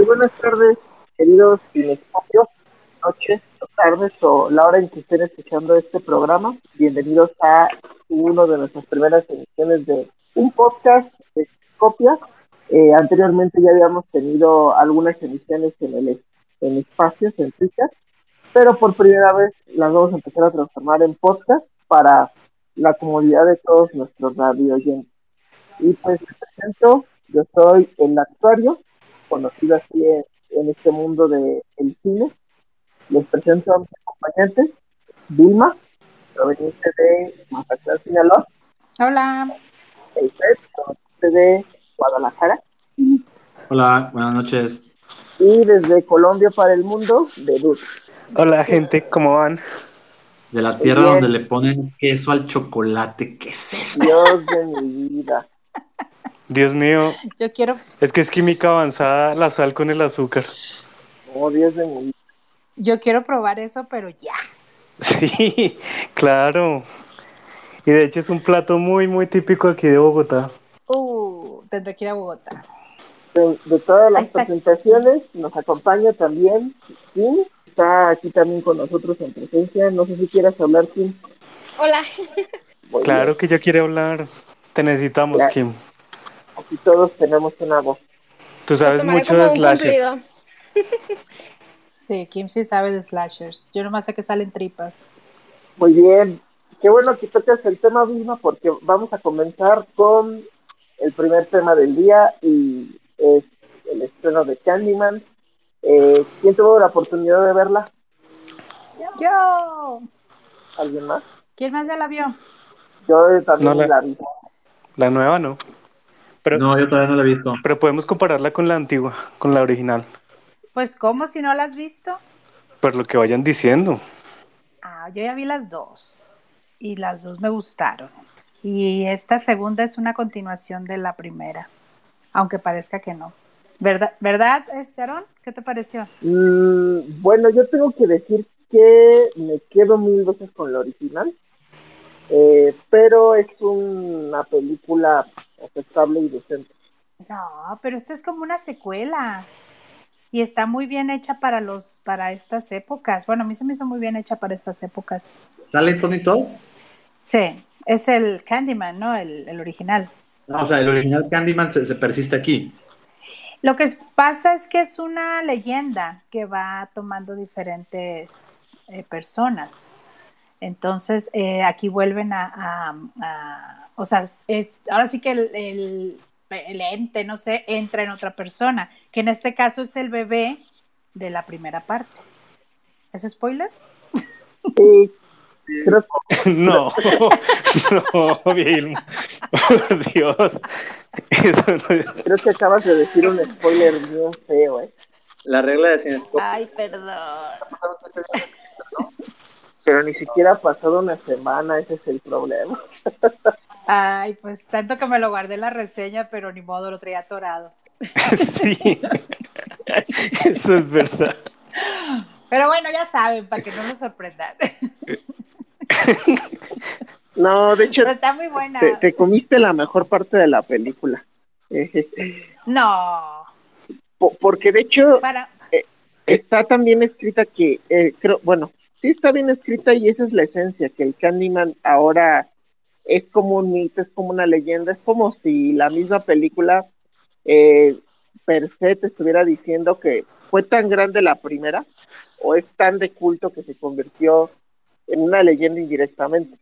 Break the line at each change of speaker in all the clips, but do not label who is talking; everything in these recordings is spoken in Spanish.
Muy buenas tardes, queridos cinescopios, noches tardes o la hora en que estén escuchando este programa. Bienvenidos a uno de nuestras primeras ediciones de un podcast de copia. Eh, anteriormente ya habíamos tenido algunas emisiones en el en espacios, en Twitter, pero por primera vez las vamos a empezar a transformar en podcast para la comodidad de todos nuestros radio oyentes. Y pues me presento, yo soy el actuario, conocido así en, este mundo del cine. Les presento a mis acompañantes, Vilma, proveniente de Mazatlán, Sinaloa.
Hola.
Eifet, proveniente de Guadalajara.
Hola, buenas noches.
Y desde Colombia para el mundo, de Luz.
Hola gente, ¿cómo van?
De la tierra donde le ponen queso al chocolate, ¿qué es eso?
Dios de mi vida.
Dios mío.
Yo quiero.
Es que es química avanzada la sal con el azúcar.
Oh, Dios de mi vida.
Yo quiero probar eso, pero ya.
Sí, claro. Y de hecho es un plato muy, muy típico aquí de Bogotá.
Uh, tendré que ir a Bogotá.
De, todas las presentaciones nos acompaña también Kim. Está aquí también con nosotros en presencia. No sé si quieras hablar, Kim.
Hola.
claro que yo quiero hablar. Te necesitamos, Kim.
Aquí todos tenemos una voz.
Tú sabes mucho de slashers.
sí, Kim sí sabe de slashers. Yo nomás sé que salen tripas.
Muy bien. Qué bueno que toques el tema mismo porque vamos a comenzar con el primer tema del día y es el estreno de Candyman. Eh, ¿Quién tuvo la oportunidad de verla?
Yo.
¿Alguien más?
¿Quién más ya la vio?
Yo también la, la vi.
La nueva no
no, yo todavía no la he visto.
Pero podemos compararla con la antigua, con la original.
Pues, ¿cómo si no la has visto?
Por lo que vayan diciendo.
Ah, yo ya vi las dos. Y las dos me gustaron. Y esta segunda es una continuación de la primera. Aunque parezca que no. ¿Verdad, ¿verdad Esteron? ¿Qué te pareció?
Mm, bueno, yo tengo que decir que me quedo mil veces con la original. Eh, pero es una película aceptable y decente.
No, pero esta es como una secuela y está muy bien hecha para los para estas épocas. Bueno, a mí se me hizo muy bien hecha para estas épocas.
¿Sale Tony Todd?
Sí, es el Candyman, ¿no? El, original.
o sea, el original Candyman se, persiste aquí.
Lo que pasa es que es una leyenda que va tomando diferentes eh, personas. Entonces, eh, aquí vuelven a, o sea, es, ahora sí que el, ente, no sé, entra en otra persona, que en este caso es el bebé de la primera parte. ¿Es spoiler?
No, no, bien. Dios.
Creo que acabas de decir un spoiler bien feo, ¿eh?
La regla de Cinescope.
Ay, perdón
pero ni siquiera ha pasado una semana, ese es el problema.
Ay, pues tanto que me lo guardé en la reseña, pero ni modo, lo traía atorado.
Sí, eso es verdad.
Pero bueno, ya saben, para que no nos sorprendan.
No, de hecho,
pero está muy buena.
Te, comiste la mejor parte de la película.
No.
porque de hecho, eh, está también escrita que, eh, creo, bueno, sí está bien escrita y esa es la esencia, que el Candyman ahora es como un mito, es como una leyenda, es como si la misma película eh, per se te estuviera diciendo que fue tan grande la primera o es tan de culto que se convirtió en una leyenda indirectamente.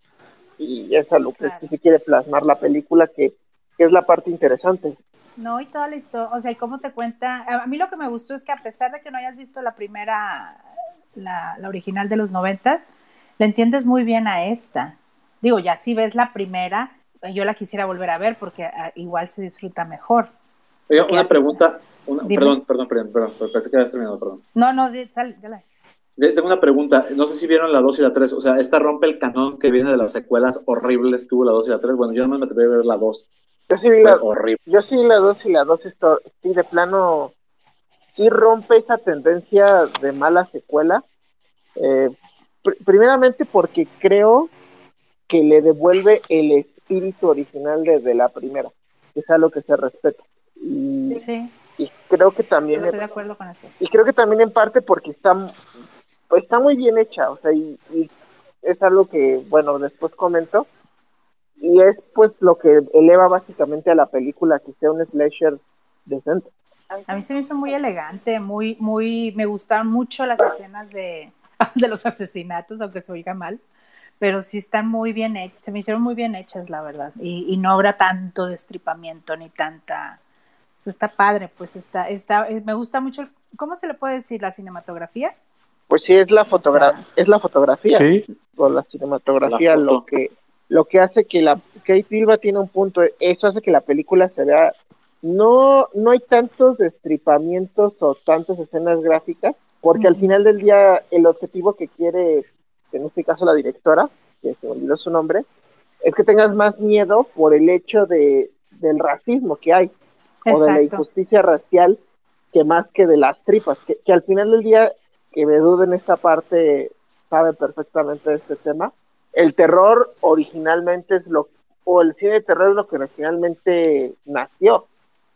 Y eso es lo que, se quiere plasmar la película, que, que es la parte interesante.
No, y toda la historia, o sea, y cómo te cuenta, a mí lo que me gustó es que a pesar de que no hayas visto la primera la, original de los noventas, le entiendes muy bien a esta. Digo, ya si ves la primera, yo la quisiera volver a ver porque ah, igual se disfruta mejor.
Oiga, una pregunta, perdón, perdón, perdón, perdón, pensé que habías terminado, perdón.
No, no, sal, dale.
Tengo una pregunta, no sé si vieron la 2 y la 3, o sea, esta rompe el canon que viene de las secuelas horribles que hubo la 2 y la 3, bueno, yo no me atreví a ver la 2.
Yo sí vi la, horrible. Yo sí la 2 y la 2 sí de plano, sí rompe esa tendencia de mala secuela, eh, primeramente porque creo que le devuelve el espíritu original desde la primera, que es a lo que se respeta. Y, creo que también
Estoy de acuerdo con eso.
y creo que también en parte porque está pues está muy bien hecha, o sea, y, y es algo que bueno después comento y es pues lo que eleva básicamente a la película que sea un slasher decente.
A mí se me hizo muy elegante, muy, muy, me gustaron mucho las escenas de, de los asesinatos, aunque se oiga mal, pero sí están muy bien hechas, se me hicieron muy bien hechas, la verdad, y, y no habrá tanto destripamiento ni tanta, o sea, está padre, pues está, está, eh, me gusta mucho, el- ¿cómo se le puede decir? ¿La cinematografía?
Pues sí es la fotogra
O sea-
es la fotografía
Sí,
o la cinematografía
La
lo que lo que hace que la Kate Silva tiene un punto, eso hace que la película se vea no no hay tantos destripamientos o tantas escenas gráficas, porque al final del día el objetivo que quiere en este caso la directora, que se olvidó su nombre, es que tengas más miedo por el hecho de del racismo que hay o de la injusticia racial que más que de las tripas, que, que al final del día, que me en esta parte, sabe perfectamente de este tema, el terror originalmente es lo, o el cine de terror es lo que originalmente nació,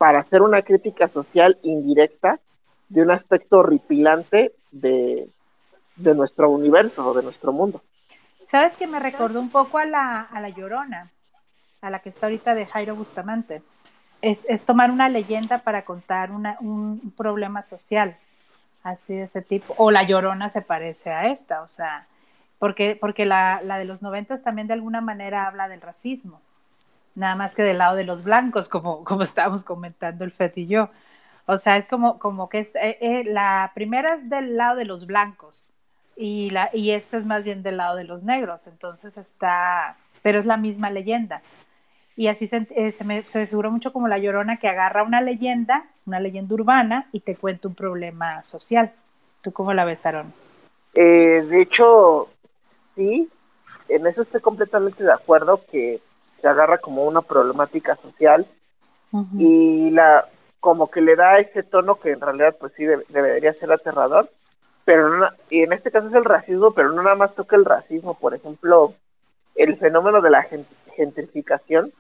para hacer una crítica social indirecta de un aspecto horripilante de, nuestro universo o de nuestro mundo.
¿Sabes que me recordó un poco a la, a la Llorona, a la que está ahorita de Jairo Bustamante? Es, es tomar una leyenda para contar una, un, un problema social, así de ese tipo. O la Llorona se parece a esta, o sea, porque, porque la, la de los noventas también de alguna manera habla del racismo, nada más que del lado de los blancos, como, como estábamos comentando el Fet y yo. O sea, es como, como que es, eh, eh, la primera es del lado de los blancos y, la, y esta es más bien del lado de los negros, entonces está, pero es la misma leyenda. Y así se, eh, se, me, se me figuró mucho como la llorona que agarra una leyenda, una leyenda urbana, y te cuenta un problema social. ¿Tú cómo la?
Eh, de hecho, sí, en eso estoy completamente de acuerdo que se agarra como una problemática social y la como que le da ese tono que en realidad pues sí debe- debería ser aterrador pero no, y en este caso es el racismo pero no nada más toca el racismo por ejemplo el fenómeno de la gen- gentrificación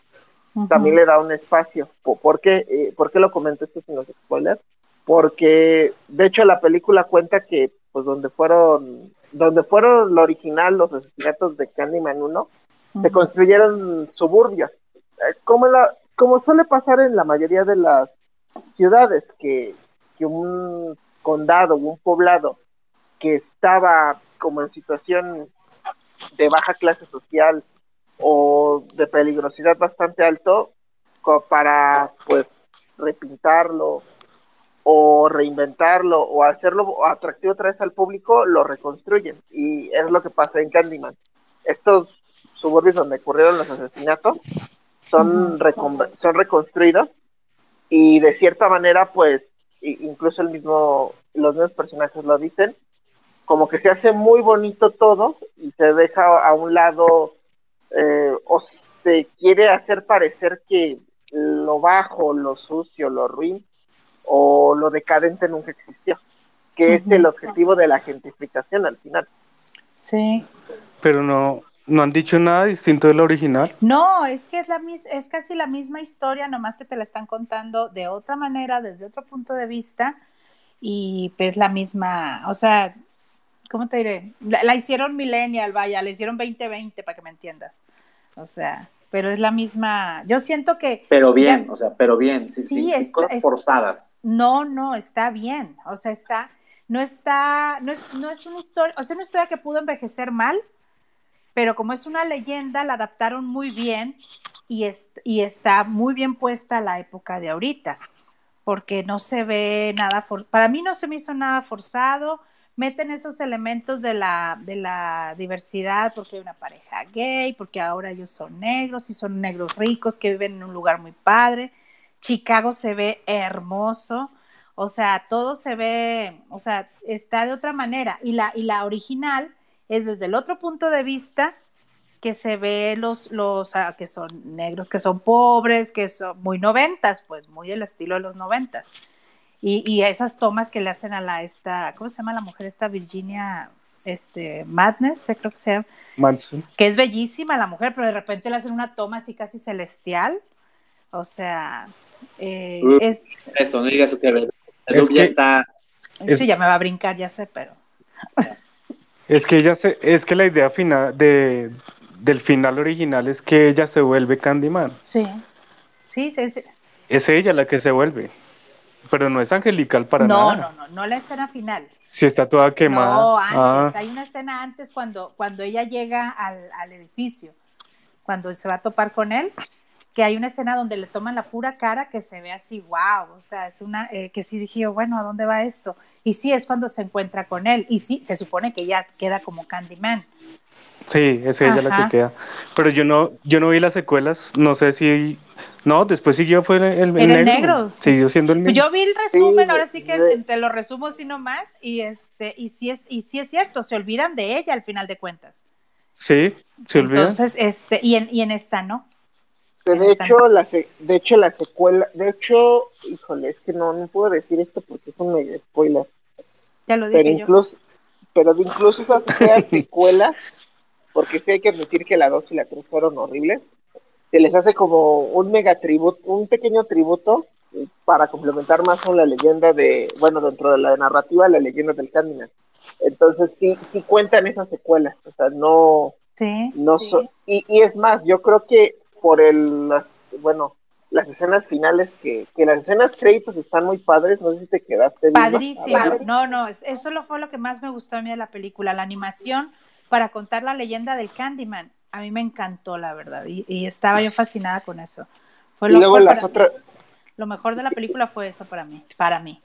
también le da un espacio. Po- ¿por qué, eh, ¿por qué lo comento esto sin los spoilers? porque de hecho la película cuenta que pues donde fueron donde fueron lo original los asesinatos de Candyman 1 se construyeron suburbios. Eh, Como, la, como suele pasar en la mayoría de las ciudades, que, que un condado o un poblado que estaba como en situación de baja clase social o de peligrosidad bastante alto, para pues repintarlo o reinventarlo o hacerlo atractivo otra vez al público, lo reconstruyen. Y es lo que pasa en Candyman. Estos suburbios donde ocurrieron los asesinatos son, recon- son reconstruidos y de cierta manera pues incluso el mismo los mismos personajes lo dicen como que se hace muy bonito todo y se deja a un lado eh, o se quiere hacer parecer que lo bajo, lo sucio, lo ruin o lo decadente nunca existió, que es el objetivo de la gentrificación al final.
Sí.
pero no, no han dicho nada distinto de la original.
No, es que es, la mis es casi la misma historia, nomás que te la están contando de otra manera, desde otro punto de vista, y pues la misma, o sea, ¿cómo te diré? La, la hicieron millennial, vaya, la hicieron 2020 para que me entiendas. O sea, pero es la misma, yo siento que...
Pero bien,
ya-
o sea, pero bien,
Sí,
sin
es-
cosas
es-
forzadas.
No, no, está bien. O sea, está, no está, no es, no es una historia, o sea, una historia que pudo envejecer mal, pero como es una leyenda, la adaptaron muy bien y, es, y está muy bien puesta a la época de ahorita, porque no se ve nada, for, para mí no se me hizo nada forzado, meten esos elementos de la, diversidad, porque hay una pareja gay, porque ahora ellos son negros y son negros ricos que viven en un lugar muy padre. Chicago se ve hermoso, o sea, todo se ve, o sea, está de otra manera. Y la original es desde el otro punto de vista que se ve los, los ah, que son negros, que son pobres, que son muy noventas, pues muy el estilo de los noventas. Y, y esas tomas que le hacen a la esta, ¿cómo se llama la mujer esta Virginia? Este, Madness, creo que sea,
Manson.
que es bellísima la mujer, pero de repente le hacen una toma así casi celestial. O sea, eh,
Uh.
es,
Eso, no digas que ya está.
Es-
Sí, ya me va a brincar, ya sé, pero.
Es que ella se, es que la idea final de, del final original es que ella se vuelve Candyman.
Sí. Sí, sí, sí.
Es ella la que se vuelve. Pero no es angelical para
no,
nada.
no, no, no la escena final.
Si está toda quemada.
No, antes.
Ah,
Hay una escena antes cuando, cuando ella llega al, al edificio, cuando se va a topar con él, que hay una escena donde le toman la pura cara que se ve así, wow, o sea, es una, eh, que sí dije, bueno, ¿a dónde va esto? Y sí, es cuando se encuentra con él, y sí, se supone que ya queda como Candyman.
sí, es ella la que queda. Pero yo no, yo no vi las secuelas. No sé si. No, después siguió fue el, el,
el
negro.
negro, sí.
Siguió siendo el
Pues
mismo.
yo vi el resumen, ahora sí que te lo resumo así nomás, y este, y sí es, y sí es cierto, se olvidan de ella al final de cuentas.
Sí, se olvida.
Entonces, este, y en, y en esta no.
De hecho, la de hecho, la secuela, de hecho, híjole, es que no, no puedo decir esto porque es un medio spoiler.
Ya lo
Pero
dije yo.
incluso, pero de incluso esas secuelas, porque sí hay que admitir que la 2 y la 3 fueron horribles, se les hace como un mega tributo, un pequeño tributo para complementar más con la leyenda de, bueno, dentro de la narrativa, la leyenda del Candyman. Entonces sí, sí cuentan esas secuelas, o sea, no,
Sí.
no so- y, y es más, yo creo que por el, las- bueno, las escenas finales que, que las escenas créditos están muy padres, no sé si te quedaste.
Padrísimo. No, no, es- eso lo fue lo que más me gustó a mí de la película, la animación para contar la leyenda del Candyman. A mí me encantó, la verdad, y, y estaba yo fascinada con eso. Fue
Y
lo,
luego
fue
las otras,
lo mejor de la película fue eso para mí, para mí.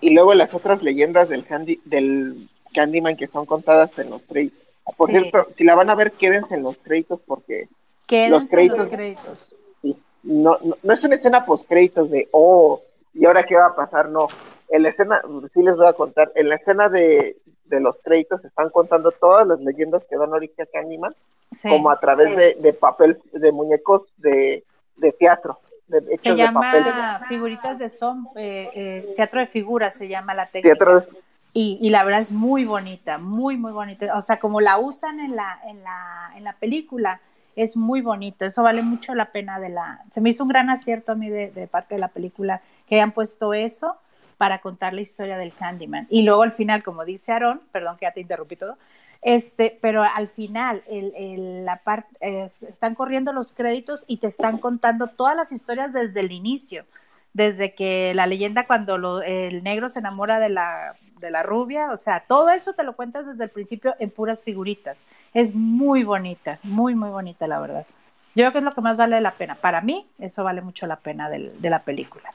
y luego las otras leyendas del Candy, del Candyman que son contadas en los créditos. Por
Sí.
cierto, si la van a ver, quédense en los créditos porque
Quédense en los
créditos-
créditos.
sí, no, no, no es una escena post créditos de oh, y ahora qué va a pasar, no. En la escena, sí les voy a contar, en la escena de, de los créditos están contando todas las leyendas que dan origen a Candyman,
Sí.
como a través de, de papel, de muñecos de, de teatro, de, hechos
Se
de papel.
llama figuritas de son, eh, eh, teatro de figuras se llama la técnica.
Teatro,
Y, y la verdad es muy bonita, muy, muy bonita. O sea, como la usan en la, en la, en la película, es muy bonito. Eso vale mucho la pena de la... Se me hizo un gran acierto a mí de, parte de la película que hayan puesto eso para contar la historia del Candyman. Y luego al final, como dice Aaron, perdón que ya te interrumpí todo, este, pero al final el, la parte es- están corriendo los créditos y te están contando todas las historias desde el inicio, desde que la leyenda cuando el negro se enamora de la, de la rubia, o sea, todo eso te lo cuentas desde el principio en puras figuritas. Es muy bonita, muy, muy bonita, la verdad. Yo creo que es lo que más vale la pena. Para mí, eso vale mucho la pena del- de la película.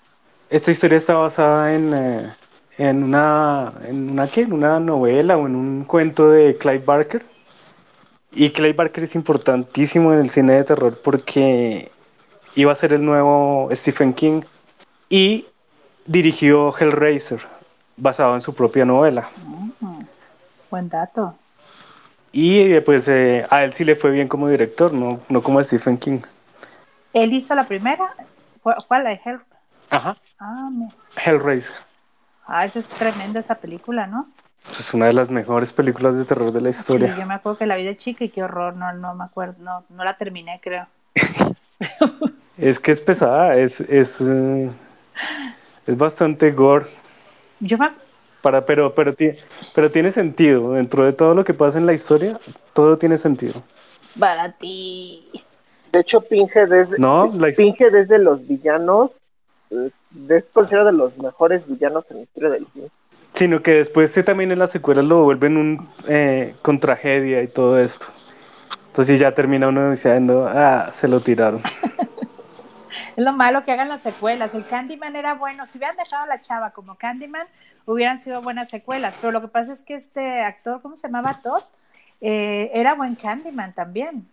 Esta historia está basada en, eh, en una, en una ¿qué? En una novela o en un cuento de Clive Barker. Y Clive Barker es importantísimo en el cine de terror porque iba a ser el nuevo Stephen King y dirigió Hellraiser, basado en su propia novela.
Mm, buen dato.
Y eh, pues eh, a él sí le fue bien como director, no, no como a Stephen King.
Él hizo la primera. ¿Cu- ¿Cuál? La de Hell?
Ajá,
Ah, me-
Hellraiser.
ah, esa es tremenda esa película, ¿no?
Pues es una de las mejores películas de terror de la historia.
Sí, yo me acuerdo que la vi de chica y qué horror, no, no me acuerdo, no, no la terminé, creo.
Es que es pesada, es, es, eh, es bastante gore,
Yo me,
para, pero, pero, ti- pero tiene sentido. Dentro de todo lo que pasa en la historia, todo tiene sentido.
para ti.
de hecho, Pinhead es,
No, la his-
Pinhead es de los villanos, eh, es considerado de los mejores villanos en la historia del cine.
Sino que después sí, también en las secuelas lo vuelven un eh, con tragedia y todo esto. Entonces ya termina uno diciendo, ah, se lo tiraron.
Es lo malo que hagan las secuelas. El Candyman era bueno. Si hubieran dejado a la chava como Candyman, hubieran sido buenas secuelas. Pero lo que pasa es que este actor, ¿cómo se llamaba? Todd, eh, era buen Candyman también.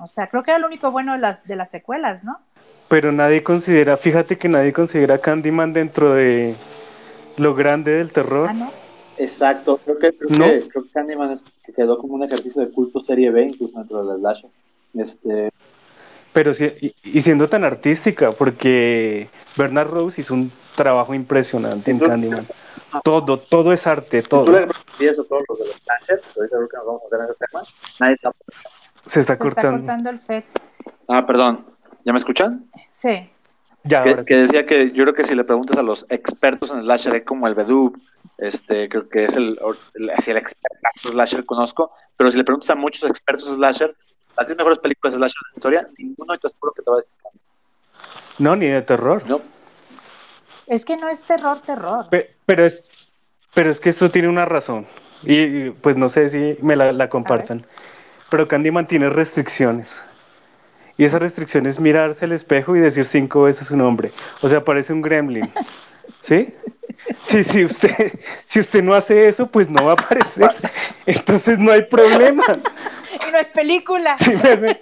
O sea, creo que era el único bueno de las, de las secuelas, ¿no?
Pero nadie considera, fíjate que nadie considera Candyman dentro de lo grande del terror.
Ah, ¿no?
Exacto, creo que, creo
¿No?
que, creo que Candyman es- que quedó como un ejercicio de culto serie B, incluso dentro de la slasher. Este,
Pero sí, y, y siendo tan artística, porque Bernard Rose hizo un trabajo impresionante en Candyman. Todo, todo es arte,
si tú
todo.
le pides a todos los de los ahorita creo que nos vamos a meter en ese tema, nadie está...
Se está
Se está
cortando.
cortando el FED.
Ah, perdón, ¿ya me escuchan?
Sí.
Ya,
que, decía que yo creo que si le preguntas a los expertos en slasher, hay como el Bedú, este, creo que es el, el, así el experto en slasher conozco, pero si le preguntas a muchos expertos en slasher, las 10 mejores películas de slasher de la historia, ninguno te aseguro que te va a decir,
No, ni de terror.
no,
Es que no es terror, terror.
Pe- Pero es, pero es que esto tiene una razón. Y y, pues no sé si me la, la compartan. Pero Candyman tiene restricciones. Y esa restricción es mirarse al espejo y decir cinco veces su nombre. O sea, parece un gremlin. ¿Sí? Sí, sí, usted, si usted no hace eso, pues no va a aparecer. Entonces no hay problema.
Y no es película.
Si me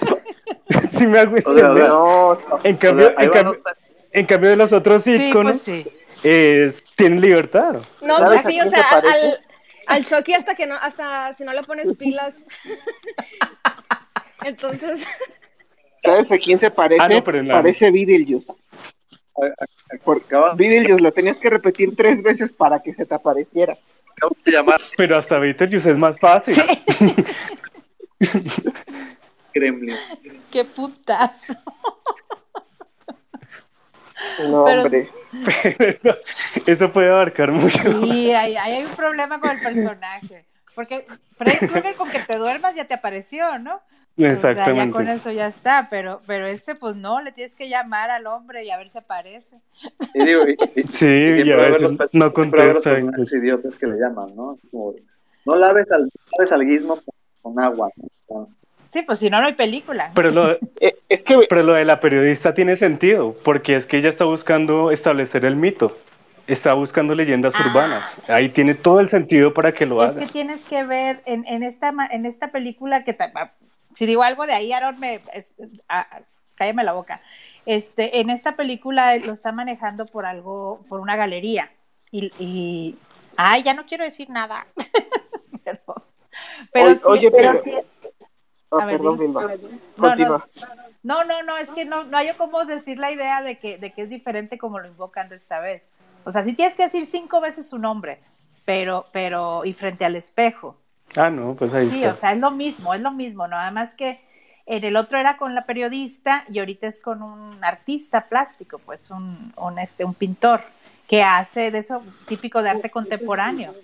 si me hago
O sea, o
entender.
sea,
No,
en,
o
cambio,
sea,
en, cambio,
los-
en cambio de los otros
Sí, pues sí.
eh, tienen libertad.
No,
¿Sabes
pues sí, o sea,
se
al, al Chucky hasta que no, hasta si no le pones pilas. Entonces,
¿sabes a quién se parece?
Ah, no, pero en la-
Parece Beetlejuice. Beetlejuice lo tenías que repetir tres veces para que se te apareciera.
Pero hasta Beetlejuice es más fácil.
Sí.
Gremlin.
Qué putazo.
No,
Pero-
hombre.
Pero eso puede abarcar mucho.
Sí, ahí, ahí hay un problema con el personaje. Porque Freddy Krueger con que te duermas ya te apareció, ¿no? O sea, ya
Exactamente.
con eso ya está, pero, pero este pues no, le tienes que llamar al hombre y a ver si aparece.
Y digo, y- y-
Sí,
y
y a veces
los
no
los
contesta.
idiotas que le llaman, ¿no? Como, no laves al, laves al guismo con, con agua. ¿no?
Sí, pues si no, no hay película.
Pero lo,
Eh, Es que
pero lo de la periodista tiene sentido, porque es que ella está buscando establecer el mito. Está buscando leyendas
Ah.
urbanas. Ahí tiene todo el sentido para que lo
Es
haga.
que tienes que ver en, en esta ma- en esta película que si digo algo de ahí, Aaron me es- cállame la boca. Este, en esta película lo está manejando por algo, por una galería. Y, y ay, ya no quiero decir nada. pero, pero
oye,
sí,
oye, pero. Ah,
A ver,
perdón,
dime.
Vilma.
no, no, no, no, no, es que no, no hay cómo decir la idea de que, de que es diferente como lo invocan de esta vez. O sea, sí tienes que decir cinco veces su nombre, pero, pero, y frente al espejo.
Ah, no, pues ahí
Sí,
está.
o sea, es lo mismo, es lo mismo, nada más que en el otro era con la periodista y ahorita es con un artista plástico, pues un, un, este, un pintor que hace de eso típico de arte contemporáneo.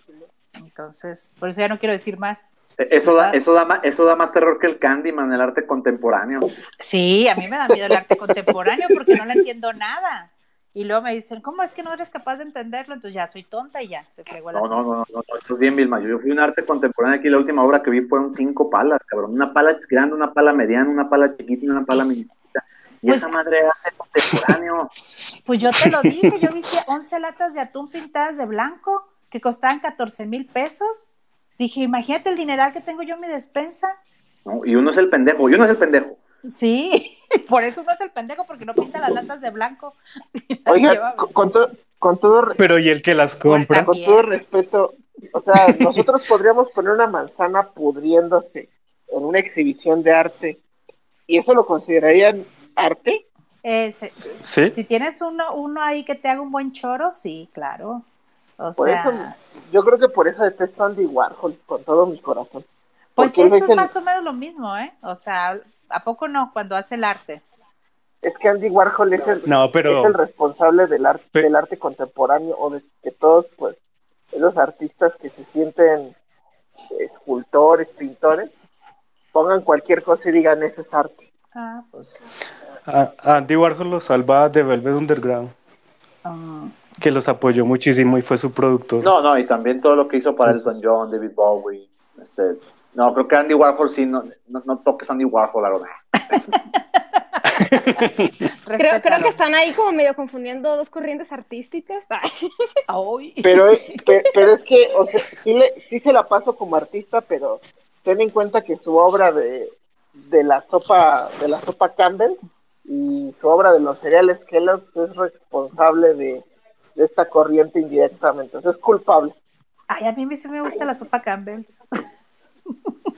Entonces, por eso ya no quiero decir más.
Eso da, eso, da, ma- eso da más terror que el Candyman, el arte contemporáneo.
Sí, a mí me da miedo el arte contemporáneo porque no le entiendo nada. Y luego me dicen, ¿cómo es que no eres capaz de entenderlo? Entonces ya soy tonta y ya, se fregó el
No, no, no, no, no, estás bien, Vilma. Yo, yo fui un arte contemporáneo aquí. La última obra que vi fueron cinco palas, cabrón. Una pala grande, una pala mediana, una pala chiquita y una pala
Pues-.
Y
pues-
esa madre era arte contemporáneo.
Pues yo te lo dije, yo vi 11 latas de atún pintadas de blanco que costaban 14 mil pesos. Dije, imagínate el dineral que tengo yo en mi despensa.
¿no? Y uno es el pendejo, y uno es el pendejo.
Sí, por eso uno es el pendejo, porque no pinta las latas de blanco.
Oiga, con, con to- con todo, re-
Pero y el que las compra.
con todo respeto, o sea, nosotros podríamos poner una manzana pudriéndose en una exhibición de arte y eso lo considerarían arte.
Eh, se-
¿Sí?
Si tienes uno, uno ahí que te haga un buen choro, sí, claro. O
Por
sea,
eso, yo creo que por eso detesto a Andy Warhol con todo mi corazón.
pues eso
es
más o menos lo mismo, ¿eh? O sea, ¿a poco no? Cuando hace el arte.
Es que Andy Warhol es el,
No, pero-
es el responsable del arte, del arte contemporáneo o de que todos, pues, esos artistas que se sienten escultores, pintores, pongan cualquier cosa y digan eso es arte.
Ah, pues.
A- Andy Warhol lo salva de Velvet Underground,
um,
que los apoyó muchísimo y fue su productor.
No, no, y también todo lo que hizo para Elton John, David Bowie. Este, no, creo que Andy Warhol sí, no, no, no toques Andy Warhol, la verdad.
creo, creo que están ahí como medio confundiendo dos corrientes artísticas.
Pero, pe- pero es que, o sea, sí, le, sí se la paso como artista, pero ten en cuenta que su obra de, de la sopa, de la sopa Campbell y su obra de los cereales Kellogg's es responsable de, de esta corriente indirectamente, o sea, es culpable.
Ay, a mí sí me gusta la sopa Campbell's.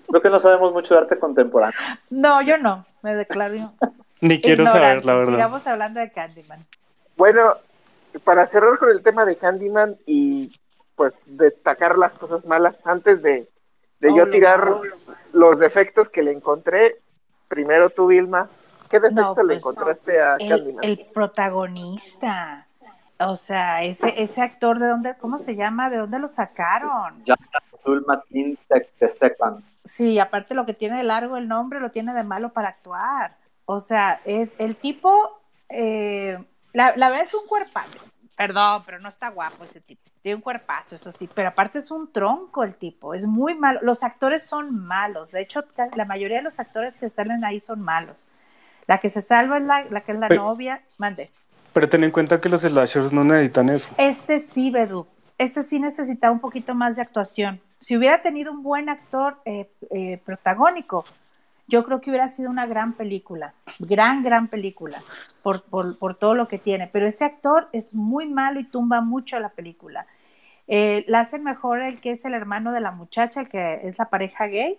Creo que no sabemos mucho de arte contemporáneo.
No, yo no, me declaro
Ni quiero
ignorante.
saber, la verdad.
Sigamos hablando de Candyman.
Bueno, para cerrar con el tema de Candyman y pues destacar las cosas malas, antes de, de
Oh,
yo tirar los defectos que le encontré, primero tú, Vilma, ¿Qué defecto
No,
le
pues,
encontraste a
el,
Candyman?
el protagonista. O sea, ese, ese actor, ¿de dónde, cómo se llama? ¿De dónde lo sacaron?
Abdul Tesekan.
Sí, aparte lo que tiene de largo el nombre, lo tiene de malo para actuar. O sea, el, el tipo, eh, la, la verdad es un cuerpazo. Perdón, pero no está guapo ese tipo. Tiene un cuerpazo, eso sí, pero aparte es un tronco el tipo, es muy malo. Los actores son malos, de hecho, la mayoría de los actores que salen ahí son malos. La que se salva es la, la que es la
Pero-
novia, mande.
Pero ten en cuenta que los slashers no necesitan eso.
Este sí, Bedu. Este sí necesitaba un poquito más de actuación. Si hubiera tenido un buen actor eh, eh, protagónico, yo creo que hubiera sido una gran película. Gran, gran película. Por, por, por todo lo que tiene. Pero ese actor es muy malo y tumba mucho la película. Eh, la hace mejor el que es el hermano de la muchacha, el que es la pareja gay.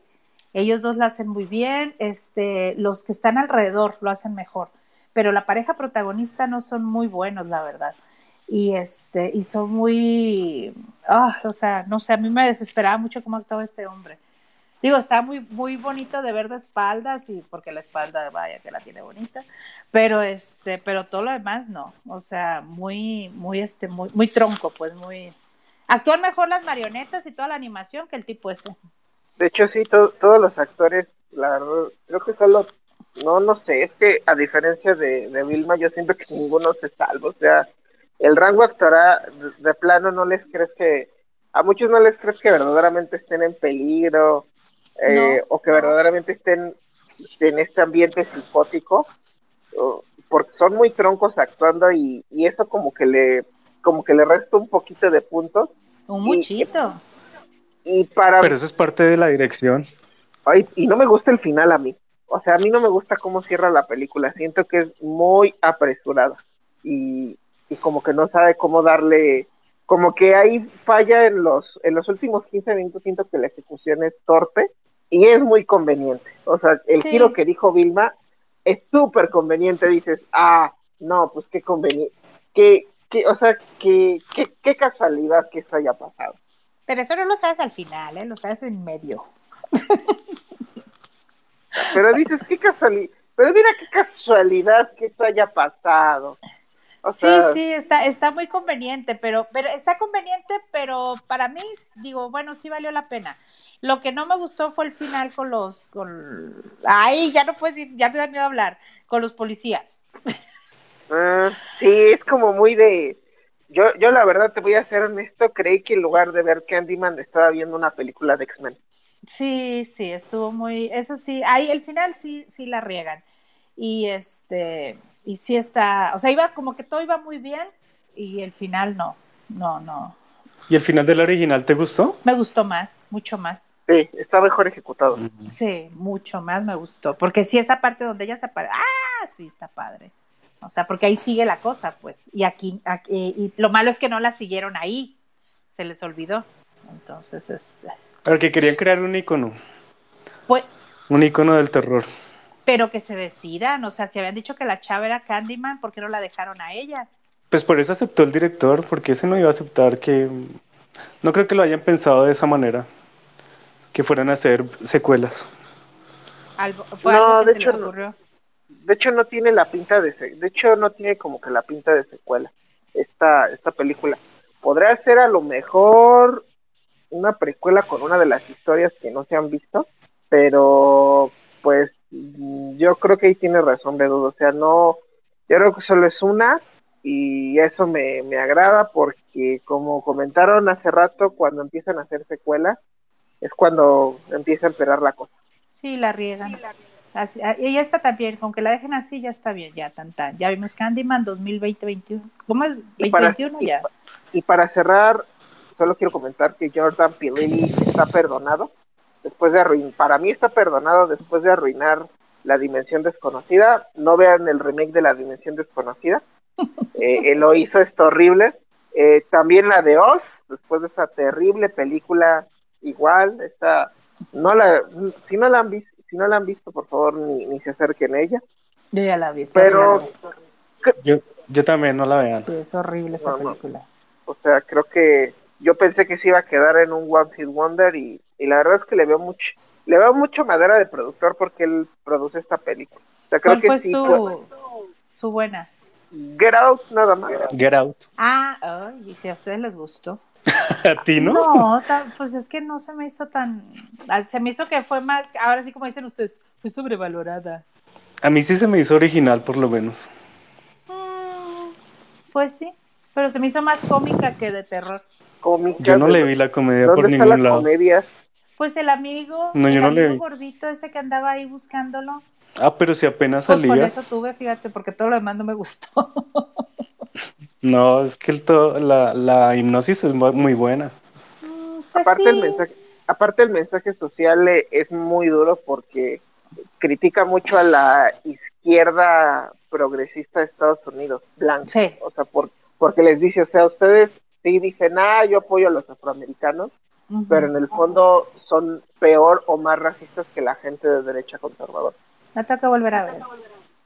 Ellos dos la hacen muy bien. Este, los que están alrededor lo hacen mejor. Pero la pareja protagonista no son muy buenos, la verdad y este y son muy ah, o sea no sé a mí me desesperaba mucho cómo actuaba este hombre. Digo está muy muy bonito de ver de espaldas y porque la espalda vaya que la tiene bonita pero este pero todo lo demás no. O sea muy muy este muy muy tronco pues muy actúan mejor las marionetas y toda la animación que el tipo ese.
De hecho, sí, to- todos los actores, la verdad, creo que solo, no, no sé, es que a diferencia de, de Vilma, yo siento que ninguno se salva, o sea, el rango actoral de, plano no les crees que, a muchos no les crees que verdaderamente estén en peligro, eh, o que verdaderamente estén en este ambiente psicótico, porque son muy troncos actuando y, y eso como que le, como que le resta un poquito de puntos,
un
Y-
muchito
y para
Pero eso es parte de la dirección.
Ay, y no me gusta el final a mí. O sea, a mí no me gusta cómo cierra la película. Siento que es muy apresurada. Y, y como que no sabe cómo darle. Como que ahí falla en los, en los últimos 15 minutos. Siento que la ejecución es torpe y es muy conveniente. O sea, el
Sí.
giro que dijo Vilma es súper conveniente. Dices, ah, no, pues qué conveniente. Qué, qué, o sea, qué, qué, qué casualidad que eso haya pasado.
pero eso no lo sabes al final ¿eh? lo sabes en medio
Pero dices, qué casualidad. Pero mira qué casualidad que esto haya pasado. O
Sí, sí, está, está muy conveniente, pero, pero está conveniente, pero para mí, digo, bueno, sí valió la pena. Lo que no me gustó fue el final con los, con, ay, ya no puedes ir, ya me da miedo hablar, con los policías.
ah, sí, es como muy de. Yo, yo la verdad te voy a ser honesto, creí que en lugar de ver Candyman estaba viendo una película de X-Men.
Sí, sí, estuvo muy, eso sí, ahí el final sí, sí la riegan. Y este, y sí está, o sea, iba como que todo iba muy bien y el final no, no, no.
¿Y el final del original te gustó?
Me gustó más, mucho más.
Sí, está mejor ejecutado.
Sí, mucho más me gustó, porque sí esa parte donde ella se aparece, ah, sí, está padre. O sea, porque ahí sigue la cosa, pues. Y aquí, aquí- y lo malo es que no la siguieron ahí, se les olvidó. Entonces, este,
Porque querían crear un icono,
pues,
un icono del terror.
Pero que se decidan, o sea, si habían dicho que la chava era Candyman, ¿por qué no la dejaron a ella?
Pues por eso aceptó el director, porque ese no iba a aceptar que... No creo que lo hayan pensado de esa manera, que fueran a hacer secuelas.
Algo, fue
No,
algo que
de
se
hecho,
les
no. De hecho, no tiene la pinta de. se- De hecho, no tiene como que la pinta de secuela. Esta, esta película. Podría ser a lo mejor una precuela con una de las historias que no se han visto. Pero, pues, yo creo que ahí tiene razón, Bedudo. O sea, no. Yo creo que solo es una. Y eso me, me agrada porque, como comentaron hace rato, cuando empiezan a hacer secuelas, es cuando empieza a empeorar la cosa.
Sí, la riegan. Así, ah, y esta también, con que la dejen así, ya está bien, ya tan tan. Ya vimos Candyman 2020-21. ¿Cómo es?
Y para-
2021
y
ya.
Y para cerrar, solo quiero comentar que Jordan Peele está perdonado. Después de arruinar, para mí está perdonado después de arruinar la dimensión desconocida. No vean el remake de la dimensión desconocida. Eh, él lo hizo, está horrible. Eh, también la de Oz, después de esa terrible película, igual, está, no la, si no la han visto, si no la han visto, por favor, ni, ni se acerquen a ella.
Yo ya la vi. es
Pero.
Yo, yo también no la vean.
Sí, es horrible esa
No, no.
película.
O sea, creo que yo pensé que se iba a quedar en un One Hit Wonder y, y la verdad es que le veo mucho, le veo mucho madera de productor porque él produce esta película. sea, creo
¿Cuál
que
fue
sí
su,
fue-
su buena?
Get Out nada más.
Get Out.
Ah, ay, y si a ustedes les gustó.
¿A ti no?
No, pues es que no se me hizo tan. ah, Se me hizo que fue más. Ahora sí, como dicen ustedes, fue sobrevalorada.
A mí sí se me hizo original, por lo menos.
Mm, Pues sí, pero se me hizo más cómica que de terror.
Cómica,
Yo no le vi la comedia
¿Dónde
por
está
ningún
la
lado.
comedia?
Pues el amigo,
No, yo
el
no
amigo gordito ese que andaba ahí buscándolo.
Ah, pero si apenas
Pues por
salía.
eso tuve, fíjate, porque todo lo demás no me gustó.
No, es que el to- la, la hipnosis es mu- muy buena.
Mm, pues
Aparte
sí.
el mensaje, aparte el mensaje social eh, es muy duro porque critica mucho a la izquierda progresista de Estados Unidos, blanca.
Sí.
O sea, por, porque les dice, o sea, ustedes sí dicen, ah, yo apoyo a los afroamericanos, Pero en el fondo son peor o más racistas que la gente de derecha conservadora.
La tengo que volver a ver.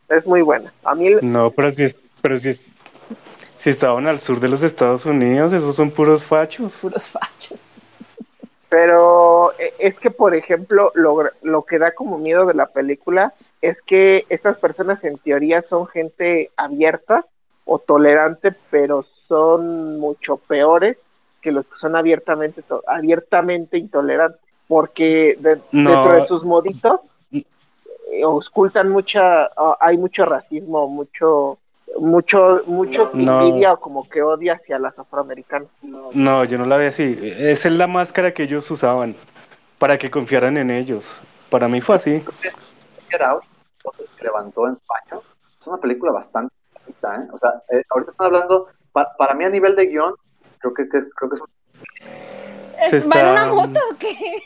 Es muy buena. A mí,
No, pero si, pero si,
Sí,
si estaban al sur de los Estados Unidos, esos son puros fachos.
puros fachos.
pero eh, es que, por ejemplo, lo, lo que da como miedo de la película es que estas personas en teoría son gente abierta o tolerante, pero son mucho peores que los que son abiertamente, to- abiertamente intolerantes, porque de-
No.
dentro de sus moditos eh, ocultan mucha, hay mucho racismo, mucho, mucho, mucho
No.
envidia o como que odia hacia las afroamericanas.
No, yo no la vi así. Esa es la máscara que ellos usaban para que confiaran en ellos. Para mí fue así.
Se levantó en España, es una película bastante bonita, ¿eh? O sea, eh, ahorita están hablando, pa- para mí a nivel de guion, creo que, que- creo que es un...
Se
¿Es- ¿Va en una moto o qué?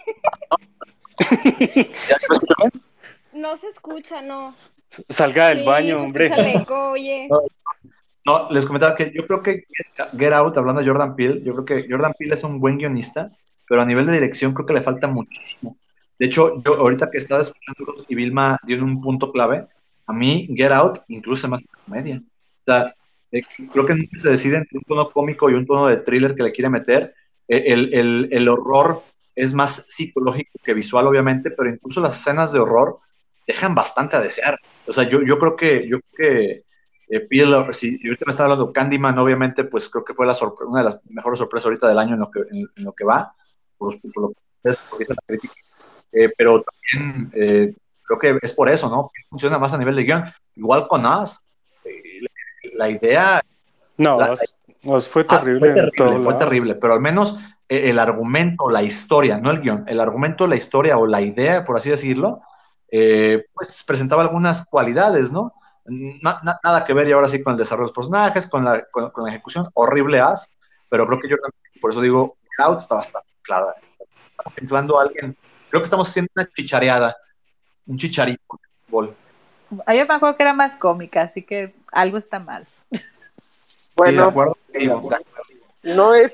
¿Ya me?
No se escucha, no.
Salga del
Sí,
baño,
se
hombre.
eco, oye.
No, les comentaba que yo creo que Get- Out, hablando de Jordan Peele, yo creo que Jordan Peele es un buen guionista, pero a nivel de dirección creo que le falta muchísimo. De hecho, yo ahorita que estaba escuchando y Vilma dio un punto clave, a mí Get Out incluso una comedia. O sea, eh, creo que nunca se decide entre un tono cómico y un tono de thriller que le quiere meter. Eh, el, el- el horror es más psicológico que visual, obviamente, pero incluso las escenas de horror dejan bastante a desear. O sea, yo, yo creo que, yo creo que eh, si y ahorita me está hablando Candyman, obviamente, pues creo que fue la una de las mejores sorpresas ahorita del año en lo que, en, en lo que va, por, por lo que la crítica. Eh, pero también eh, creo que es por eso, ¿no? Funciona más a nivel de guion. Igual con eh, la, idea
No,
La-
Oz- Oz fue
Ah,
terrible.
fue
en
terrible,
todo
fue terrible, pero al menos eh, el argumento, la historia, no el guion, el argumento, la historia o la idea, por así decirlo, eh, pues presentaba algunas cualidades, ¿no? Na- na- nada que ver y ahora sí con el desarrollo de los personajes, con la, con, con la ejecución, horrible as, pero creo que yo también, por eso digo, Out está bastante clara. Estamos inflando a alguien, creo que estamos haciendo una chichareada, un chicharito. de fútbol.
Ah, Yo me acuerdo que era más cómica, así que algo está mal.
De
Bueno,
acuerdo,
no es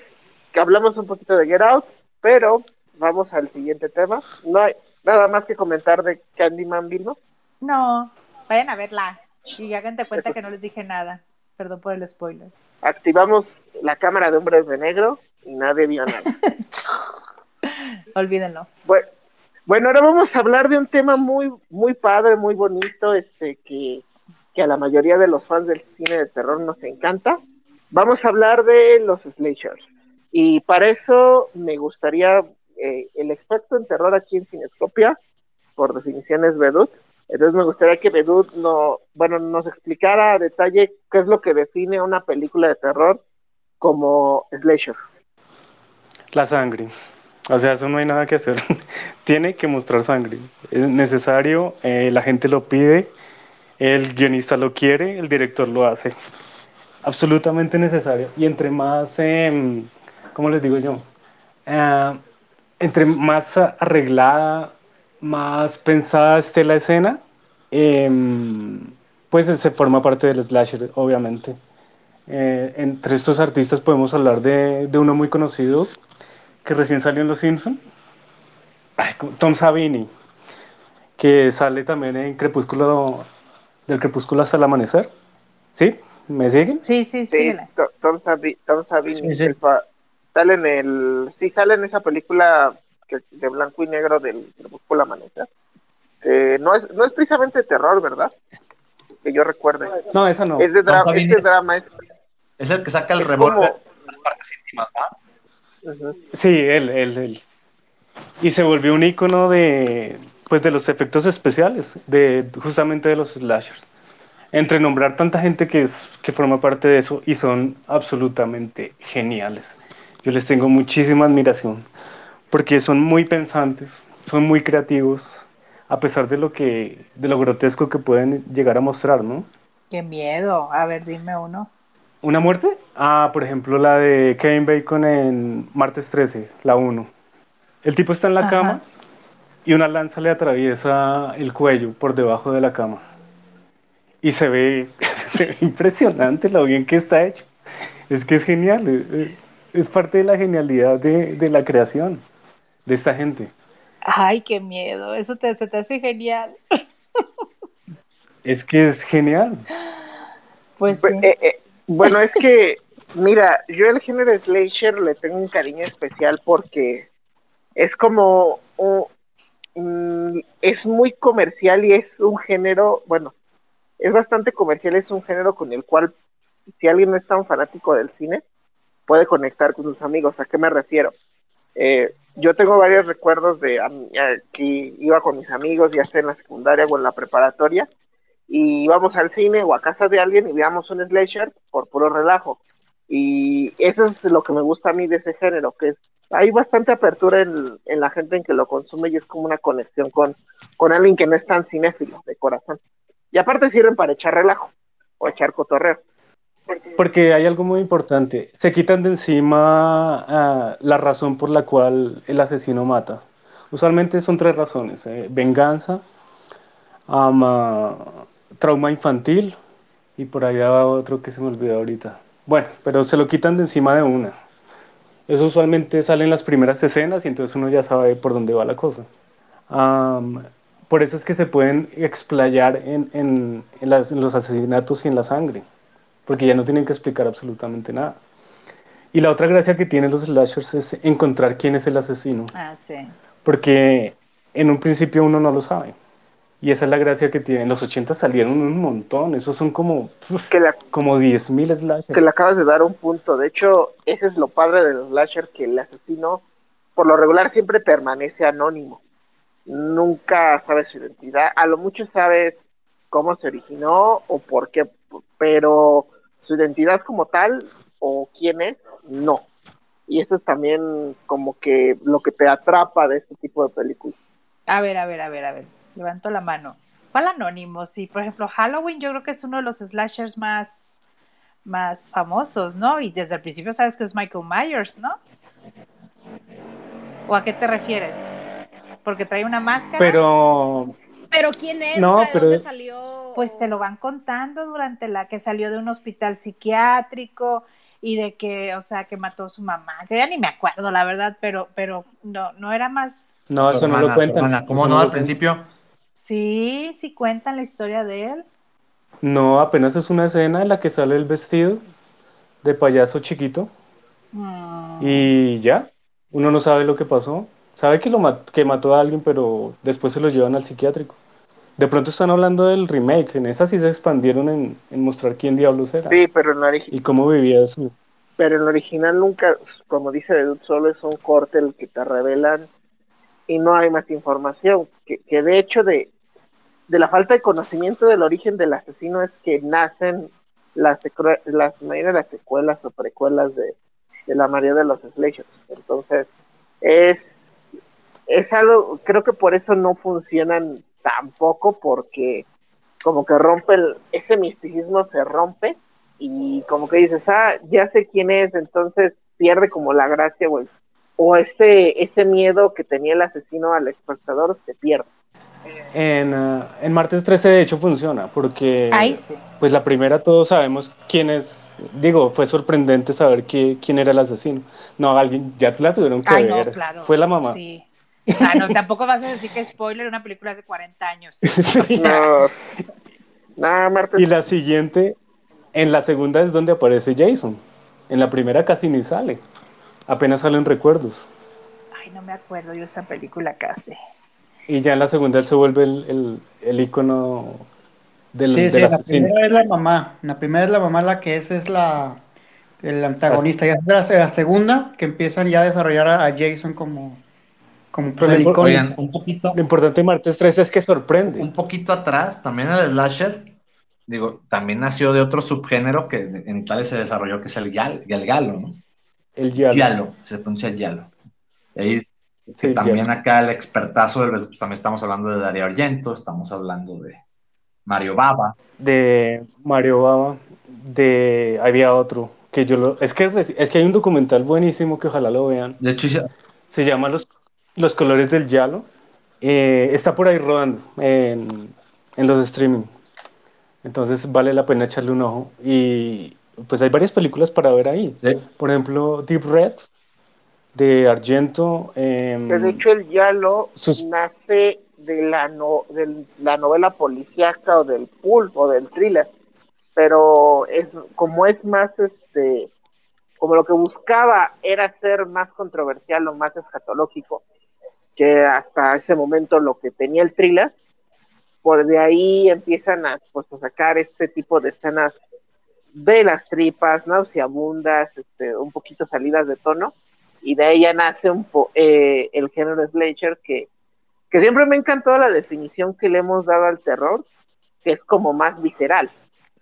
que hablamos un poquito de Get Out, pero vamos al siguiente tema. No hay nada más que comentar de Candyman Vilma.
No, vayan a verla y hagan de cuenta que no les dije nada. Perdón por el spoiler.
Activamos la cámara de hombres de negro y nadie vio nada.
Olvídenlo.
Bueno, bueno, ahora vamos a hablar de un tema muy, muy padre, muy bonito, este, que, que a la mayoría de los fans del cine de terror nos encanta. Vamos a hablar de los slashers. Y para eso me gustaría, eh, el experto en terror aquí en Cinescopia, por definición es Bedut. Entonces me gustaría que Bedut no, bueno, nos explicara a detalle qué es lo que define una película de terror como slasher.
La sangre. O sea, eso no hay nada que hacer. Tiene que mostrar sangre. Es necesario, eh, la gente lo pide, el guionista lo quiere, el director lo hace. Absolutamente necesario. Y entre más, em, ¿cómo les digo yo? Ah, entre más arreglada, más pensada esté la escena, em, pues se forma parte del slasher, obviamente. Eh, entre estos artistas podemos hablar de, uno muy conocido que recién salió en Los Simpson, Ay, ¿cómo? Tom Savini, que sale también en Crepúsculo, del Crepúsculo hasta el amanecer. ¿Sí? ¿Me siguen?
Sí, sí,
Sí, Tom, Savi- Tom Savini.
Sí, sí.
el fa- Sale en el. Sí, sale en esa película que, de blanco y negro del Crepúsculo Amanecer. este, no es, no es precisamente terror, ¿verdad? Que yo recuerde.
No, esa no.
Es de drama,
está
es
bien.
de drama, es,
Es el que saca el revólver
como-
en las partes íntimas.
Sí, él, él, él. Y se volvió un icono de, pues, de los efectos especiales, de justamente de los slashers. Entre nombrar tanta gente que, es, que forma parte de eso y son absolutamente geniales. Yo les tengo muchísima admiración porque son muy pensantes, son muy creativos, a pesar de lo que, de lo grotesco que pueden llegar a mostrar, ¿no?
Qué miedo. A ver, dime uno.
¿Una muerte? Ah, por ejemplo, la de Kevin Bacon en Martes 13, la 1. El tipo está en la
Ajá.
cama y una lanza le atraviesa el cuello por debajo de la cama. Y se ve, se ve impresionante lo bien que está hecho. Es que es genial. Es parte de la genialidad de, de la creación de esta gente.
Ay, qué miedo. Eso te, se te hace genial.
Es que es genial.
Pues sí.
eh, eh, bueno, es que, mira, yo el género slasher le tengo un cariño especial porque es como, un- mm, es muy comercial y es un género, bueno, es bastante comercial, es un género con el cual, si alguien no es tan fanático del cine, puede conectar con sus amigos. ¿A qué me refiero? Eh, yo tengo varios recuerdos de que iba con mis amigos, ya sea en la secundaria o en la preparatoria, y íbamos al cine o a casa de alguien y veíamos un slasher por puro relajo. Y eso es lo que me gusta a mí de ese género, que es, hay bastante apertura en, en la gente en que lo consume y es como una conexión con, con alguien que no es tan cinéfilo de corazón. Y aparte sirven para echar relajo o echar cotorreo.
Porque hay algo muy importante. Se quitan de encima ah, la razón por la cual el asesino mata. Usualmente son tres razones. eh, Venganza, ah, trauma infantil y por allá va otro que se me olvidó ahorita. Bueno, pero se lo quitan de encima de una. Eso usualmente sale en las primeras escenas y entonces uno ya sabe por dónde va la cosa. Por eso es que se pueden explayar en, en- en las- en los asesinatos y en la sangre porque ya no tienen que explicar absolutamente nada. Y la otra gracia que tienen los slashers es encontrar quién es el asesino,
Ah, sí.
porque en un principio uno no lo sabe. Y esa es la gracia que tienen. En los 80 salieron un montón, esos son como, uf,
Que la,
como 10.000 slashers.
que le acabas de dar un punto. De hecho, ese es lo padre de los slasher, que el asesino, por lo regular, siempre permanece anónimo. Nunca sabes su identidad. A lo mucho sabes cómo se originó o por qué, pero su identidad como tal o quién es, no. Y eso es también como que lo que te atrapa de este tipo de películas.
A ver, a ver, a ver, a ver. Levanto la mano. ¿Cuál anónimo? Sí, por ejemplo, Halloween yo creo que es uno de los slashers más, más famosos, ¿no? Y desde el principio sabes que es Michael Myers, ¿no? ¿O a qué te refieres? Porque trae una máscara.
Pero
Pero ¿quién es?
No,
O sea, ¿De
pero-
dónde salió?
Pues te lo van contando durante la que salió de un hospital psiquiátrico y de que, o sea, que mató a su mamá, que ya ni me acuerdo, la verdad, pero, pero no, no era más.
no, eso no lo cuentan.
hermana. ¿Cómo no? Al principio.
Sí, sí cuentan la historia de él.
No, apenas es una escena en la que sale el vestido de payaso chiquito
Mm,
y ya. Uno no sabe lo que pasó. Sabe que, lo mat- que mató a alguien, pero después se lo llevan al psiquiátrico. De pronto están hablando del remake. En esa sí se expandieron en, en mostrar quién diablos era
Sí, pero en la origi-
y cómo vivía su.
pero en el original nunca, como dice Dedut, solo es un corte el que te revelan y no hay más información. Que, que de hecho de, de la falta de conocimiento del origen del asesino es que nacen las, las las secuelas o precuelas de, de la mayoría de los slashers. Entonces, es, es algo, creo que por eso no funcionan tampoco, porque como que rompe el, ese misticismo se rompe y como que dices, ah, ya sé quién es, entonces pierde como la gracia o, el- o ese, ese miedo que tenía el asesino al espectador se pierde.
En, ah, en martes 13 de hecho funciona porque
Ahí sí.
pues la primera todos sabemos quién es. Digo, fue sorprendente saber qui- quién era el asesino. No, alguien ya la tuvieron que
Ay, no,
ver.
claro.
Fue la mamá.
Sí. Ah, no, tampoco vas a decir que spoiler una película hace 40 años. O sea,
No,
Y la siguiente, en la segunda es donde aparece Jason. En la primera casi ni sale. Apenas salen recuerdos.
Ay, no me acuerdo yo esa película casi.
Y ya en la segunda él se vuelve el, el, el ícono del,
Sí,
del
sí, la primera es la mamá. La primera es la mamá la que es, es la el antagonista. Y es la, la segunda que empiezan ya a desarrollar a, a Jason como, como pues,
sea,
el
por-
icono.
Oigan, un poquito,
Lo importante de Martes 3 es que sorprende.
un poquito atrás, también el slasher, digo, también nació de otro subgénero que en Italia se desarrolló, que es el, gal, el galo, ¿no?
El Yalo.
Giallo, se pronuncia giallo. Y ahí que
Sí,
también acá el expertazo, del- pues, también estamos hablando de Darío Argento, estamos hablando de Mario Baba.
de Mario Baba, de había otro que yo lo es que es que hay un documental buenísimo que ojalá lo vean.
De hecho, hice-
Se llama Los, los colores del Yalo. Eh, está por ahí rodando en, en los streaming. Entonces vale la pena echarle un ojo. Y pues hay varias películas para ver ahí.
de-
Por ejemplo, Deep Red de Argento. em,
Que de hecho el Yalo
Sus-
nace de la, no, de la novela policíaca o del pulp o del thriller, pero es como es más este como lo que buscaba era ser más controversial o más escatológico que hasta ese momento lo que tenía el thriller, por de ahí empiezan a, pues, a sacar este tipo de escenas de las tripas, nauseabundas, este, un poquito salidas de tono, y de ahí ya nace un po eh, el género slasher que, que siempre me encantó la definición que le hemos dado al terror, que es como más visceral,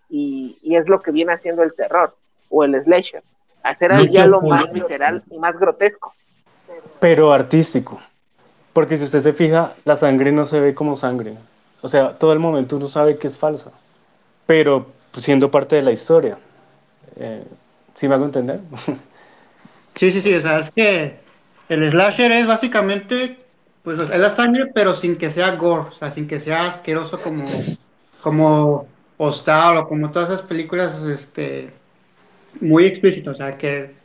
y, y es lo que viene haciendo el terror, o el slasher, hacer al
Lucio
diálogo
Fulci.
más visceral y más grotesco.
pero artístico. Porque si usted se fija, la sangre no se ve como sangre. O sea, todo el momento uno sabe que es falsa, pero siendo parte de la historia. Eh, ¿Sí me hago entender?
Sí, sí, sí, o sea, es que el slasher es básicamente, pues es la sangre, pero sin que sea gore, o sea, sin que sea asqueroso como, como Hostal o como todas esas películas, este, muy explícitas, o sea, que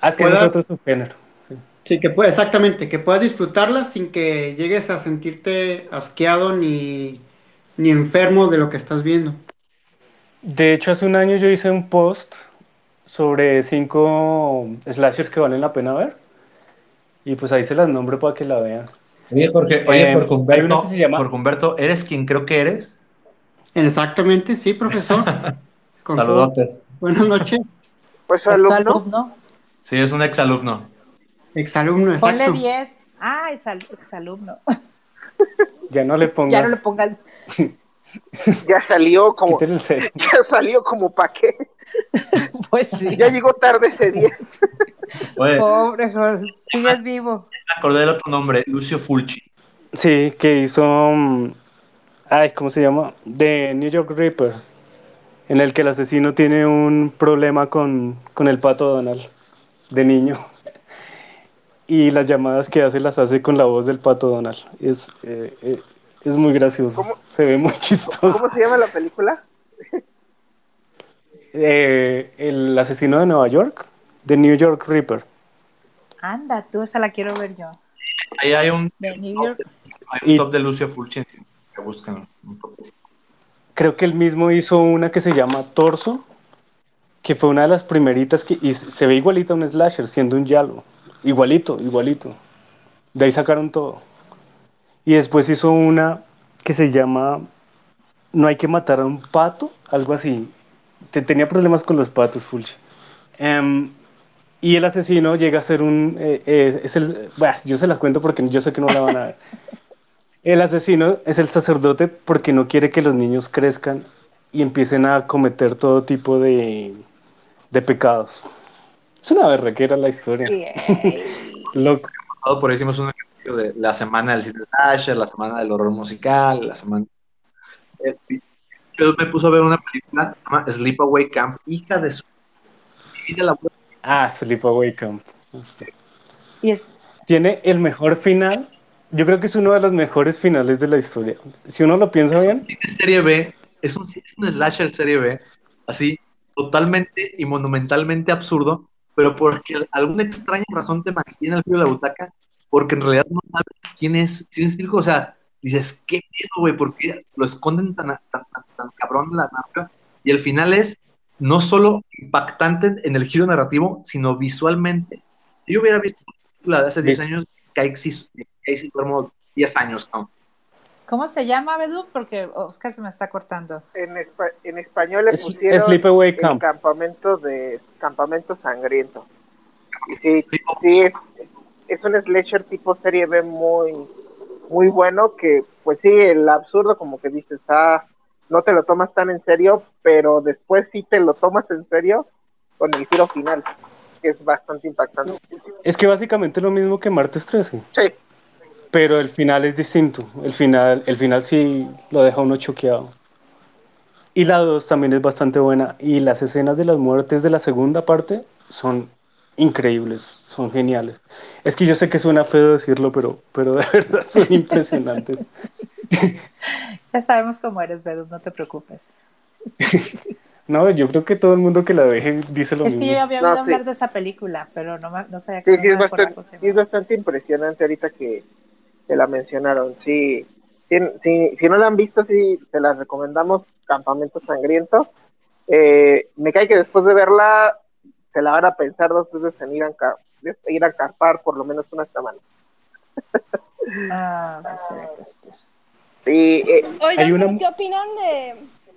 Ah, es que
Pueda-
es otro subgénero. sí.
sí, que puede, exactamente, que puedas disfrutarlas sin que llegues a sentirte asqueado ni, ni enfermo de lo que estás viendo.
De hecho, hace un año yo hice un post sobre cinco slashers que valen la pena ver. Y pues ahí se las nombro para que la vean.
Oye, Jorge, oye,
Eh, hay
Humberto, Jorge Humberto, ¿eres quien creo que eres?
Exactamente, sí, profesor.
Saludotes.
Buenas noches,
Pues alumno,
alumno.
Sí, es un exalumno.
exalumno,
Ponle
exacto.
10. Ah, exalumno.
Ya no le pongas.
Ya no le pongas.
ya salió como, ya salió como pa' qué,
Pues sí.
ya llegó tarde ese día.
Oye,
Pobre Jorge. Sigues vivo.
acordé del otro nombre, Lucio Fulci.
Sí, que hizo. mm, Ay, ¿cómo se llama? De New York Reaper. En el que el asesino tiene un problema con, con el pato Donald de niño. Y las llamadas que hace las hace con la voz del pato Donald. Es, eh, eh, es muy gracioso.
¿Cómo?
Se ve muy chistoso.
¿Cómo se llama la película?
Eh, el asesino de Nueva York, de New York Reaper.
Anda, tú esa la quiero ver yo.
Ahí hay un,
De New York.
hay un
Y-
top de Lucio Fulci. Que buscan un top.
Creo que él mismo hizo una que se llama Torso, que fue una de las primeritas que y se ve igualito a un slasher, siendo un yalo. Igualito, igualito. De ahí sacaron todo. Y después hizo una que se llama No hay que matar a un pato, algo así. Te- tenía problemas con los patos, Fulci. Em, y el asesino llega a ser un... eh, eh, es el, bah, yo se las cuento porque yo sé que no la van a ver. El asesino es el sacerdote porque no quiere que los niños crezcan y empiecen a cometer todo tipo de, de pecados. Es una berrequera la historia. Loco.
Por ahí hicimos un ejercicio de la semana del cine slasher, la semana del horror musical, la semana... Yo me puso a ver una película que se llama Sleepaway Camp, hija de su... de la
Ah, Sleepaway Camp.
Y es,
Tiene el mejor final. Yo creo que es uno de los mejores finales de la historia. Si uno lo piensa bien,
Es serie B, es un, es un slasher serie B, así, totalmente y monumentalmente absurdo, pero porque alguna extraña razón te mantiene al filo de la butaca, porque en realidad no sabes quién es, ¿sí me explico? O sea, dices, ¿qué pedo, güey? ¿Por qué lo esconden tan, tan, tan, tan cabrón la narra? Y el final es no solo impactante en el giro narrativo, sino visualmente. Si yo hubiera visto la de hace 10
Sí.
años, sí, ahí sí duermo 10 años, ¿no?
¿Cómo se llama, Bedú? Porque Oscar se me está cortando.
En, en español le
Es-
pusieron
Sleepaway
el
Camp.
campamento de campamento sangriento. Y sí, sí es, es un slasher tipo serie B muy muy bueno que pues sí el absurdo como que dices ah no te lo tomas tan en serio pero después sí te lo tomas en serio con el giro final que es bastante impactante.
Es que básicamente lo mismo que martes 13,
Sí,
pero el final es distinto. El final, el final sí lo deja uno choqueado. Y la 2 también es bastante buena. Y las escenas de las muertes de la segunda parte son increíbles, son geniales. Es que yo sé que suena feo decirlo, pero, pero de verdad son impresionantes.
Ya sabemos cómo eres, Bedú, no te preocupes.
No, yo creo que todo el mundo que la deje dice lo
Es que
mismo.
yo ya había
No,
oído
sí.
hablar de esa película, pero no, no sabía
sí,
que
sí, es,
no
bastante, es bastante impresionante ahorita que, que la mencionaron. Sí, si, si, si no la han visto, sí, se las recomendamos. Campamento Sangriento. Eh, me cae que después de verla, se la van a pensar dos veces en ir a, ir a acampar por lo menos una semana.
Ah, pues sí, este.
Sí, eh,
Oigan,
Hay una-
¿pero ¿qué opinan de...?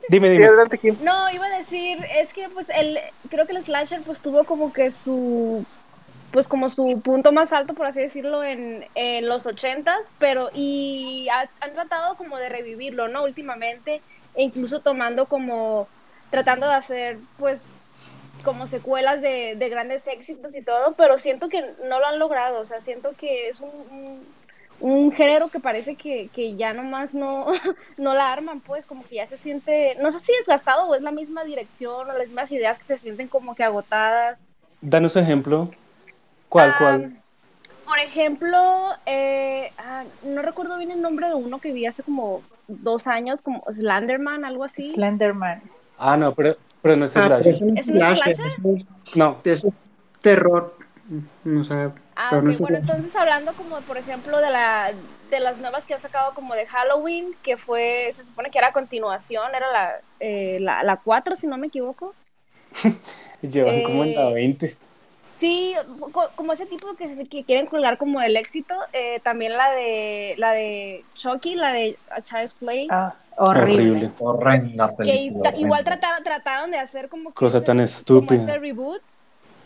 Dime, dime.
adelante, Kim.
No, iba a decir, es que pues el, creo que el slasher pues tuvo como que su, pues como su punto más alto, por así decirlo, en, en los ochentas, pero y ha- han tratado como de revivirlo, ¿no? Últimamente, e incluso tomando como, tratando de hacer pues como secuelas de, de grandes éxitos y todo, pero siento que no lo han logrado, o sea, siento que es un, un, un género que parece que, que ya nomás no, no la arman, pues como que ya se siente, no sé si desgastado o es la misma dirección o las mismas ideas que se sienten como que agotadas.
Danos ejemplo. ¿Cuál,
Ah,
cuál?
Por ejemplo, eh, ah, no recuerdo bien el nombre de uno que vi hace como dos años, como Slenderman, algo así.
Slenderman.
Ah, no, pero, pero no es
Ah,
slasher.
eso no es
¿Es un
slasher,
slasher?
eso es-
No,
eso es terror. O sea,
Ah,
pero no
ok,
es
bueno, entonces hablando como por ejemplo de la de las nuevas que ha sacado como de Halloween, que fue, se supone que era a continuación, era la, eh, la, la 4 si no me equivoco.
llevan como en la
Eh,
20.
Sí, co- como ese tipo que, se- que quieren colgar como el éxito, eh, también la de la de Chucky, la de A Child's Play,
Ah, horrible.
Horrenda
que
película.
igual trataron, trataron de hacer como que
Cosa
este-
tan
como
estúpida.
este reboot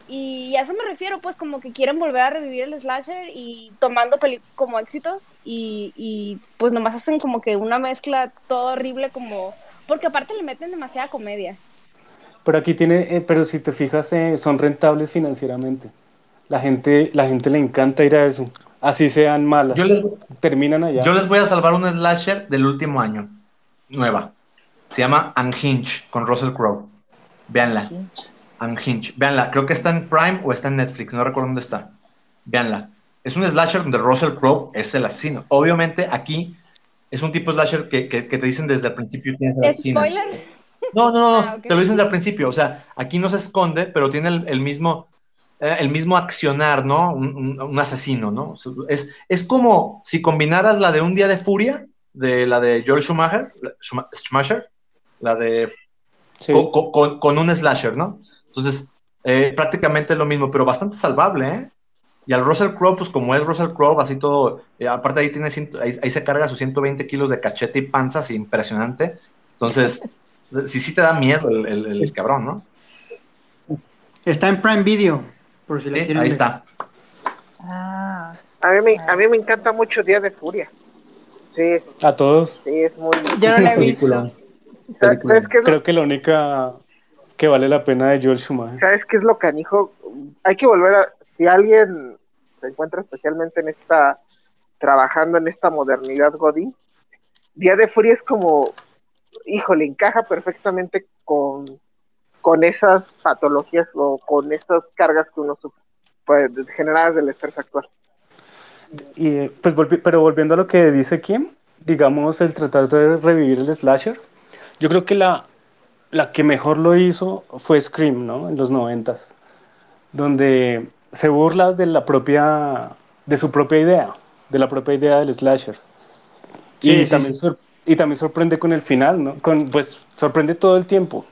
y a eso me refiero pues como que quieren volver a revivir el slasher y tomando peli como éxitos y, y pues nomás hacen como que una mezcla todo horrible como porque aparte le meten demasiada comedia
Pero aquí tiene, eh, pero si te fijas, eh, son rentables financieramente. La gente, la gente le encanta ir a eso. Así sean malas.
Yo les,
Terminan allá.
yo les voy a salvar un slasher del último año. Nueva. Se llama Unhinged con Russell Crowe. Véanla. Unhinged. Véanla. Creo que está en Prime o está en Netflix. No recuerdo dónde está. Véanla. Es un slasher donde Russell Crowe es el asesino. Obviamente aquí es un tipo de slasher que, que- que te dicen desde el principio quién es el asesino.
spoiler
No, no, no,
Ah, ok.
te lo dicen desde el principio. O sea, aquí no se esconde, pero tiene el, el mismo, eh, el mismo accionar, ¿no? Un, un- un asesino, ¿no? Es, es como si combinaras la de Un Día de Furia, de la de Joel Schumacher, Schumacher, la de
Sí.
co- co- con, con un slasher, ¿no? Entonces, eh, prácticamente es lo mismo, pero bastante salvable, ¿eh? Y al Russell Crowe, pues como es Russell Crowe, así todo, eh, aparte ahí tiene, ahí, ahí se carga sus 120 kilos de cachete y panza, así impresionante. Entonces, sí, sí te da miedo el, el- el cabrón, ¿no?
Está en Prime Video, por si la
Sí,
quieren
ahí
ver.
está.
Ah,
A mí, me, a mí me encanta mucho Día de Furia. Sí,
A todos.
sí, es muy...
yo no la he
Película.
visto.
¿Sabes sabes qué es lo,
Creo que la única que vale la pena de Joel Schumacher.
¿Sabes qué es lo canijo? Hay que volver a... Si alguien se encuentra especialmente en esta... Trabajando en esta modernidad Godín, Día de Furia es como... Híjole, encaja perfectamente con, con esas patologías o con esas cargas que uno sufre, pues, generadas del estrés actual.
Y, pues volvi- pero volviendo a lo que dice Kim, digamos el tratar de revivir el slasher, yo creo que la, la que mejor lo hizo fue Scream, ¿no? En los noventas, donde se burla de la propia, de su propia idea, de la propia idea del slasher.
Sí,
y,
sí,
también
sí.
sor- y también sorprende con el final, ¿no? Con, pues sorprende todo el tiempo,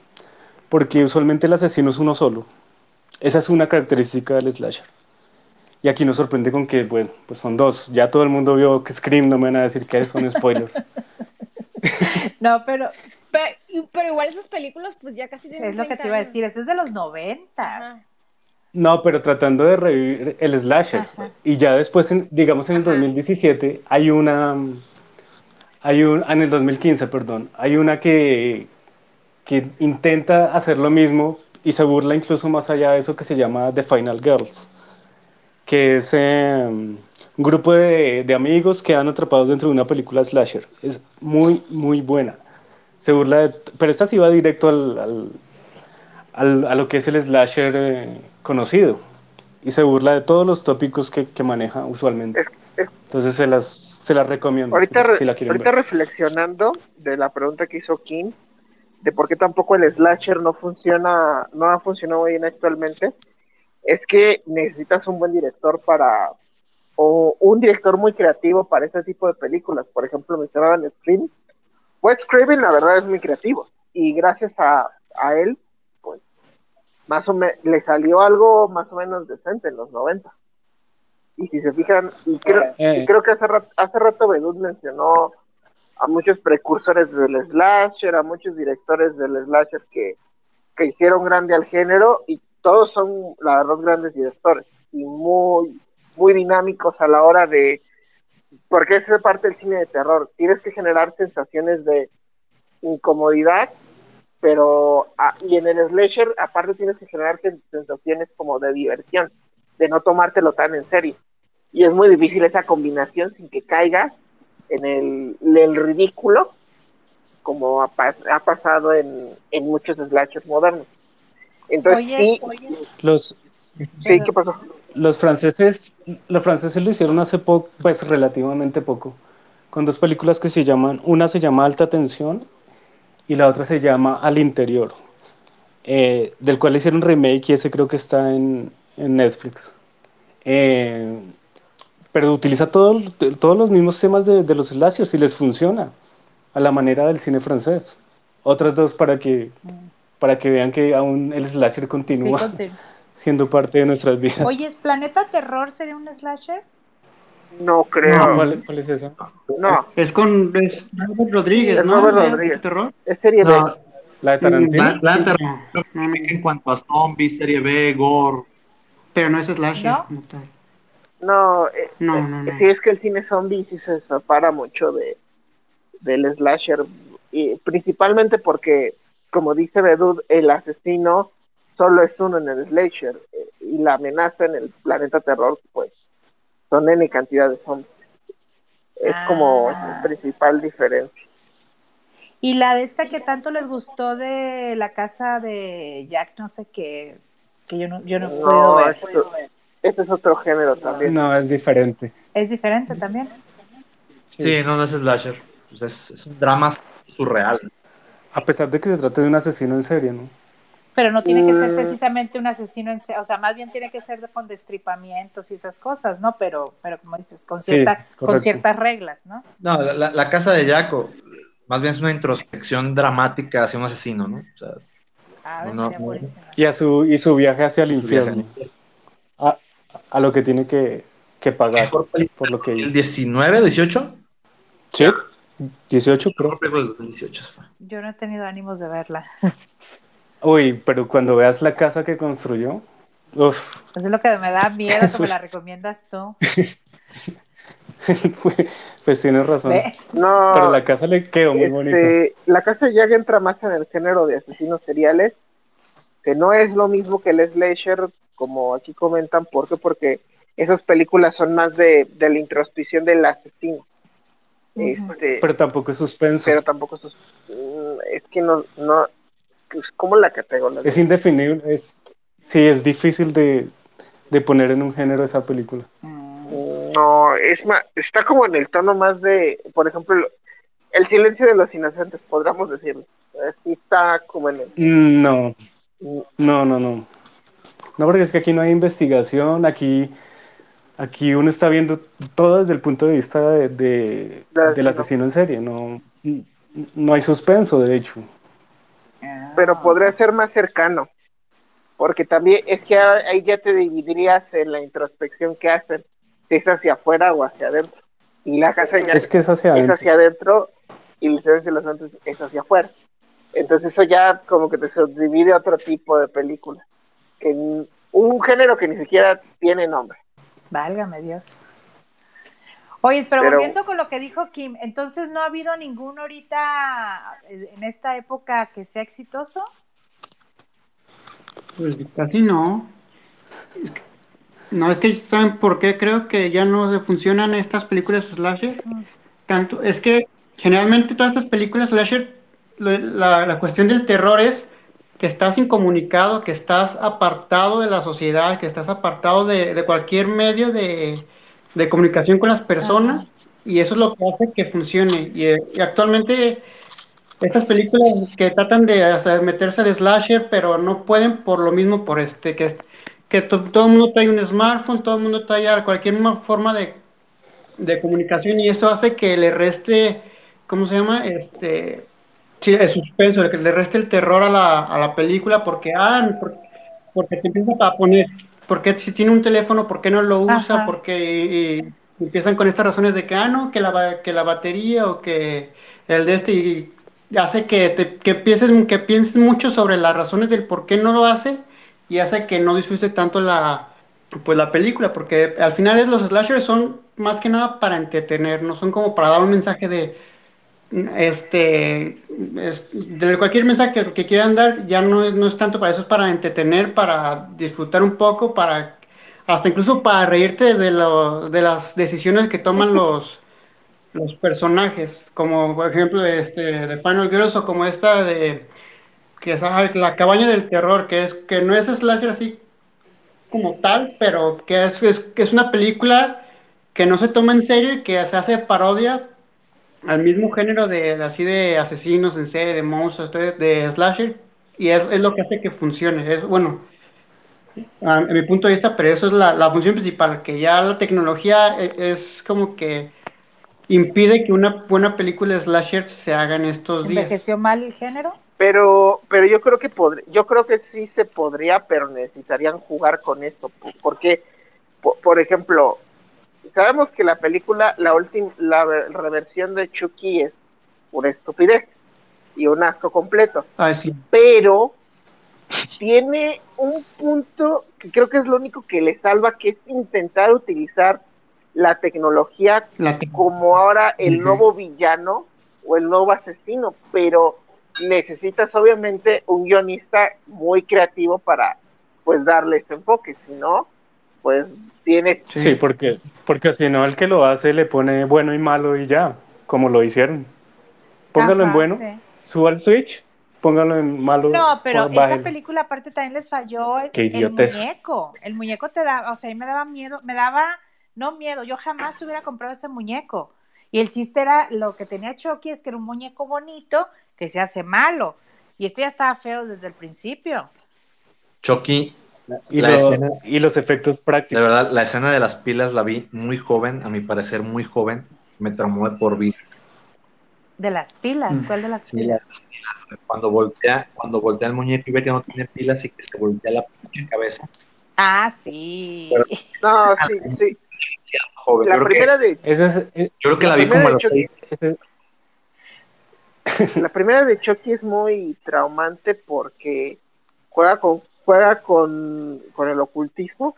porque usualmente el asesino es uno solo. Esa es una característica del slasher. Y aquí nos sorprende con que, bueno, pues son dos. Ya todo el mundo vio que Scream, no me van a decir que son spoilers.
No, pero
Pe- Pero, igual esas películas, pues ya casi
es lo que
30
te iba a decir, ese es de los noventas.
No, pero tratando de revivir el slasher.
Ajá.
Y ya después, en- digamos en el
Ajá.
2017, hay una, hay un, ah, en el 2015, perdón, hay una que, que intenta hacer lo mismo y se burla incluso más allá de eso que se llama The Final Girls, que es eh, un grupo de, de amigos que quedan atrapados dentro de una película slasher. Es muy, muy buena. Se burla de, pero esta sí va directo al, al- al- a lo que es el slasher eh, conocido y se burla de todos los tópicos que, que maneja usualmente.
Es- es-
Entonces se las, se las recomiendo
Ahorita,
si, la
ahorita reflexionando de la pregunta que hizo King, de por qué tampoco el slasher no funciona, no ha funcionado bien actualmente, es que necesitas un buen director para, o un director muy creativo para este tipo de películas. Por ejemplo, mencionaban Scream. Wes Craven la verdad es muy creativo y gracias a, a él, pues, más o menos, le salió algo más o menos decente en los 90. Y si se fijan, y creo,
Eh.
y creo que hace rato, hace rato mencionó a muchos precursores del slasher, a muchos directores del slasher que, que hicieron grande al género y todos son, la verdad, grandes directores y muy, muy dinámicos a la hora de, porque esa es parte del cine de terror, tienes que generar sensaciones de incomodidad, pero, ah, y en el slasher aparte tienes que generar sen- sensaciones como de diversión, de no tomártelo tan en serio. Y es muy difícil esa combinación sin que caigas en el, el ridículo, como ha, pas- ha pasado en, en muchos slashers modernos. Entonces,
Oye,
sí,
Los,
sí, ¿qué pasó?
los franceses, los franceses lo hicieron hace poco, pues relativamente poco, con dos películas que se llaman, una se llama Alta Tensión y la otra se llama Al Interior, eh, del cual hicieron remake y ese creo que está en, en Netflix. Eh, pero utiliza todo- todos los mismos temas de, de los slashers y les funciona a la manera del cine francés. Otras dos para que, para que vean que aún el slasher
Sí,
continúa siendo parte de nuestras vidas.
Oye, ¿es Planeta Terror sería un slasher?
No creo.
¿Cuál, cuál es esa?
No,
Es con es Robert Rodríguez, ¿no?
Robert
¿De-
Rodríguez.
de terror?
es serie B.
No,
¿La de Tarantino?
la, la terror
No, no, no,
en cuanto a zombies, serie B, gore.
pero no es slasher
¿No?
No, eh,
No,
eh,
no, no.
sí es que el cine zombie sí se separa mucho de del slasher, y principalmente porque, como dice Bedud, el asesino solo es uno en el slasher eh, y la amenaza en el planeta terror, pues, son N cantidad de zombies. Es como
Ah.
la principal diferencia.
Y la de esta que tanto les gustó de la casa de Jack, no sé qué, que yo no, yo no
No,
ver.
esto- este es otro género también.
No, es diferente.
Es diferente también.
Sí, no, no es slasher. Pues es, es un drama surreal.
A pesar de que se trate de un asesino en serie, ¿no?
Pero no tiene que ser
Mm.
precisamente un asesino en se- o sea, más bien tiene que ser de- con destripamientos y esas cosas, ¿no? Pero, pero como dices, con
Sí,
cierta, con ciertas reglas, ¿no?
No, la, la- la casa de Jaco, más bien es una introspección dramática hacia un asesino, ¿no? O sea,
Ah,
No.
Y, a su, y su viaje hacia el
Su viaje al
infierno. A, lo que tiene que, que pagar
mejor película
por lo que
¿El
hizo.
19 o 18?
Sí, 18 creo.
Mejor película del 2018 fue.
Yo no he tenido ánimos de verla.
Uy, pero cuando veas la casa que construyó, uf,
Eso es lo que me da miedo que me la recomiendas tú.
pues tienes razón.
¿Ves?
No,
Pero la casa le quedó muy bonita.
Este, la casa Jack entra más en el género de asesinos seriales, que no es lo mismo que el slasher, como aquí comentan, ¿por qué? Porque esas películas son más de, de la introspección del asesino. Este,
Pero tampoco es suspenso.
pero tampoco sus- mm, es que no, no, pues, ¿cómo la categoría?
Es indefinible. Es, sí, es difícil de, de poner en un género esa película.
Mm.
No, es más, está como en el tono más de, por ejemplo, el, silencio de los inocentes, podríamos decirlo. Así está como en el...
Mm, No, no, no, no. No, porque es que aquí no hay investigación, aquí, aquí uno está viendo todo desde el punto de vista de, de-
Del
del asesino en serie, no, no hay suspenso, de hecho.
pero podría ser más cercano, porque también es que ahí ya te dividirías en la introspección que hacen, si es hacia afuera o hacia adentro. Y la casa ya
Es que es hacia
es
adentro.
hacia adentro, y de los Inocentes es hacia afuera. Entonces eso ya como que te subdivide a otro tipo de película. Que un género que ni siquiera tiene nombre.
Válgame Dios. Oye, pero,
Pero-
volviendo con lo que dijo Kim, entonces no ha habido ninguno ahorita eh, en esta época que sea exitoso.
Pues casi no. Es que- no, es que ¿saben por qué? Creo que ya no se funcionan estas películas slasher. Tanto, es que generalmente todas estas películas slasher, la cuestión del terror es que estás incomunicado, que estás apartado de la sociedad, que estás apartado de, de cualquier medio de, de comunicación con las personas, y eso es lo que hace que funcione. Y, eh, y actualmente estas películas que tratan de hacer- meterse al slasher, pero no pueden por lo mismo, por este, que, que to- todo el mundo trae un smartphone, todo el mundo trae cualquier ma- forma de, de comunicación y eso hace que le reste, ¿cómo se llama? Este, sí, el suspenso, que le reste el terror a la, a la película porque, ah, por- porque te empiezan a poner, porque si tiene un teléfono, ¿por qué no lo usa?
Ajá.
Porque y- y empiezan con estas razones de que, ah, no, que la, que la batería o que el de este y hace que, te, que, pienses, que pienses mucho sobre las razones del por qué no lo hace y hace que no disfrute tanto la, pues la película, porque al final es, los slashers son más que nada para entretener, no son como para dar un mensaje de este es- de cualquier mensaje que, que quieran dar ya no es, no es tanto para eso, es para entretener, para disfrutar un poco, para hasta incluso para reírte de, lo- de las decisiones que toman los, los personajes, como por ejemplo este de Final Girls o como esta de que es la cabaña del terror, que es que no es slasher así como tal, pero que es, es, que es una película que no se toma en serio y que se hace parodia al mismo género de, de así de asesinos en serie, de monstruos, de, de slasher, y es, es lo que hace que funcione. Es bueno, a, a mi punto de vista, pero eso es la, la función principal, que ya la tecnología e- es, como que impide que una buena película de slasher se haga en estos días.
¿Envejeció mal el género?
Pero, pero yo creo que podr- yo creo que sí se podría, pero necesitarían jugar con esto, po- porque, po- por ejemplo, sabemos que la película, la última, la re- reversión de Chucky es una estupidez y un asco completo,
Ah, sí.
pero tiene un punto que creo que es lo único que le salva, que es intentar utilizar la tecnología
La te-
como ahora el nuevo villano o el nuevo asesino, pero necesitas obviamente un guionista muy creativo para pues darle este enfoque, si no, pues tiene
Sí, porque, porque si no, el que lo hace le pone bueno y malo y ya, como lo hicieron. Póngalo en bueno,
sí.
suba el switch, póngalo en malo.
No, pero esa película aparte también les falló el,
Qué
el
idiotez.
muñeco. El muñeco te daba, o sea, a mí me daba miedo, me daba, no miedo, yo jamás hubiera comprado ese muñeco. Y el chiste era, lo que tenía Chucky es que era un muñeco bonito que se hace malo. Y este ya estaba feo desde el principio.
Chucky,
Y,
la
lo-
escena-
y los efectos
de
prácticos.
verdad, la escena de las pilas la vi muy joven, a mi parecer muy joven, me traumó de por vida.
De las pilas, ¿cuál de las
Sí,
pilas?
Cuando voltea, cuando voltea el muñeco y ve que no tiene pilas y que se voltea la pinche cabeza.
Ah, sí.
Pero-
no, sí, sí.
Joven.
La
Yo creo, que,
primera de
yo
es- es-
creo que la
la
vi como a
primera
los
de
seis.
la primera de Chucky es muy traumante porque juega con juega con, con el ocultismo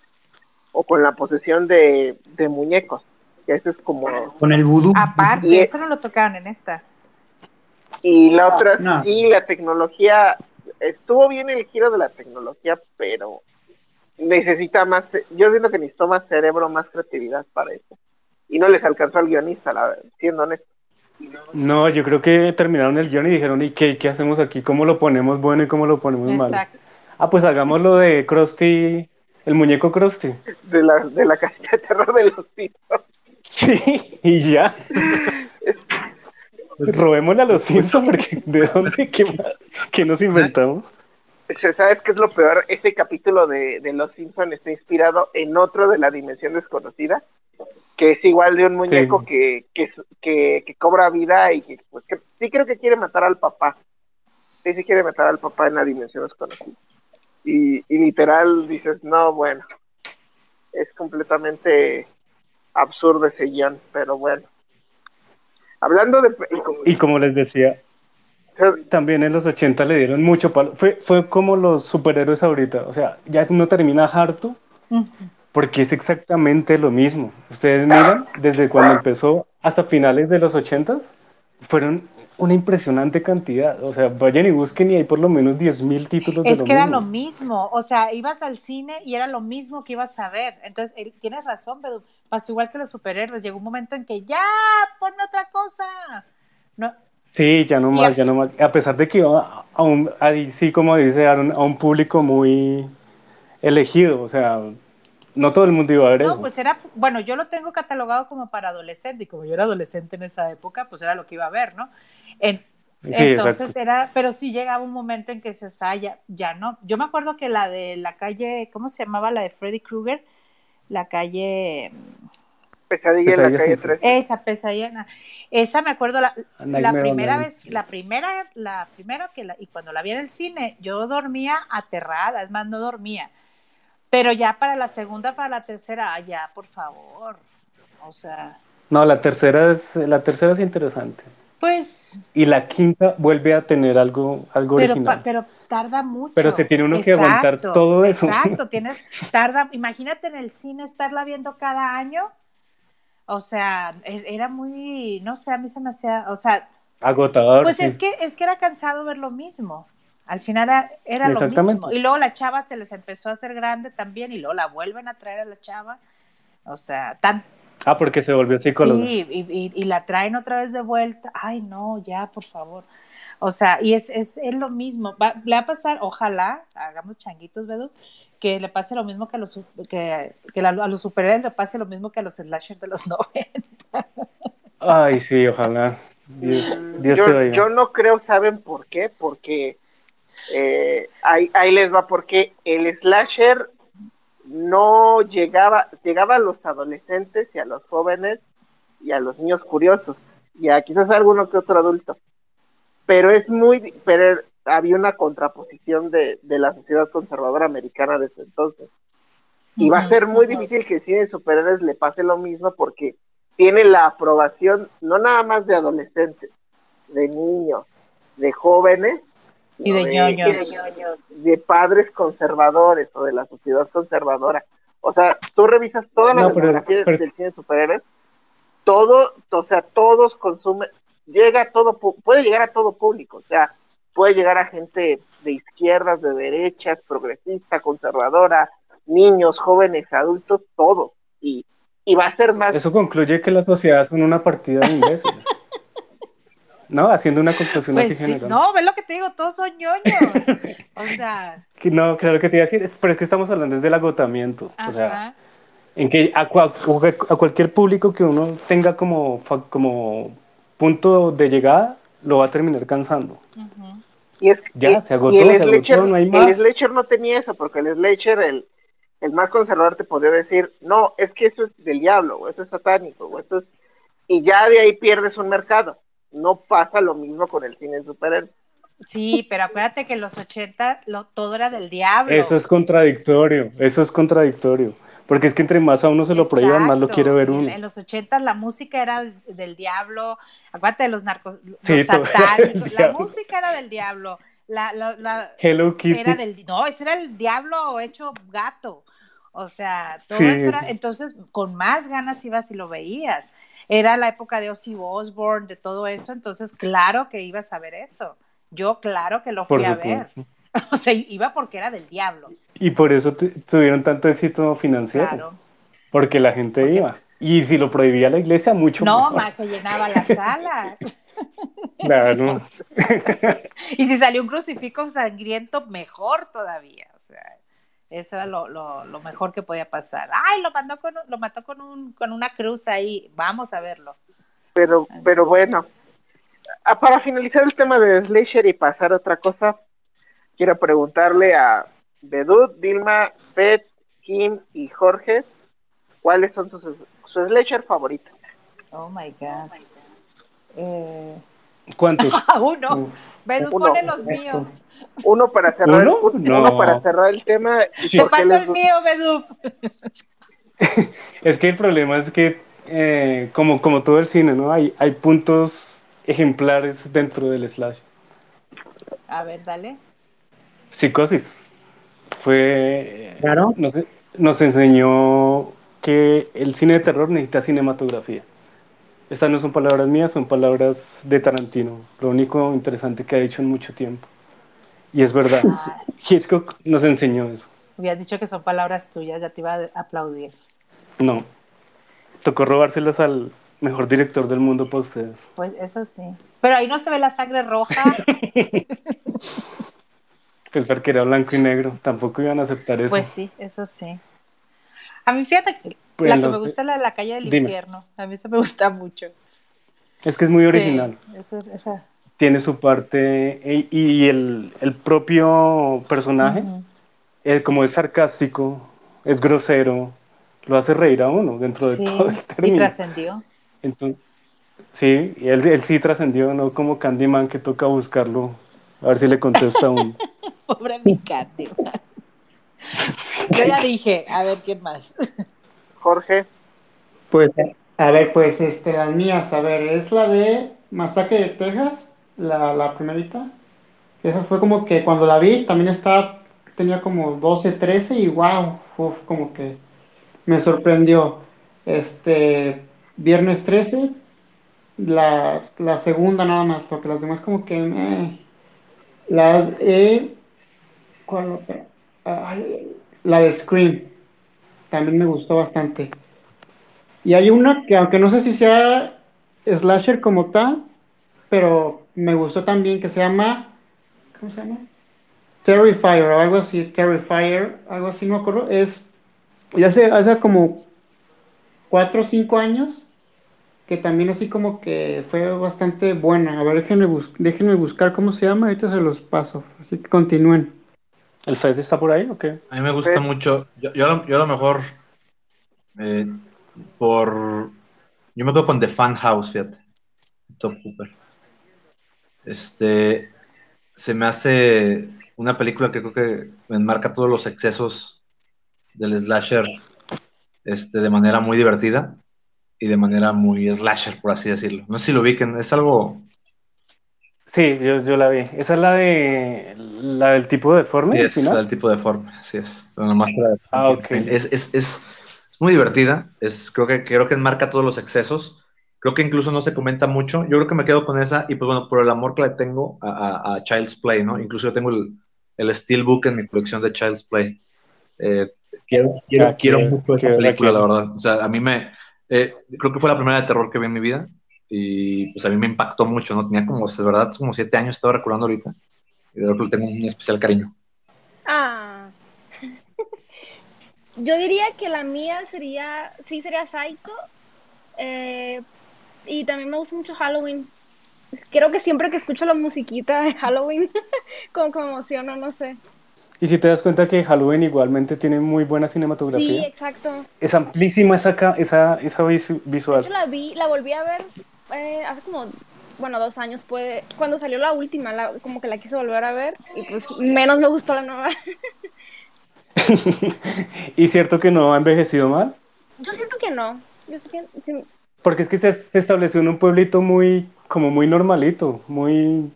o con la posesión de, de muñecos, que eso es como
Con el vudú.
Aparte,
Y-
eso no lo tocaron en esta.
Y la otra,
No.
sí, la tecnología, estuvo bien el giro de la tecnología, pero necesita más, yo siento que necesitó más cerebro, más creatividad para eso. Y no les alcanzó al guionista, la, siendo honesto.
No, yo creo que terminaron el guion y dijeron, ¿y qué, qué hacemos aquí? ¿Cómo lo ponemos bueno y cómo lo ponemos malo?
Exacto.
Ah, pues hagamos lo de Krusty, el muñeco Krusty.
De la, de la casita de terror de los Simpsons.
Sí, y ya. Robémosle a los Simpsons porque ¿de dónde? ¿Qué, más? ¿Qué nos inventamos?
¿Sabes qué es lo peor? Este capítulo de, de Los Simpsons está inspirado en otro de la dimensión desconocida, que es igual de un muñeco
Sí.
que, que, que, que cobra vida y que, pues, que sí creo que quiere matar al papá. Sí, sí quiere matar al papá en la dimensión desconocida. Y, y literal dices, no, bueno, es completamente absurdo ese guion, pero bueno. Hablando de... y como-
Y como les decía, también en los 80 le dieron mucho palo. Fue, fue como los superhéroes ahorita. O sea, ya uno termina harto porque es exactamente lo mismo. Ustedes miran, desde cuando empezó hasta finales de los 80 fueron una impresionante cantidad. O sea, vayan y busquen y hay por lo menos 10.000 títulos de
Es
lo
que era lo mismo, o sea, ibas al cine y era lo mismo que ibas a ver. Entonces, él- tienes razón, Bedu, pasó igual que los superhéroes. Llegó un momento en que ya, ponme otra cosa. No,
Sí, ya no más,
a-
ya no más. A pesar de que iba a un, ahí sí, como dice Aaron, a un público muy elegido, o sea, no todo el mundo iba a ver
no,
eso.
pues era, bueno, yo lo tengo catalogado como para adolescente y como yo era adolescente en esa época, pues era lo que iba a ver, ¿no? En-
Sí,
entonces
exacto.
era, pero sí llegaba un momento en que se, o sea, ya, ya no. Yo me acuerdo que la de la calle, ¿cómo se llamaba? La de Freddy Krueger, la calle,
Pesadilla en la calle
sin
3.
esa pesadilla, esa me acuerdo la, la primera vez, la primera, la primera que la, y cuando la vi en el cine, yo dormía aterrada, es más, no dormía. Pero ya para la segunda, para la tercera, ah, ya, por favor. O sea,
No, la tercera es, la tercera es interesante.
pues,
Y la quinta vuelve a tener algo, algo
pero,
original.
pa- pero tarda mucho.
Pero se tiene uno que aguantar todo eso.
Exacto, tienes, tarda, imagínate en el cine estarla viendo cada año. O sea, e- era muy, no sé, a mí se me hacía, o sea,
Agotador.
Pues
sí.
es que es que era cansado ver lo mismo. Al final era, era lo
Exactamente.
mismo. Y luego la chava se les empezó a hacer grande también y luego la vuelven a traer a la chava. O sea, tan
Ah, porque se volvió psicóloga.
sí, y, y- y la traen otra vez de vuelta. Ay, no, ya, por favor. O sea, y es, es, es lo mismo. Va- le va a pasar, ojalá, hagamos changuitos, Bedu, que le pase lo mismo que a los, que, que la- a los superhéroes le pase lo mismo que a los slashers de los 90.
Ay, sí, ojalá. Dios, Dios te
yo, yo no creo, ¿saben por qué? Porque eh, ahí, ahí les va, porque el slasher no llegaba, llegaba a los adolescentes y a los jóvenes y a los niños curiosos y a quizás alguno que otro adulto. Pero es muy, pero había una contraposición de, de la sociedad conservadora americana desde entonces. Y va a ser muy difícil que el cine de superhéroes le pase lo mismo porque tiene la aprobación no nada más de adolescentes, de niños, de jóvenes
Y de ñoños.
de padres conservadores o de la sociedad conservadora. O sea, tú revisas toda la
No,
del cine de superhéroes, todo, o sea, todos consumen, llega a todo, pu- puede llegar a todo público, o sea, puede llegar a gente de izquierdas, de derechas, progresista, conservadora, niños, jóvenes, adultos, todo. Y, y va a ser más
Eso concluye que la sociedad son una partida de imbéciles. ¿No? Haciendo una conclusión
Pues
así
sí,
general.
no, ves lo que te digo, todos son ñoños. O sea,
Que No, claro que te iba a decir, es- pero es que estamos hablando desde el agotamiento. O sea, en que a, cua- a cualquier público que uno tenga como, como punto de llegada, lo va a terminar cansando.
Y es
Ya,
y-
se agotó,
y el
se agotó, no hay
el
más.
slasher no tenía eso, porque el slasher, el, el más conservador te podría decir, no, es que eso es del diablo, o eso es satánico, o eso es... Y ya de ahí pierdes un mercado. No pasa lo mismo con el cine de superhéroes.
Sí, pero acuérdate que en los 80 lo, todo era del diablo.
Eso es contradictorio, eso es contradictorio. Porque es que entre más a uno se lo prohíban, más lo
Exacto.
quiere ver uno.
En los 80 la música era del diablo. Acuérdate de los narcos, los
Sí,
satánicos. La música era del diablo. La, la, la-
Hello Kitty.
era del no, eso era el diablo hecho gato. O sea, todo
Sí.
eso era, entonces con más ganas ibas y lo veías. Era la época de Ozzy Osbourne, de todo eso, entonces claro que ibas a ver eso. Yo claro que lo fui a ver. O sea, iba porque era del diablo.
Y por eso tu- tuvieron tanto éxito financiero.
Claro.
Porque la gente
Porque-
iba. Y si lo prohibía la iglesia, mucho
No,
mejor.
más se llenaba la sala.
Claro.
Y si salió un crucifijo sangriento, mejor todavía. O sea, eso era lo, lo, lo mejor que podía pasar. Ay, lo mandó con, lo mató con un, con una cruz ahí. Vamos a verlo.
Pero, pero bueno, Ah, para finalizar el tema de slasher y pasar a otra cosa, quiero preguntarle a Bedut, Dilma, Pet, Kim y Jorge, ¿cuáles son sus, sus slasher favoritos?
Oh my God. Eh,
¿Cuántos?
ah, uno. Bedu,
Uno.
pone los míos.
Uno para cerrar,
¿Uno?
El,
No.
uno para cerrar el tema.
Sí.
Te paso
les
el mío, Bedu.
Es que el problema es que eh, como, como todo el cine, ¿no? Hay, hay puntos ejemplares dentro del slash.
A ver, dale.
Psicosis. Fue.
Claro.
Nos, nos enseñó que el cine de terror necesita cinematografía. Estas no son palabras mías, son palabras de Tarantino. Lo único interesante que ha dicho en mucho tiempo. Y es verdad. Hitchcock nos enseñó eso.
Hubieras dicho que son palabras tuyas, ya te iba a aplaudir.
No. Tocó robárselas al mejor director del mundo para ustedes.
Pues eso sí. Pero ahí no se ve la sangre roja.
Pues porque era blanco y negro. Tampoco iban a aceptar eso.
Pues sí, eso sí. A mí fíjate que
Pues
la que
los
me gusta es la de la calle del
Dime.
infierno. A mí eso me gusta mucho.
Es que es muy
Sí,
original.
eso- esa.
Tiene su parte. Y, y el, el propio personaje, eh, como es sarcástico, es grosero, lo hace reír a uno dentro de
Sí,
todo el
y
término.
trascendió.
Entonces, sí, y él, él sí trascendió, no como Candyman que toca buscarlo. A ver si le contesta a uno.
Pobre mi Katy. Yo ya dije, a ver quién más.
Jorge,
Pues, a ver, pues, este, las mías, a ver, es la de Masacre de Texas, la, la primerita. Esa fue como que cuando la vi, también estaba, tenía como 12, 13 y wow, como que me sorprendió. Este, Viernes 13, la, la segunda nada más, porque las demás como que... eh. Las, eh, ¿cuál otra? La de Scream, también me gustó bastante. Y hay una que, aunque no sé si sea slasher como tal, pero me gustó también que se llama, ¿cómo se llama? Terrifier o algo así, Terrifier, algo así, no me acuerdo. Es, ya hace, hace como cuatro o cinco años, que también así como que fue bastante buena. A ver, déjenme, bus- déjenme buscar cómo se llama, ahorita se los paso. Así que continúen.
¿El Fez está por ahí o qué?
A mí me gusta mucho. Yo, yo, a lo- yo a lo mejor eh, por. Yo me quedo con The Fan House, fíjate. Top Hooper. Este. Se me hace una película que creo que enmarca todos los excesos del slasher este, de manera muy divertida y de manera muy slasher, por así decirlo. No sé si lo ubiquen, es algo.
Sí, yo, yo la vi. Esa es la de la del tipo deforme
Sí, es
final.
del tipo de forma, así es. La máscara de
Ah, ok.
Frankenstein. Es, es, es, muy divertida. Es, creo, que, creo que enmarca todos los excesos. Creo que incluso no se comenta mucho. Yo creo que me quedo con esa. Y pues bueno, por el amor que le tengo a, a- a Child's Play, ¿no? Incluso yo tengo el, el Steelbook en mi colección de Child's Play. Eh, quiero quiero,
Ah,
quiero
qué-
mucho esa película, la verdad. O sea, a mí me. eh, creo que fue la primera de terror que vi en mi vida. Y pues a mí me impactó mucho, ¿no? Tenía como, de verdad, como siete años, estaba recordando ahorita. Y que le tengo un especial cariño.
Ah. Yo diría que la mía sería, sí sería Psycho. eh, y también me gusta mucho Halloween. Creo que siempre que escucho la musiquita de Halloween, como que me emociono, no sé.
Y si te das cuenta que Halloween igualmente tiene muy buena
Sí,
cinematografía.
exacto.
Es amplísima esa, ca- esa, esa visu-
De
visual.
hecho, la vi, la volví a ver eh, hace como, bueno, dos años, puede, cuando salió la última, la- como que la quise volver a ver y pues menos me gustó la nueva.
y cierto que no ha envejecido mal.
Yo siento que no. Yo sé que sí,
Porque es que se, se estableció en un pueblito muy, como muy normalito, muy...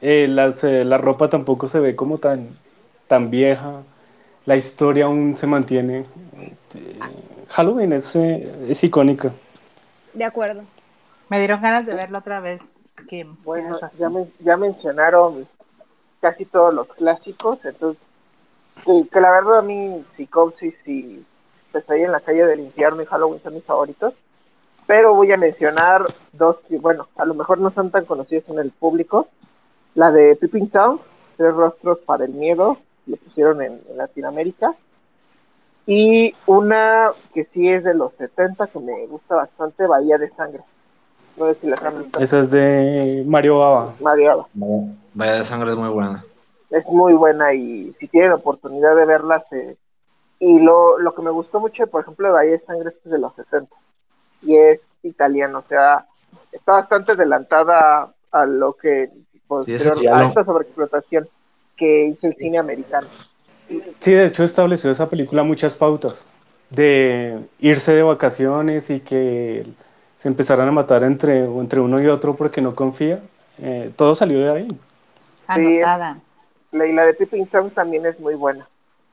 eh, las, eh, la ropa tampoco se ve como tan, tan vieja, la historia aún se mantiene. Halloween es, eh, es icónica.
de acuerdo.
Me dieron ganas de verlo otra vez, Kim.
bueno, ya, mencionaron casi todos los clásicos, entonces, que, que la verdad a mí Psicosis y Pesadilla en la calle del infierno y Halloween son mis favoritos, pero voy a mencionar dos que, bueno, a lo mejor no son tan conocidos en el público, la de Peeping Tom, Tres Rostros para el Miedo, lo pusieron en, en Latinoamérica, y una que sí es de los 70, que me gusta bastante, Bahía de Sangre. No sé si las han visto.
Esa es de Mario Baba.
Mario Ava.
Vaya, Vaya de sangre es muy buena.
es muy buena y si tienen oportunidad de verla se... y lo, lo que me gustó mucho por ejemplo de Bahía de Sangre es de los 60 y es italiano o sea está bastante adelantada a lo que posterior-
ese
a esta sobreexplotación que hizo el cine americano
Sí, de hecho estableció esa película muchas pautas. de irse de vacaciones y que se empezaran a matar entre, entre uno y otro porque no confía. Eh, todo salió de ahí.
Anotada.
La, y la de Tipping Tom también es muy buena.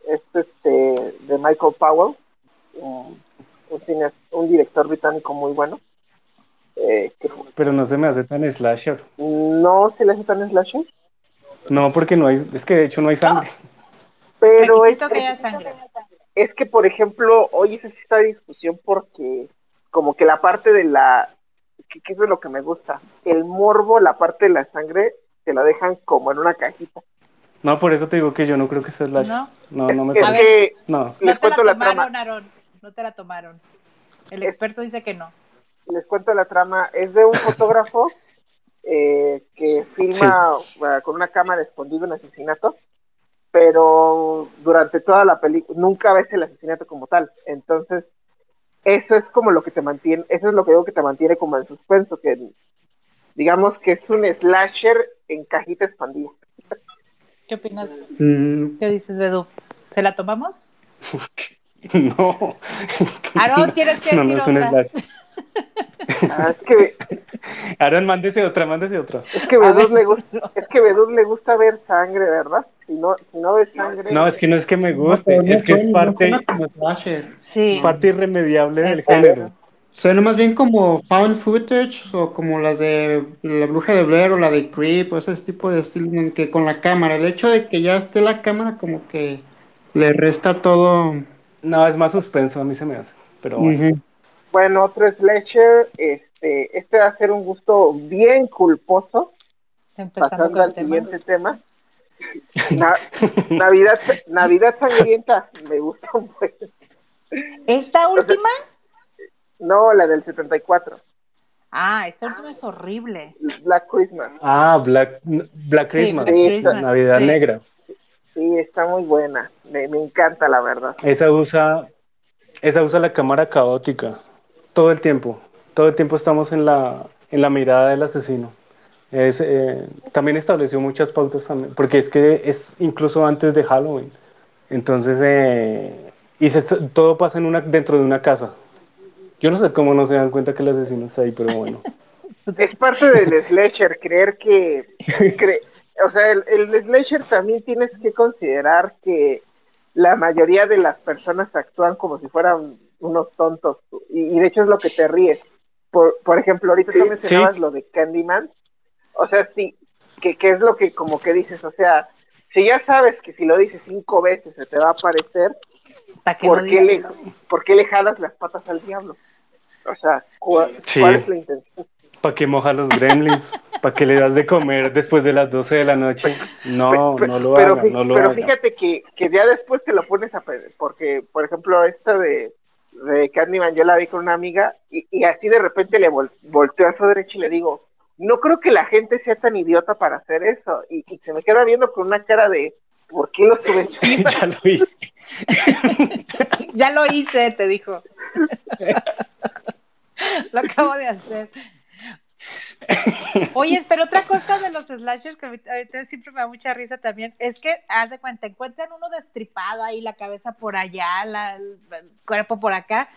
Es este, de Michael Powell, un, un cine- un director británico muy bueno. Eh, que
Pero no se me hace tan slasher.
no se le hace tan slasher,
No, porque no hay, es que de hecho no hay sangre.
pero es,
que haya sangre.
es que, por ejemplo, hoy se está discusión porque como que la parte de la... ¿Qué, qué es de lo que me gusta? El morbo, la parte de la sangre, te la dejan como en una cajita.
No, por eso te digo que yo no creo que sea slasher.
No.
No, no me parece.
que
No.
les
No te
cuento
la
la trama.
tomaron, Aarón. No te la tomaron. El
Es-
experto dice que no.
les cuento la trama, es de un fotógrafo eh, que filma eh, con una cámara escondido un asesinato, pero durante toda la película nunca ves el asesinato como tal. Entonces, eso es como lo que te mantiene, eso es lo que digo que te mantiene como en suspenso, que digamos que es un slasher en cajita expandida.
¿Qué opinas?
Mm,
¿Qué dices, Bedu? ¿Se la tomamos?
No.
Aarón, tienes que
No,
decir
no es un
otra.
slasher.
Ah, es que
Aaron, mándese otra, mándese otra.
es que
ver.
le gusta, es que Bedud le gusta ver sangre, ¿verdad? Si no, si no ves sangre,
No, es que no es que me guste,
no
es que es parte.
Sí.
parte irremediable del género.
Suena más bien como found footage o como las de La Bruja de Blair o la de Creep o ese tipo de estilo en que con la cámara. El hecho de que ya esté la cámara como que le resta todo.
No, es más suspenso, a mí se me hace. Pero bueno.
Bueno, otro slasher, este, este va a ser un gusto bien culposo,
Empezando
pasando
con
al
el tema.
siguiente tema. Na- Navidad, Navidad sangrienta, me gusta un buen.
¿Esta última?
No, la del 74,
Ah, esta última es horrible.
Black Christmas.
Ah, Black, Black
Sí,
Christmas.
Black
Sí,
Christmas,
Navidad
sí.
Negra.
Sí, está muy buena, me, me encanta la verdad.
Esa usa, esa usa la cámara caótica. Todo el tiempo. Todo el tiempo estamos en la, en la mirada del asesino. Es, eh, también estableció muchas pautas también, porque es que es incluso antes de Halloween. Entonces, eh, y se- todo pasa en una, dentro de una casa. Yo no sé cómo no se dan cuenta que el asesino está ahí, pero bueno.
Es parte del slasher, creer que... o sea, el, el slasher también tienes que considerar que la mayoría de las personas actúan como si fueran unos tontos. Y, y de hecho es lo que te ríes. Por, por ejemplo, ahorita tú mencionabas lo de Candyman. O sea, sí, que, que es lo que como que dices, o sea, si ya sabes que si lo dices cinco veces se te va a aparecer,
¿Para qué no
¿por qué, le? ¿por qué le jalas las patas al diablo? O sea, ¿cuál,
Sí.
cuál es la intención?
¿Para qué moja los gremlins? ¿Para qué le das de comer después de las 12 de la noche? No,
Pe-
no lo
pero,
haga, no lo
pero
haga.
fíjate que, que ya después te lo pones a pe- porque por ejemplo esta de, de Candyman yo la vi con una amiga y, y así de repente le vol- volteo a su derecha y le digo no creo que la gente sea tan idiota para hacer eso y, y se me queda viendo con una cara de ¿por qué lo subestimas?
ya lo hice.
Ya lo hice, te dijo. lo acabo de hacer. Oye, pero otra cosa de los slashers que ahorita ahorita siempre me da mucha risa también es que, haz de cuenta, encuentran uno destripado ahí, la cabeza por allá, la- el cuerpo por acá,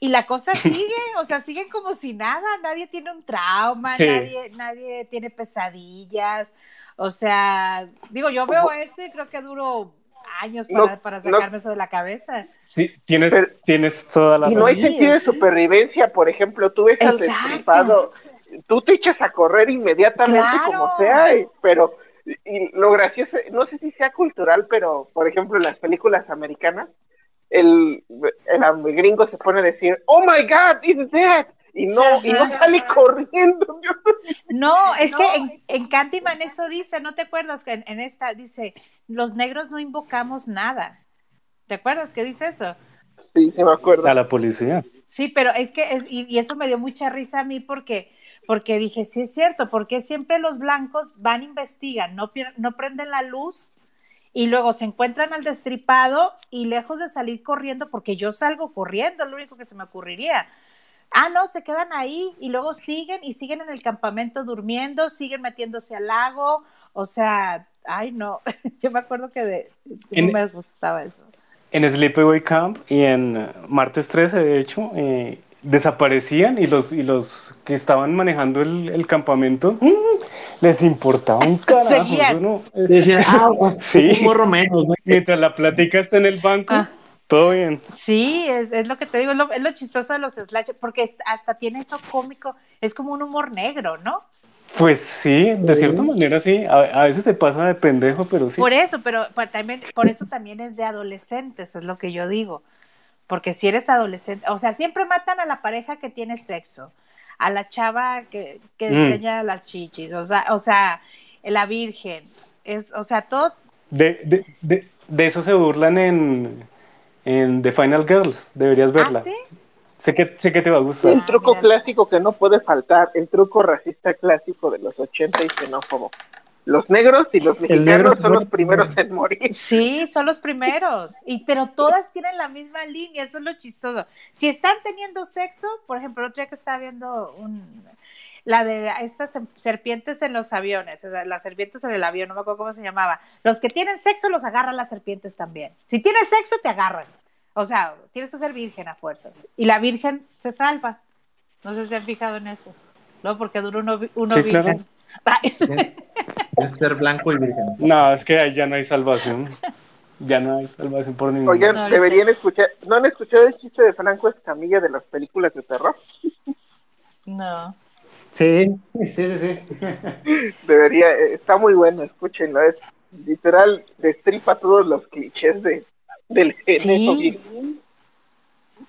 y la cosa sigue, o sea, siguen como si nada, nadie tiene un trauma,
Sí.
nadie, nadie tiene pesadillas, o sea, digo, yo veo eso y creo que duro años
No,
para,
no.
sacarme eso de la cabeza.
Sí, tienes,
Pero-
tienes toda la
y no hay sentido de supervivencia por ejemplo tú ves al
Exacto.
destripado tú te echas a correr inmediatamente
Claro.
como sea y- pero y lo gracioso no sé si sea cultural pero por ejemplo en las películas americanas el, el gringo se pone a decir oh my god it's dead y no y no
Ajá.
sale corriendo
No, es que en, en Candyman eso dice, ¿no te acuerdas? que En, en esta dice, los negros no invocamos nada. ¿Te acuerdas que dice eso?
sí se me acuerdo
a la policía.
Sí, pero es que, es, y, y eso me dio mucha risa a mí porque, porque dije, sí es cierto, porque siempre los blancos van, investigan, no, no prenden la luz y luego se encuentran al destripado y lejos de salir corriendo, porque yo salgo corriendo, lo único que se me ocurriría. Ah, no, se quedan ahí y luego siguen y siguen en el campamento durmiendo, siguen metiéndose al lago, o sea, ay no, yo me acuerdo que de, no
En-
me gustaba eso.
en Sleepaway Camp y en eh, Martes 13, de hecho, eh, desaparecían y los, y los que estaban manejando el, el campamento mm, les importaba un carajo. No- eh,
Decían, ah, un
Sí.
morro menos, ¿no?
mientras la plática está en el banco,
Ah.
todo bien.
Sí, es, es lo que te digo, es lo, es lo chistoso de los slasher, porque es- hasta tiene eso cómico, es como un humor negro, ¿no?
Pues sí, de cierta manera sí. A, a veces se pasa de pendejo, pero sí.
Por eso, pero, pero también, por eso también es de adolescentes, es lo que yo digo. Porque si eres adolescente, o sea, siempre matan a la pareja que tiene sexo, a la chava que, que
Mm.
enseña las chichis, o sea, o sea, la virgen, es, o sea, todo,
De, de, de, de eso se burlan en, en The Final Girls. Deberías verla.
¿ah, sí?
Sé que, sé que te va a gustar.
El
Ah,
truco
mira.
clásico que no puede faltar, el truco racista clásico de los 80 y xenófobo. Los negros y los mexicanos son los primeros en morir.
Sí, son los primeros, y, pero todas tienen la misma línea, eso es lo chistoso. Si están teniendo sexo, por ejemplo, el otro día que estaba viendo un, la de estas serpientes en los aviones, o sea, las serpientes en el avión, no me acuerdo cómo se llamaba. Los que tienen sexo los agarran las serpientes también. Si tienes sexo, te agarran. O sea, tienes que ser virgen a fuerzas. Y la virgen se salva. No sé si han fijado en eso. No, porque dura uno, vi- uno
Sí,
virgen.
Es ser blanco y virgen.
No, es que ahí ya no hay salvación. Ya no hay salvación por ningún
Oigan,
No,
deberían escuchar, ¿no han escuchado el chiste de Franco Escamilla de las películas de terror?
no.
Sí, sí, sí, sí.
Debería, está muy bueno, escúchenlo, es literal, destripa todos los clichés de, del género.
Sí.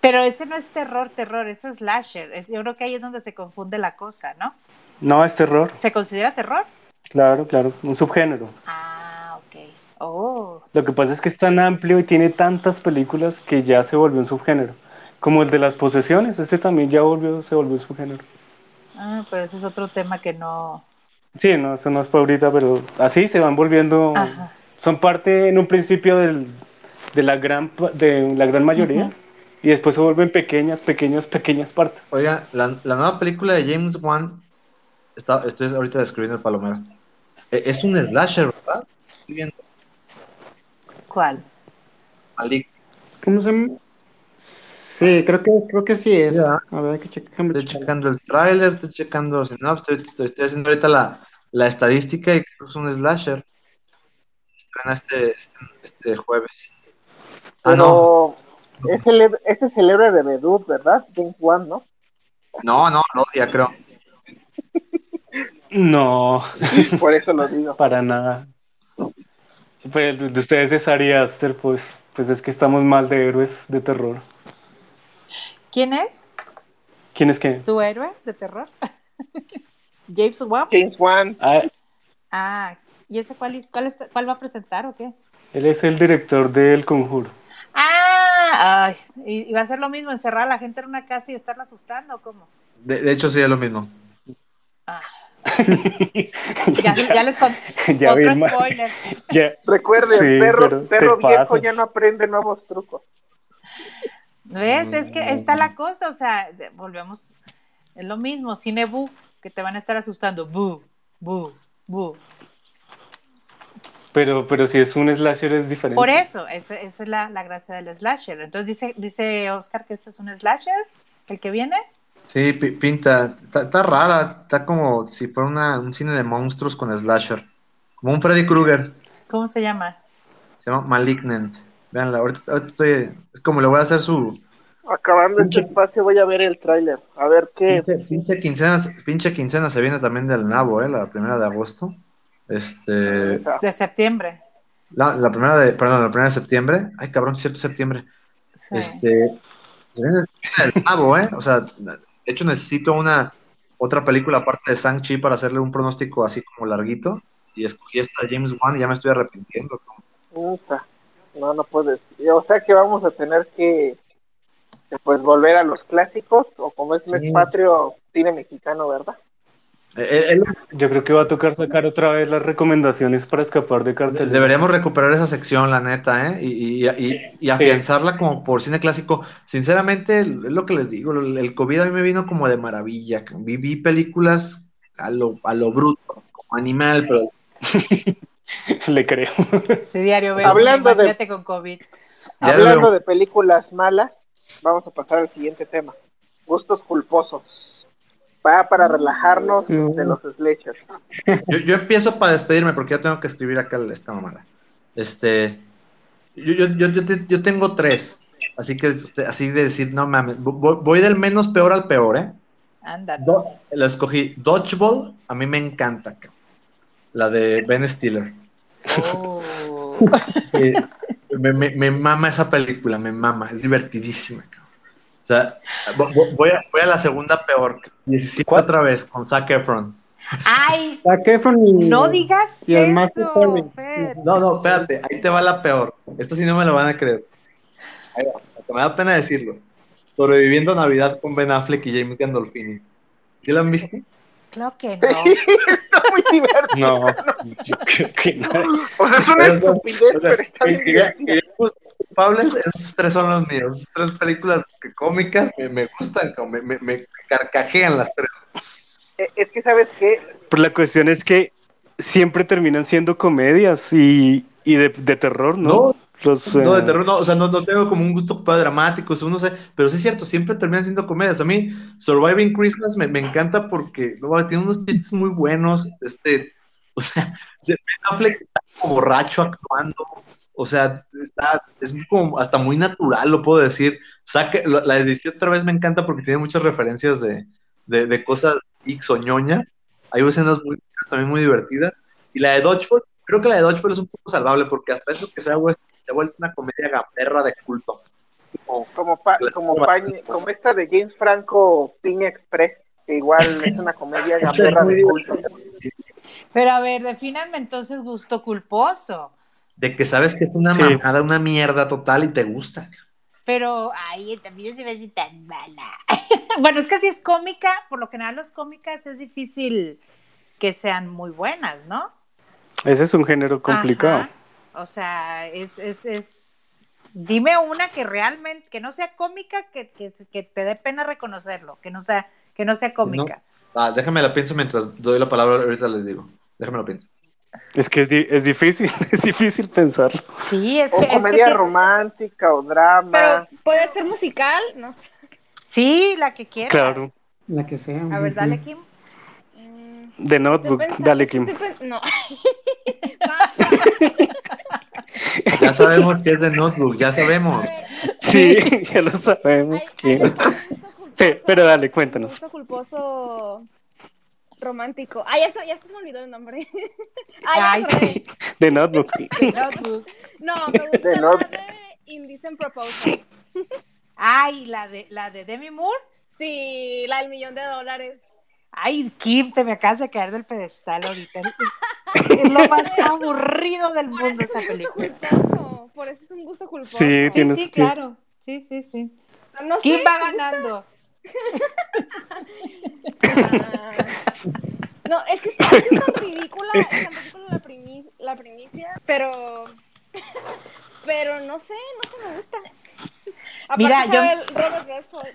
Pero ese no es terror, terror, eso es slasher. Es- yo creo que ahí es donde se confunde la cosa, ¿no?
No, es terror.
¿Se considera terror?
Claro, claro. Un subgénero.
Ah, ok. Oh,
Lo que pasa es que es tan amplio y tiene tantas películas que ya se volvió un subgénero. Como el de las posesiones, ese también ya volvió, se volvió un subgénero.
ah, pero ese es otro tema que no.
Sí, no, eso no es para ahorita, pero así se van volviendo.
Ajá.
Son parte en un principio del, de la gran pa- de la gran mayoría y después se vuelven pequeñas, pequeñas, pequeñas partes.
Oiga, la, la nueva película de James Wan, está, estoy ahorita describiendo el palomero. E- Es un slasher, ¿verdad? Estoy viendo.
¿Cuál?
Malik.
¿Cómo se llama? Sí, creo que, creo que sí es.
Sí, ¿verdad?
A ver, hay que checar. déjame
Estoy checando el tráiler, estoy checando sinopsis, estoy, estoy- estoy haciendo ahorita la, la estadística y creo que es un slasher. Estrena este, este, este jueves. Ah, no,
Pero es el, ese es el héroe de Bedut, ¿verdad? Wan, ¿no?
no, no, lo odia, creo.
No,
Por eso lo digo.
para nada. Pues de de ustedes es Ari Aster, pues, pues es que estamos mal de héroes de terror.
¿Quién es?
¿Quién es que?
¿Tu héroe de terror? James Wan.
James Wan,
Ah,
Ah, ¿y ese cuál, es- cuál, es- cuál va a presentar o qué?
él es el director del Conjuro.
Ah, ay, ¿y, y va a ser lo mismo, encerrar a la gente en una casa y estarla asustando o cómo?
De, de hecho, sí, es lo mismo.
Ah, ya, ya les conté
ya
otro spoiler.
ya-
recuerden,
Sí,
perro, viejo ya no aprende nuevos trucos.
¿Ves? Es que está la cosa, o sea, volvemos, es lo mismo, cine bu, que te van a estar asustando, bu, bu, bu.
Pero, pero si es un slasher es diferente.
Por eso, esa, esa es la, la gracia del slasher. Entonces dice, dice Oscar que este es un slasher, el que viene.
Sí, pi- pinta, está, está rara, está como si fuera una- un cine de monstruos con slasher. Como un Freddy Krueger,
¿Cómo se llama?
se llama Malignant. Veanla, ahorita, ahorita estoy, es como le voy a hacer su
Acabando este espacio voy a ver el tráiler, a ver qué.
pinche, pinche quincena, pinche quincena se viene también del Nabo, eh, la primera de agosto. Este,
De septiembre.
la, la primera de, perdón, la primera de septiembre. Ay, cabrón, es cierto, septiembre.
Sí.
Este, se viene, se viene del Nabo, eh, o sea, de hecho necesito una otra película aparte de Sang-Chi para hacerle un pronóstico así como larguito. Y escogí esta James Wan y ya me estoy arrepintiendo.
No, no puedes. O sea que vamos a tener que pues volver a los clásicos o como es mes
Sí.
patrio, cine mexicano, ¿verdad?
Eh, eh,
Yo creo que va a tocar sacar otra vez las recomendaciones para escapar de cartel.
Deberíamos recuperar esa sección, la neta, ¿eh? Y, y, y- y afianzarla como por cine clásico. Sinceramente, es lo que les digo, el COVID a mí me vino como de maravilla. Vi, vi películas a lo, a lo bruto, como animal, pero
Le creo.
Sí, diario veo.
Hablando de-
con COVID.
Hablando de películas malas, vamos a pasar al siguiente tema. Gustos culposos. Va para relajarnos
Mm.
de los slashers.
Yo, yo empiezo para despedirme porque ya tengo que escribir acá esta mamada. Este, yo, yo, yo, yo, te- yo tengo tres, así que este, así de decir, no mames, voy, voy del menos peor al peor, ¿eh?
Ándale.
Do- lo escogí. Dodgeball, a mí me encanta. cabrón. La de Ben Stiller.
Oh.
Sí, me, me- me mama esa película, me mama, es divertidísima. O sea, vo- vo- voy a, voy a la segunda peor. 17
¿Cuál?
otra vez con Zac Efron.
Ay,
Zac Efron y-
no digas
y el Matthew
eso.
No, no, espérate, ahí te va la peor. Esta sí no me lo van a creer. Ahí va, porque me da pena decirlo. Sobreviviendo Navidad con Ben Affleck y James Gandolfini. ¿Sí la han visto?
Claro que no.
Está muy divertido.
No, yo creo que no.
O sea, es una
Pero,
estupidez, pero está
culpables, esos tres son los míos. Tres películas que cómicas me, me gustan, me, me, me carcajean las tres.
Eh, Es que, ¿sabes qué?
Pero la cuestión es que siempre terminan siendo comedias y, y de, de terror, ¿no?
No,
Los,
No, de
eh,
terror no, o sea, no, no tengo como un gusto culpable dramático, o sea, no sé, pero sí es cierto, siempre terminan siendo comedias. A mí, Surviving Christmas me, me encanta porque no, tiene unos chistes muy buenos, este, o sea, se- Ben Affleck está como borracho actuando, o sea, está, es como hasta muy natural, lo puedo decir. Saque, lo- la 17 otra vez me encanta porque tiene muchas referencias de, de, de cosas X o ñoña. Hay escenas muy, también muy divertidas. Y la de Dodgeball, creo que la de Dodgeball es un poco salvable porque hasta eso que se ha vuelto, se ha vuelto una comedia gamberra de culto. Como-
Como, pa- como, pa- como esta de James Franco, Ping Express, que igual es una comedia gamberra de culto.
Pero a ver, defínanme entonces gusto culposo.
De que sabes que es una
Sí.
mamada, una mierda total y te gusta.
Pero, ay, también se ve así tan mala. bueno, es que si es cómica, por lo general los cómicas es difícil que sean muy buenas, ¿no?
ese es un género complicado.
Ajá. O sea, es, es, es... Dime una que realmente, que no sea cómica, que, que, que te dé pena reconocerlo, que no sea, que no sea cómica.
Ah, déjame la pienso mientras doy la palabra, ahorita les digo. Déjame la pienso.
Es que es, di- es difícil, es difícil pensarlo.
Sí, es
O
que... es que
comedia romántica o drama.
Pero puede ser musical, no sé.
Sí, la que quieras.
Claro.
La que sea.
A ver, dale. Kim.
The
estoy
Notebook,
pensando-
dale, Kim.
No.
Ya sabemos que es de Notebook, ya sabemos.
Sí, ya lo sabemos. Kim. Pero dale, cuéntanos.
culposo romántico. Ya se, ya se me olvidó el nombre.
Ay, sí.
The Notebook.
The Notebook.
No, me gusta la
no-
de Indecent Proposal.
Ay, la de, la de Demi Moore.
Sí, la del millón de dólares.
Ay, Kim, te me acabas de caer del pedestal ahorita. Es lo más aburrido del
Por
mundo
eso
esa
es un gusto
película.
culposo. Por eso es un gusto culposo.
Sí,
Sí,
tienes
sí,
que-
claro. Sí, sí, sí.
No sé,
Kim va
gusta. Ah. No, es que está, es tan ridícula, tan ridícula la, primi- la primicia, pero pero no sé, no se me gusta. Aparte
Mira, yo-
sale el Robert Redford.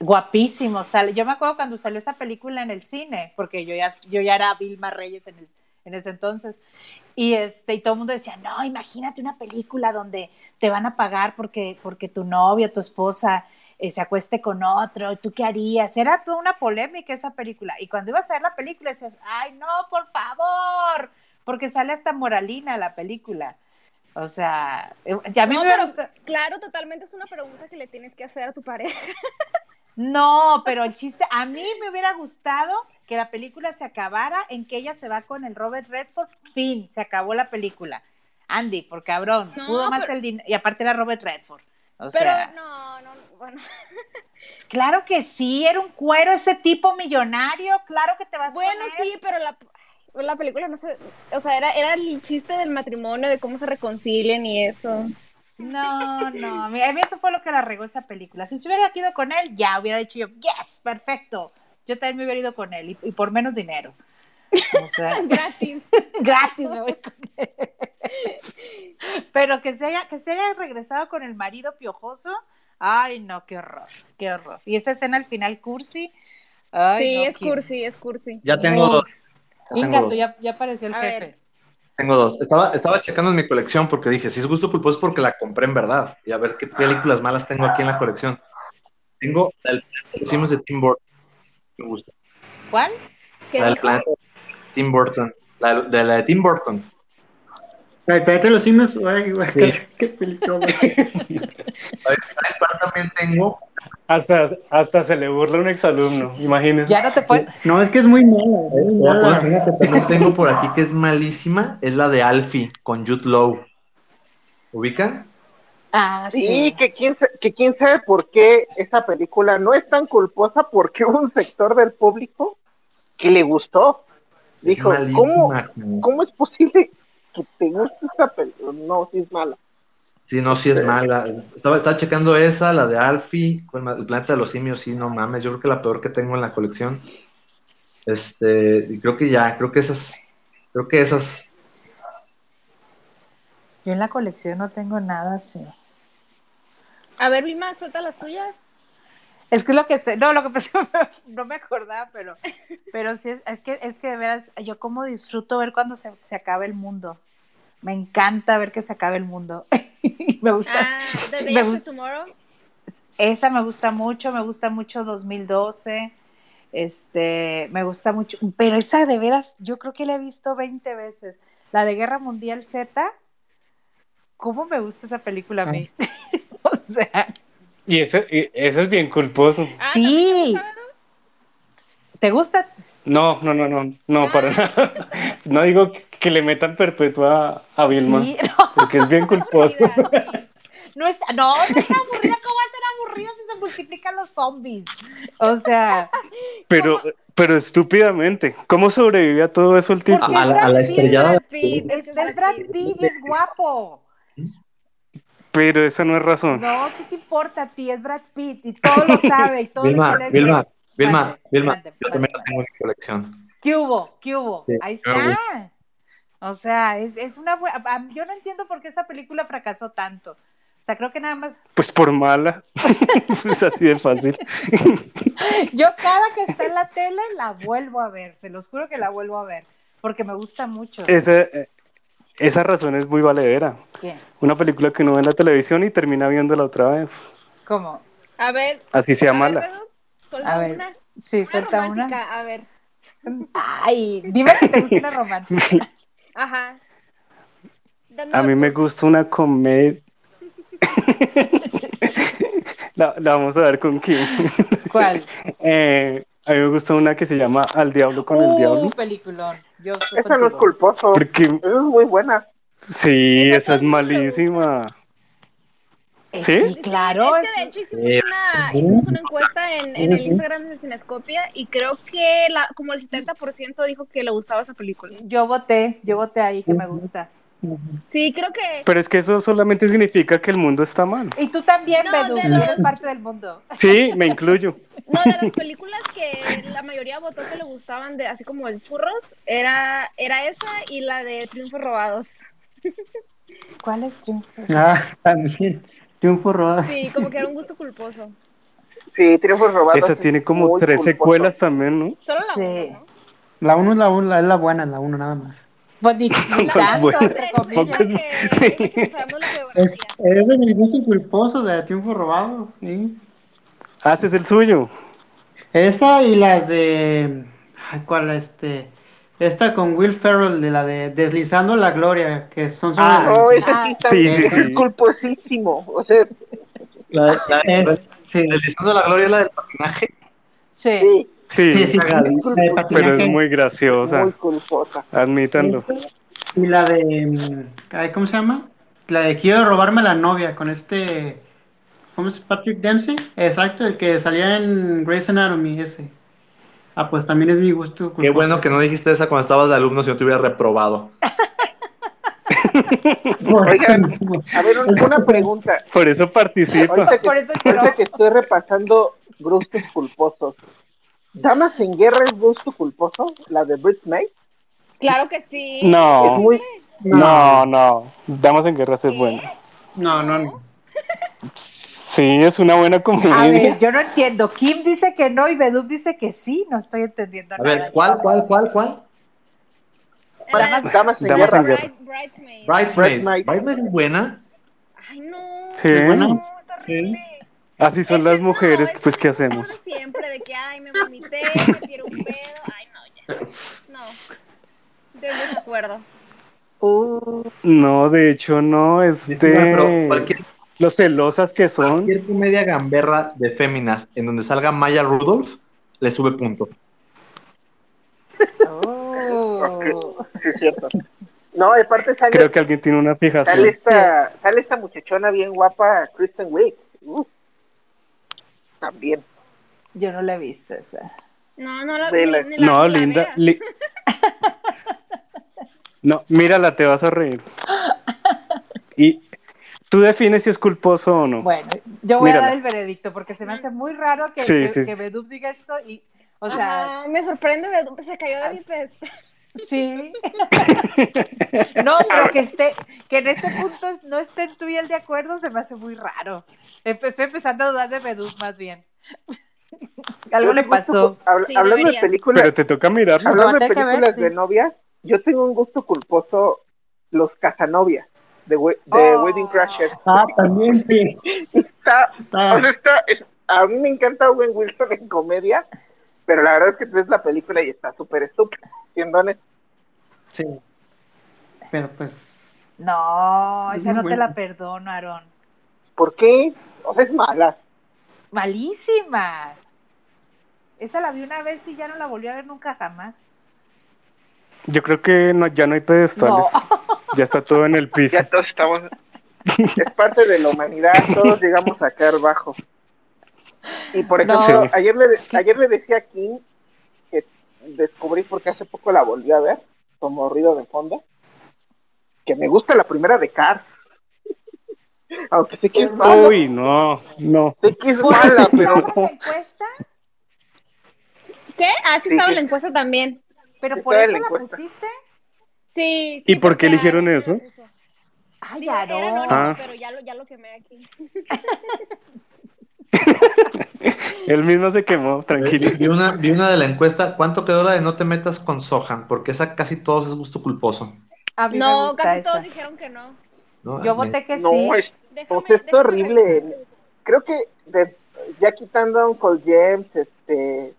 Guapísimo. Sale. Yo me acuerdo cuando salió esa película en el cine, porque yo ya, yo ya era Vilma Reyes en, el- en ese entonces. Y, este, y todo el mundo decía, no, imagínate una película donde te van a pagar porque, porque tu novio, tu esposa eh, se acueste con otro, ¿tú qué harías? Era toda una polémica esa película. Y cuando ibas a ver la película decías, ay, no, por favor, porque sale hasta moralina la película. O sea, eh, ya a mí
No,
me
pero-
gusta.
Claro, totalmente es una pregunta que le tienes que hacer a tu pareja.
No, pero el chiste, a mí me hubiera gustado que la película se acabara en que ella se va con el Robert Redford, fin, se acabó la película. Andy, por cabrón,
No,
pudo más
pero-
el dinero, y aparte era Robert Redford. O
Pero
sea,
no, no, bueno.
claro que sí, era un cuero ese tipo millonario, claro que te vas
Bueno,
con él.
sí, pero la, la película no sé, o sea, era, era el chiste del matrimonio, de cómo se reconcilian y eso.
No, no, a mí, a mí eso fue lo que la regó esa película. Si se hubiera ido con él, ya hubiera dicho yo, yes, perfecto. Yo también me hubiera ido con él y, y por menos dinero. O sea,
Gratis.
gratis me voy con él. Pero que se haya, que se haya regresado con el marido piojoso, ay no, qué horror, qué horror. Y esa escena al final cursi, ay
sí,
no,
es cursi, es cursi.
Ya tengo dos. ya
apareció el
A
jefe.
ver.
Tengo dos. Estaba, estaba checando en mi colección porque dije, si es gusto culposo es porque la compré en verdad. Y a ver qué películas malas tengo aquí en la colección. Tengo la del planeta de los simios de Tim Burton. Me gusta.
¿Cuál?
¿Qué
La del
dijo?
planeta de Tim Burton. La de, la de Tim Burton.
Planeta de los simios, ay, güey,
Sí.
qué, qué película.
¿Sabes cuál también tengo?
Hasta, hasta se le burla un exalumno, imagínense.
Ya no te puedes.
No, es que es muy mala, mala.
Una que también tengo por aquí que es malísima. Es la de Alfie con Jude Law. ¿Ubican?
Ah,
Sí,
sí.
que quién, que quién sabe por qué esa película no es tan culposa porque hubo un sector del público que le gustó. Dijo,
es
¿cómo,
malísima.
¿cómo es posible que te guste esa película? No, sí es mala.
Sí, no, sí es mala. Estaba, estaba checando esa, la de Alfie, con el planeta de los simios, sí, no mames, yo creo que la peor que tengo en la colección. Este, y creo que ya, creo que esas, creo que esas,
Yo en la colección no tengo nada así.
A ver, Vilma, suelta las tuyas.
Es que es lo que estoy, no, lo que pensé, no me acordaba, pero, pero sí es, es que, es que de veras, yo como disfruto ver cuando se, se acaba el mundo. Me encanta ver que se acabe el mundo. me gusta.
Ah, The Day
me gusta-
Tomorrow.
Esa me gusta mucho, me gusta mucho 2012. Este, me gusta mucho, pero esa de veras, yo creo que la he visto 20 veces. La de Guerra Mundial Z, ¿cómo me gusta esa película a mí? o sea,
Y ese, y ese es bien culposo.
Ah,
sí. ¿Te gusta?
No, no, no, no, no, para nada. No digo que le metan perpetua a Vilma,
Sí, no,
porque es bien culposo.
No es, no, no es aburrida, ¿cómo va a ser aburrida si se multiplican los zombies? O sea,
Pero, pero estúpidamente. ¿Cómo sobrevive a todo eso el tipo?
A a
Brad
la estrellada.
Brad Pitt,
Es, es Brad Pitt es guapo.
Pero esa no es razón.
No, ¿qué te importa a ti? Es Brad Pitt y todo lo sabe y todo
Vilma,
bien.
Vilma, Vilma, Vilma, yo también la
mande.
tengo en mi colección.
¿Qué hubo? ¿Qué hubo?
Sí,
Ahí está. O sea, es, es una buena... Yo no entiendo por qué esa película fracasó tanto. O sea, creo que nada más...
Pues por mala. es así de fácil.
Yo cada que está en la tele la vuelvo a ver. Se los juro que la vuelvo a ver. Porque me gusta mucho.
Esa, eh, esa razón es muy valedera.
¿Qué?
Una película que uno ve en la televisión y termina viéndola otra vez.
¿Cómo?
A ver,
Así sea
a ver,
mala.
Suelta
A ver,
una.
Sí,
Una
suelta una.
A ver.
Ay, dime que te gusta una romántica.
Ajá.
A mí me gusta una comedia. la, la vamos a ver con Kim.
¿Cuál?
Eh, a mí me gusta una que se llama Al Diablo con el
Uh,
Diablo.
peliculón. Yo
Esa no es culposo.
Porque,
es muy buena.
sí,
Esa
es malísima.
Es
¿Sí?
claro.
es que de hecho hicimos una, hicimos una encuesta en, en el Instagram de Cinescopia y creo que la, como el 70% dijo que le gustaba esa película.
Yo voté, yo voté ahí que me gusta.
Sí, creo que
Pero es que eso solamente significa que el mundo está mal.
Y tú también,
No,
Bedu,
de
que
los-
eres parte del mundo.
Sí, me incluyo.
no de las películas que la mayoría votó que le gustaban de así como el churros era era esa y la de Triunfos Robados.
¿Cuál es Triunfo?
Ah, también. Triunfo robado.
Sí, como que era un gusto culposo.
Sí, Triunfos Robados.
Esa
es
tiene como tres
culposo.
secuelas también, ¿no?
Solo la
Sí.
uno, ¿no?
La 1 es la, uno, es la buena, la 1 nada más.
Pues ni, ni tanto, entre
Esa
comillas.
es la que, que la
Es, es de mis gustos culposos de Triunfo robado. ¿sí?
Haces el suyo.
Esa y las de. ay, ¿Cuál? Este. Esta con Will Ferrell, de la de Deslizando la Gloria, que son sobre
Ah,
ese
Ah,
sí también
sí, sí,
es
sí.
culposísimo. O sea,
La, la,
es- sí,
Deslizando la gloria, la del patinaje.
Sí.
Sí,
Sí,
sí, sí, la de
pero es muy graciosa.
muy culposa.
Admítanlo.
Esa Y la de. mm, ¿Cómo se llama? La de Quiero robarme a la novia con este. ¿Cómo es? Patrick Dempsey. Exacto, el que salía en Grey's Anatomy, ese. Ah, pues también es mi gusto.
Qué
culposo.
bueno que no dijiste esa cuando estabas de alumno, si no te hubiera reprobado.
Por eso
Oigan. A ver, un- una pregunta.
Por eso.
Ahorita que,
Por eso
ahorita que estoy repasando gustos culposos. ¿Damas en guerra es gusto culposo? ¿La de Brit May?
Claro que sí.
Es
No,
muy...
no, no. Damas en guerra es buena.
No, no, no.
Sí, es una buena
A
comedia.
ver, yo no entiendo. Kim dice que no y Bedub dice que sí. No estoy entendiendo
A
nada.
ver, ¿cuál, cuál, cuál, cuál?
Damas, damas en
Damas
guerra.
en guerra.
Bright- Bridesmaid.
Bridesmaid.
Bridesmaid.
Bridesmaid es buena.
Ay, no.
Sí.
No, está horrible.
Así son
Ese
las
no,
mujeres,
ese
pues
es
¿qué hacemos?
de siempre, de que, ay, me vomité, me tiré un pedo. Ay, no, ya. No. De desacuerdo.
Uh,
No, de hecho no, es
Pero
de
cualquier,
lo celosas que son.
cualquier comedia gamberra de féminas en donde salga Maya Rudolph, le sube punto.
oh.
Sí, es cierto. No, aparte sale,
Creo que alguien tiene una
sale,
fijación.
esta, sale esta muchachona bien guapa, Kristen Wiig. Uh, también.
Yo no la he visto esa.
No, no la,
De la-
ni la-
No,
ni la
linda. li- No, mírala, te vas a reír. Y tú defines si es culposo o no.
Bueno, yo voy a dar el veredicto porque se me hace muy raro que,
Sí,
que,
sí.
que diga esto y, o sea,
Ajá, me sorprende de dónde se cayó de mi pez.
Sí. no, pero que esté, que en este punto no estén tú y él de acuerdo se me hace muy raro. Estoy empezando a dudar de Beduk más bien. Algo le pasó.
habla-
Sí,
hablando
debería.
de películas,
Pero te toca mirarlo.
Habla-
hablando de
ver,
películas
sí.
de novia, yo tengo un gusto culposo, Los Casanovia, de, We- de
Oh.
Wedding Crashers.
Ah, también sí.
Está,
Está-
o sea, está- es- a mí me encanta Owen Wilson en comedia, pero la verdad es que ves la película y está súper estúpida. Siendo honesto.
sí. Pero pues.
No,
Es
esa no te la perdono, Aarón.
¿Por qué? O sea, es mala.
Malísima. Esa la vi una vez y ya no la volví a ver nunca jamás.
Yo creo que no, ya no hay pedestales.
No.
Ya está todo en el piso.
Ya todos estamos. Es parte de la humanidad, todos llegamos a caer bajo. Y por ejemplo, ayer, le, ayer le decía a King descubrí porque hace poco la volví a ver, como ruido de fondo, que me gusta la primera de Cars. Aunque sé que es malo,
Uy, no, no.
sé que es
¿Por eso
mala, pero
en la encuesta?
¿Qué? Ah, sí
Sí,
estaba en la encuesta también.
¿Pero
Sí,
por eso
la
la pusiste?
Sí,
¿Y
sí,
por qué
porque
eligieron eso?
Ay, Aarón.
anónimo,
Ah.
pero ya lo, ya lo quemé aquí.
Él mismo se quemó, tranquilo.
Vi una, vi una de la encuesta. ¿Cuánto quedó la de no te metas con Sohan? Porque esa casi todos es gusto culposo.
A mí me
No,
gusta
casi
esa.
todos dijeron que no.
¿no?
Yo
Me-
voté que
no,
sí.
es,
Déjame,
sea, es
déjame
horrible. Creo que de- ya quitando a Uncle James, este,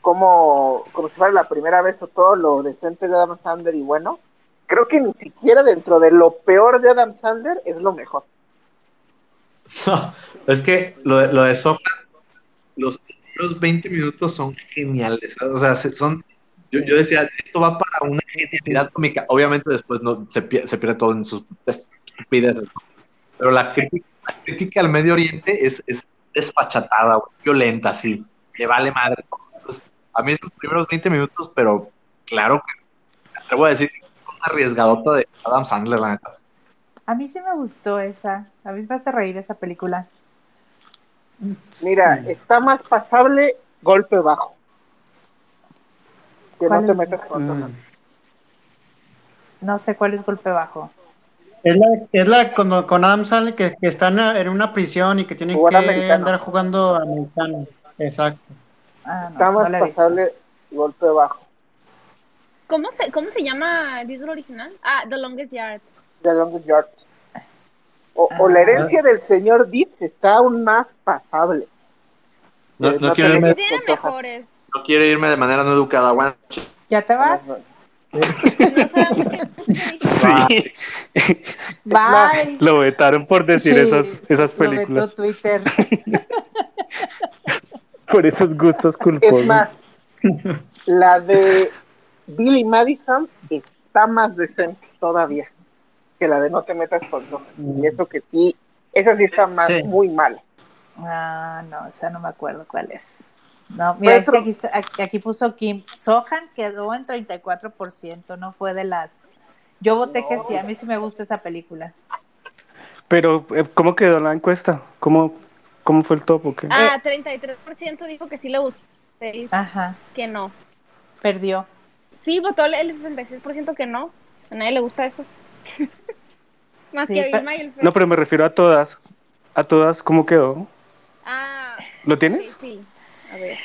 como, como si fuera la primera vez o todo lo decente de Adam Sandler y bueno, creo que ni siquiera dentro de lo peor de Adam Sandler es lo mejor.
No, es que lo de, lo de Sohan, los primeros 20 minutos son geniales. O sea, se- son. Yo, yo decía, esto va para una genialidad cómica. Obviamente, después no, se, pie- se pierde todo en sus estupideces. Pero la crítica, la crítica al Medio Oriente es, es despachatada, violenta, sí. Le vale madre. Entonces, a mí esos primeros 20 minutos, pero claro que me atrevo a decir una arriesgadota de Adam Sandler, la neta.
A mí sí me gustó esa. A mí me hace reír esa película.
Mira, está más pasable golpe bajo. Que no
¿Cuál
te metas con
mm.
No sé cuál es golpe bajo.
Es la, es la con, con Adam Sandler que, que están en una prisión y que tienen
Jugar
que
americano.
andar jugando americano. Exacto.
Ah,
Está
no, no
más pasable golpe bajo.
¿Cómo se, ¿Cómo se llama el título original? Ah, The Longest Yard.
De Longest Yard. O, o la
Ah.
herencia del señor Deep está aún más pasable.
No,
Eh,
no
no
quiero irme, no quiero de manera no educada. Bueno,
¿Ya te vas?
No sabemos qué.
Sí,
Bye.
lo vetaron por decir
Sí,
esas, esas
Lo vetó
películas.
Twitter.
Por esos gustos
Es
culposos.
más, la de Billy Madison está más decente todavía que la de No te metas con Sohan. Y eso que sí, esa sí está más,
Sí.
muy mala.
Ah, no, o sea, no me acuerdo cuál es. No, mira, es que aquí, está- aquí- aquí puso Kim. Sohan quedó en 34%, no fue de las... Yo voté que sí, a mí sí me gusta esa película.
Pero, eh, ¿cómo quedó la encuesta? ¿Cómo, cómo fue el top o qué?
Ah, 33% dijo que sí le gustó.
Ajá,
Que no.
perdió.
Sí, votó el- el 66% que no. A nadie le gusta eso. Más
Sí,
que Vilma y el Fer.
No, pero me refiero a todas. A todas, ¿cómo quedó?
Ah,
¿Lo tienes?
sí, sí. A ver.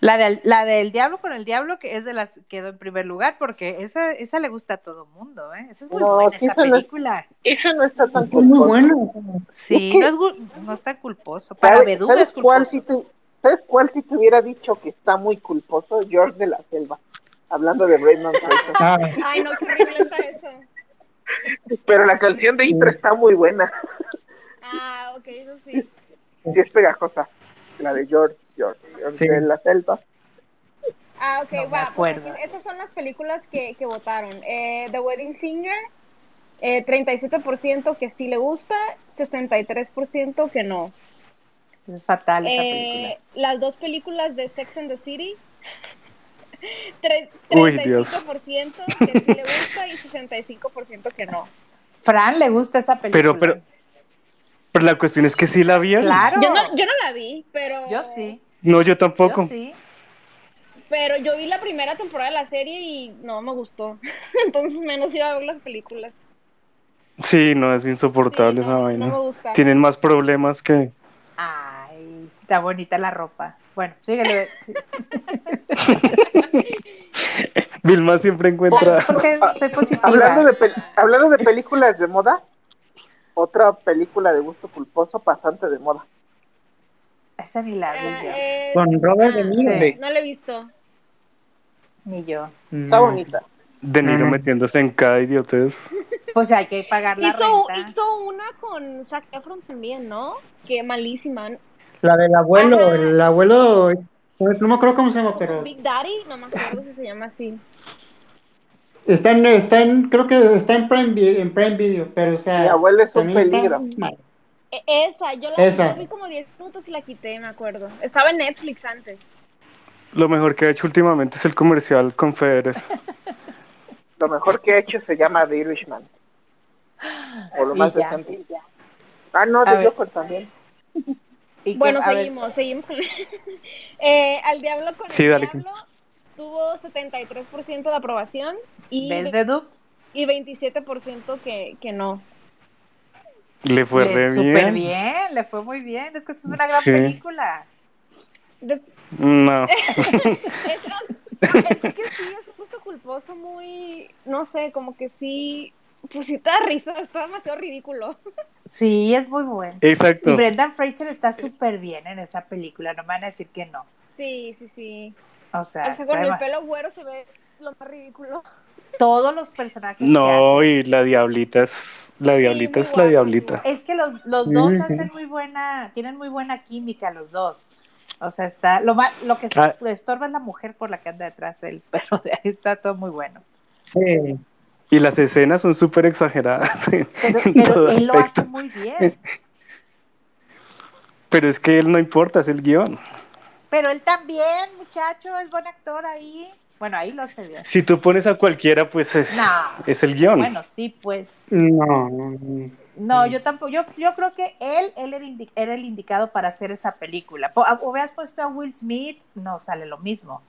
La del, la del Diablo con el Diablo, que es de las quedó en primer lugar, porque esa, esa le gusta a todo mundo, ¿eh? Esa es muy
No,
buena,
sí,
esa
esa no es-
película.
Esa no está tan
Es muy
culposa.
bueno.
Sí,
Es que-
no, es, no está culposo. Para
¿Sabes,
Beduga es
cuál
culposo.
sí te, ¿Sabes cuál si te hubiera dicho que está muy culposo? George de la Selva. Hablando de Fraser.
Ah,
Ay, no, qué horrible está eso.
Pero la canción de intro está muy buena.
Ah, ok, eso sí.
Sí es pegajosa. La de George, George, George
Sí.
de la Selva.
Ah, ok,
No
va. Pues estas son las películas que, que votaron. Eh, The Wedding Singer, eh, 37% que sí le gusta, 63% que no.
Es fatal esa
Eh,
película.
las dos películas de Sex and the City, tre-
Uy, Dios.
35% que sí le gusta y 65% que no.
Fran le gusta esa película.
Pero, pero, pero la cuestión es que sí la vieron.
Claro.
Yo no, yo no la vi, pero...
Yo sí.
No, yo tampoco.
Yo sí.
Pero yo vi la primera temporada de la serie y no me gustó. Entonces menos iba a ver las películas.
Sí, no, es insoportable
Sí,
esa vaina.
no me gusta.
Tienen más problemas que...
Ay, está bonita la ropa. Bueno, síguele. sí.
Vilma siempre encuentra...
Porque soy positiva.
Hablando de, pel- hablando de películas de moda, otra película de gusto culposo pasante de moda.
Esa ni la vi yo.
es-
con Robert De Niro.
Sí.
No la he visto.
Ni yo.
Está
Mm.
bonita.
De Niro
Mm.
metiéndose en cada idiotez.
Pues hay que pagar la
Hizo,
renta.
hizo una con Zac Efron también, ¿no? Que malísima.
La del abuelo,
Ajá.
el abuelo, no me acuerdo cómo se llama, pero
Big Daddy, no me acuerdo si se llama así.
está en, está en, creo que está en Prime, en Prime Video, pero o sea,
Mi abuelo es un peligro.
E- Esa, yo la
Esa.
yo vi como 10 minutos y la quité, me acuerdo. Estaba en Netflix antes.
Lo mejor que ha hecho últimamente es el comercial Confederate.
Lo mejor que he hecho se llama The Irishman. O lo más decente. Ah, no, de. Joker también.
Y que-
Bueno,
ver,
seguimos, seguimos con... eh, Al Diablo con
Sí,
el
dale.
Diablo tuvo 73% de aprobación y,
¿Ves, Bedu?
y 27% que, que no.
Le fue
Le-
re
súper
bien.
bien, le fue muy bien. Es que eso es una gran
Sí.
película.
Des-
No.
Es, es que sí, es un gusto culposo muy, no sé, como que sí, pues sí te da risa, está demasiado ridículo.
Sí, es muy bueno.
Exacto.
Y Brendan Fraser está súper bien en esa película, no me van a decir que no.
Sí, sí, sí.
O sea,
con el pelo güero se ve lo más ridículo.
todos los personajes que
No,
hacen.
y la diablita es... La diablita es la diablita.
Es que los, los dos hacen muy buena, tienen muy buena química los dos. O sea, está, lo, ma- lo que
Ah.
le estorba es la mujer por la que anda detrás él, pero de ahí está todo muy bueno.
Sí,
Y las escenas son súper exageradas.
Pero, pero él lo hace muy bien.
Pero es que él no importa, es el guion.
Pero él también, muchacho, es buen actor ahí. Bueno, ahí lo hace bien.
Si tú pones a cualquiera, pues es,
No.
es el guion.
Bueno, sí, pues.
no,
No, yo tampoco. Yo, yo creo que él, él era, indi- era el indicado para hacer esa película. Po- ah, Hubieras puesto a Will Smith, no sale lo mismo.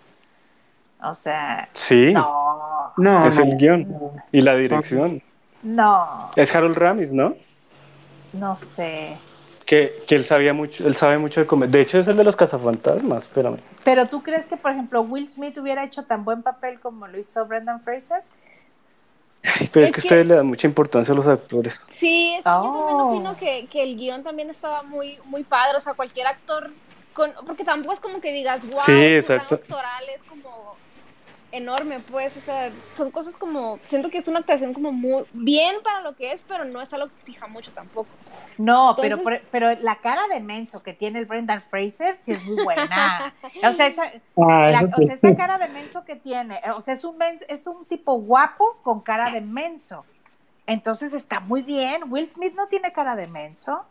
O sea,
sí,
no,
no,
es
no.
el guion y la dirección.
no,
Es Harold Ramis, ¿no?
no sé.
Que, que él sabía mucho, él sabe mucho de comer. De hecho, es el de los cazafantasmas, espérame.
Pero tú crees que, por ejemplo, Will Smith hubiera hecho tan buen papel como lo hizo Brendan Fraser?
Ay, Pero es,
Es
que,
que-
ustedes le dan mucha importancia a los actores.
Sí, es que yo también
Oh.
opino que, que el guion también estaba muy, muy padre, o sea, cualquier actor, con, porque tampoco es como que digas, wow,
Sí,
su
exacto.
actoral es como enorme, pues, o sea, son cosas como, siento que es una actuación como muy bien para lo que es, pero no es algo que exija mucho tampoco.
No, pero,
Entonces-
pero la cara de menso que tiene el Brendan Fraser sí es muy buena. O sea, esa,
Ah,
la- o sea, esa cara de menso que tiene, eh, o sea, es un, mens- es un tipo guapo con cara de menso. Entonces está muy bien. Will Smith no tiene cara de menso.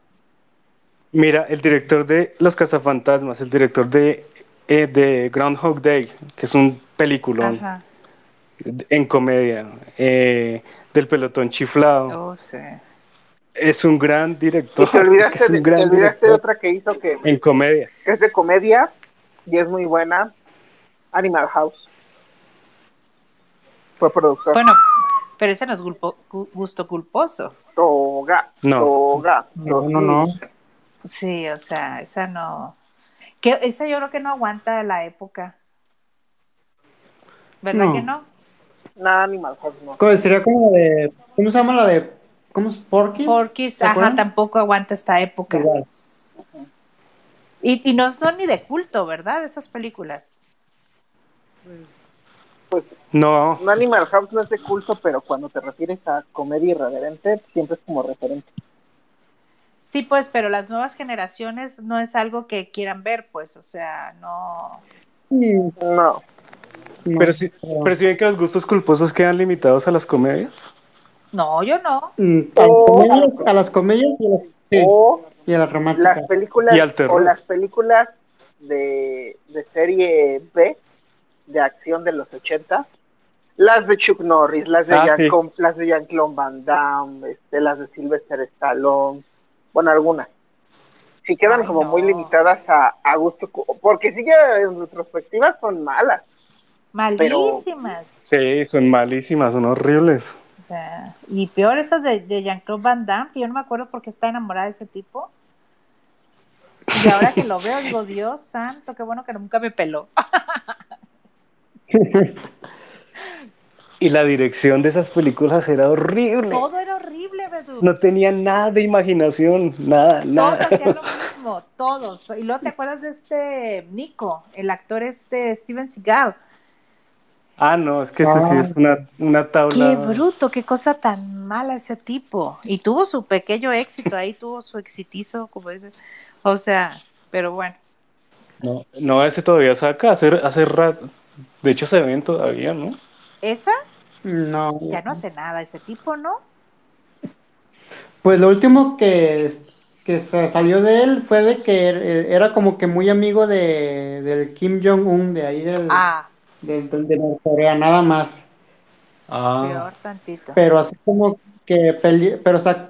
Mira, el director de Los cazafantasmas, el director de, eh, de Groundhog Day, que es un peliculón
Ajá.
en comedia, eh, del pelotón chiflado.
Oh, sí.
Es un gran
Y
director.
te olvidaste,
es
de,
un
te
gran
olvidaste de
director
otra que hizo que,
en comedia.
que es de comedia y es muy buena. Animal House. Fue productor.
Bueno, pero ese no es gulpo- gu- gusto culposo.
Toga.
No.
Toga.
No, no, no.
Sí, o sea, esa no. Que esa yo creo que no aguanta la época. ¿Verdad
No.
que no?
Nada, Animal House no.
¿Cómo- Sería como de. ¿Cómo se llama la de. ¿Cómo es? Porky's.
Porky's,
¿Se
ajá,
acuerdan?
tampoco aguanta esta época.
Igual.
Y, y no son ni de culto, ¿verdad? Esas películas.
Pues
No,
no, Animal House no es de culto, pero cuando te refieres a comedia irreverente, siempre es como referente.
Sí, pues, pero las nuevas generaciones no es algo que quieran ver, pues, o sea, no.
No.
No,
pero sí, pero sí ven que los gustos culposos quedan limitados a las comedias.
No, yo no.
Mm, a, las comedias, a las comedias y a las, sí,
O
y a las románticas.
las películas
Y al terror.
o las películas de, de serie B de acción de los 80 las de Chuck Norris las de
Ah,
Jean
sí.
Com- las de Jean-Claude Van Damme este, las de Sylvester Stallone bueno algunas si quedan
Ay,
como
no.
muy limitadas a, a gusto porque sí que en retrospectiva son malas
Malísimas.
Sí, son malísimas, son horribles.
O sea, y peor esas de, de Jean-Claude Van Damme, que yo no me acuerdo por qué está enamorada de ese tipo. Y ahora que lo veo, digo, Dios santo, qué bueno que nunca me peló.
Y la dirección de esas películas era horrible.
Todo era horrible, Bedu.
No tenía nada de imaginación, nada,
Todos
nada.
hacían lo mismo, todos. Y luego te acuerdas de este Nico, el actor este Steven Seagal.
Ah, no, es que ese sí
Ah.
es una, una tabla.
Qué bruto, qué cosa tan mala ese tipo. Y tuvo su pequeño éxito, ahí tuvo su exitizo, como dices. O sea, pero bueno.
No, no, ese todavía saca, hace, hace rato. De hecho, se ven todavía, ¿no?
Esa
No.
ya no hace nada, ese tipo, ¿no?
Pues lo último que, que sa- salió de él fue de que er- era como que muy amigo de, del Kim Jong-un, de ahí del,
Ah,
del, del- de Norcorea, nada más.
Ah,
peor tantito.
Pero así como que peli- pero, sa-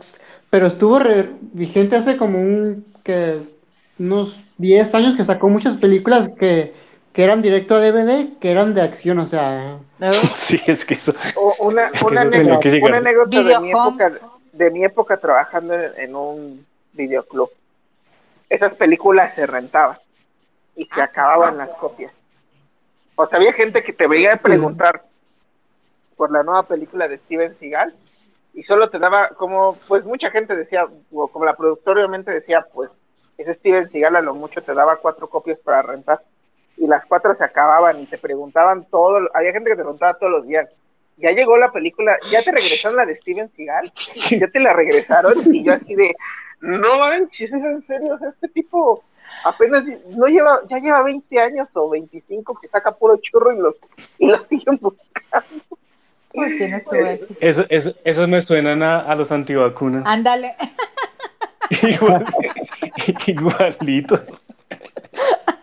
pero estuvo re- vigente hace como un que unos 10 años que sacó muchas películas que, que eran directo a DVD, que eran de acción, o sea,
¿No?
sí, es que eso.
O una,
Es que
una, anécdota,
que
una anécdota de mi época de mi época trabajando en, en un videoclub. Esas películas se rentaban y se
Ah,
acababan las copias. O sea, había gente que te veía preguntar por la nueva película de Steven Seagal y solo te daba como, pues mucha gente decía, o como la productora obviamente decía, pues ese Steven Seagal a lo mucho te daba cuatro copias para rentar y las cuatro se acababan y te preguntaban todo, había gente que te preguntaba todos los días, ya llegó la película, ya te regresaron la de Steven Seagal, ya te la regresaron y yo así de, no manches, es en serio, o sea, este tipo apenas no lleva, ya lleva 20 años o 25 que saca puro churro y los, y los siguen buscando.
Pues tiene su éxito.
Eso, eso, esos me suenan a, a los antivacunas.
Ándale.
Igual- igualitos.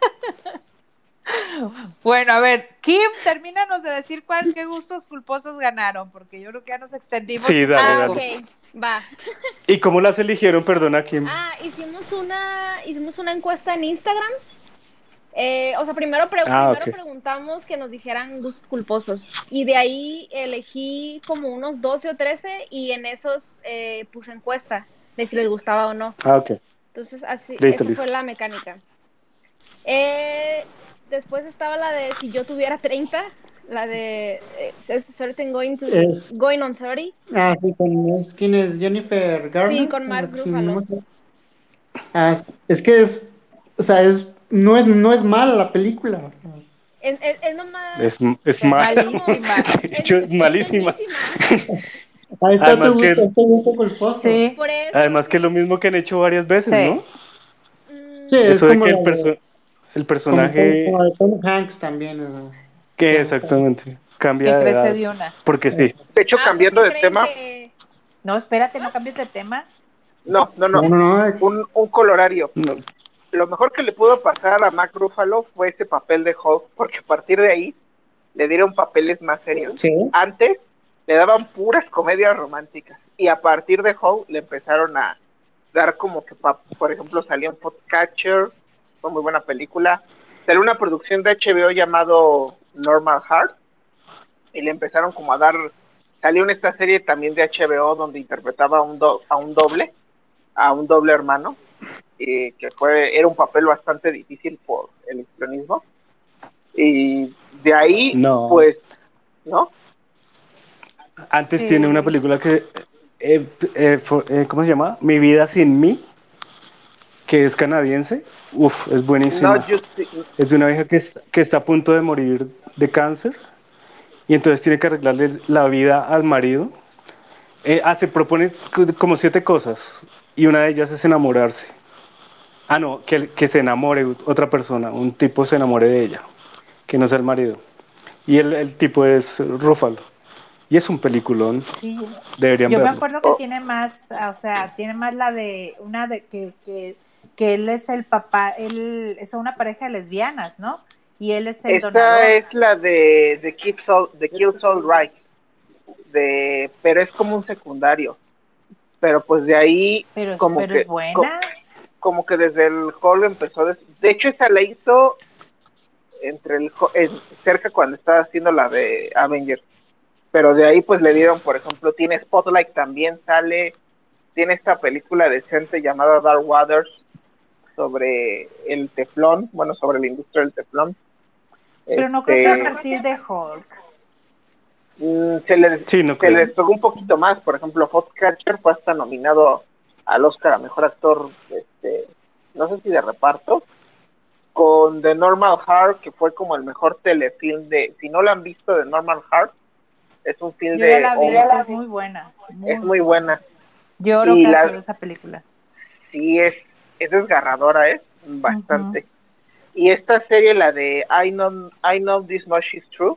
Bueno, a ver, Kim, termínanos de decir cuál, qué gustos culposos ganaron, porque yo creo que ya nos extendimos.
Sí, dale,
Ah,
dale.
ok, va.
¿Y cómo las eligieron? Perdona, Kim.
Ah, hicimos una, hicimos una encuesta en Instagram. Eh, o sea, primero, pre-
Ah,
primero preguntamos que nos dijeran gustos culposos. Y de ahí elegí como unos 12 o 13 y en esos eh, puse encuesta de si les gustaba o no.
Ah, ok.
Entonces, así,
Listo,
esa
listo.
fue la mecánica. Eh, después estaba la de si yo tuviera 30, la de eh, is 30 going, to,
Es-
going on 30.
ah, sí, con, es, ¿quién es? Jennifer Garner.
Sí, con Mark Ruffalo.
Ah, es- es que es, o sea, es, no es, no es mala la película. o sea.
Es, es, es nomás...
Es, es
Es
mal.
malísima.
De hecho, es malísima.
Ahí está
Además
tu
que-
gusto, tu gusto culposo.
Sí.
Por eso,
Además que es lo mismo que han hecho varias veces,
Sí.
¿no?
mm,
Sí, es
Eso de
como
que
la
el,
de-
perso- el personaje
como Hanks también. o sea.
que exactamente
Que
cambia de
crece
edad.
de una.
Porque sí.
De hecho,
ah,
cambiando
¿sí
de tema,
que-
No, espérate, no cambies de tema.
no, no, no,
No, no, no.
un, un colorario.
No,
Lo mejor que le pudo pasar a Mac Ruffalo fue ese papel de Hulk, porque a partir de ahí le dieron papeles más serios.
Sí.
Antes le daban puras comedias románticas y a partir de Hulk le empezaron a dar como que, pa- por ejemplo, salió en Podcatcher, fue muy buena película. Salió una producción de HBO llamado Normal Heart y le empezaron como a dar, salió en esta serie también de HBO donde interpretaba a un, do- a un doble a un doble hermano, eh, que fue, era un papel bastante difícil por el extremismo. Y de ahí,
No.
pues, ¿no?
Antes
Sí.
tiene una película que, eh, eh, fue- eh, ¿cómo se llama? Mi vida sin mí, que es canadiense. Uf, es buenísima.
No Justi-
Es de una vieja que, es- que está a punto de morir de cáncer y entonces tiene que arreglarle la vida al marido. Eh, ah, se propone co- como siete cosas y una de ellas es enamorarse. Ah, no, que, que se enamore otra persona, un tipo se enamore de ella, que no sea el marido. Y el, el tipo es Rúfalo. Y es un peliculón,
Sí.
deberían
Yo me
verlo.
acuerdo que tiene más, o sea, tiene más la de una de que, que, que él es el papá, él es una pareja de lesbianas, ¿no? Y él es el donador.
Esta es la de, de Kill Soul, de Kill Soul Right, de, pero es como un secundario. Pero pues de ahí,
pero es,
como
pero
que-
es buena.
co- como que desde el hall empezó. De hecho, esa la hizo entre el en- cerca cuando estaba haciendo la de Avengers. Pero de ahí pues le dieron, por ejemplo, tiene Spotlight también sale, tiene esta película decente llamada Dark Waters sobre el teflón, bueno, sobre la industria del teflón.
Pero no creo que
Este,
a partir de Hulk.
mm, se le,
Sí, no
se un poquito más, por ejemplo, Foxcatcher fue hasta nominado al Oscar a Mejor Actor, este, no sé si de reparto, con The Normal Heart, que fue como el mejor telefilm de, si no lo han visto, The Normal Heart, es un film
Yo
de...
la vi, esa es muy buena. Muy,
es muy buena.
Lloro
y
cada
la-
esa película.
Sí, es, es desgarradora, ¿eh? Bastante. Y esta serie, la de I Know, I Know This Much Is True,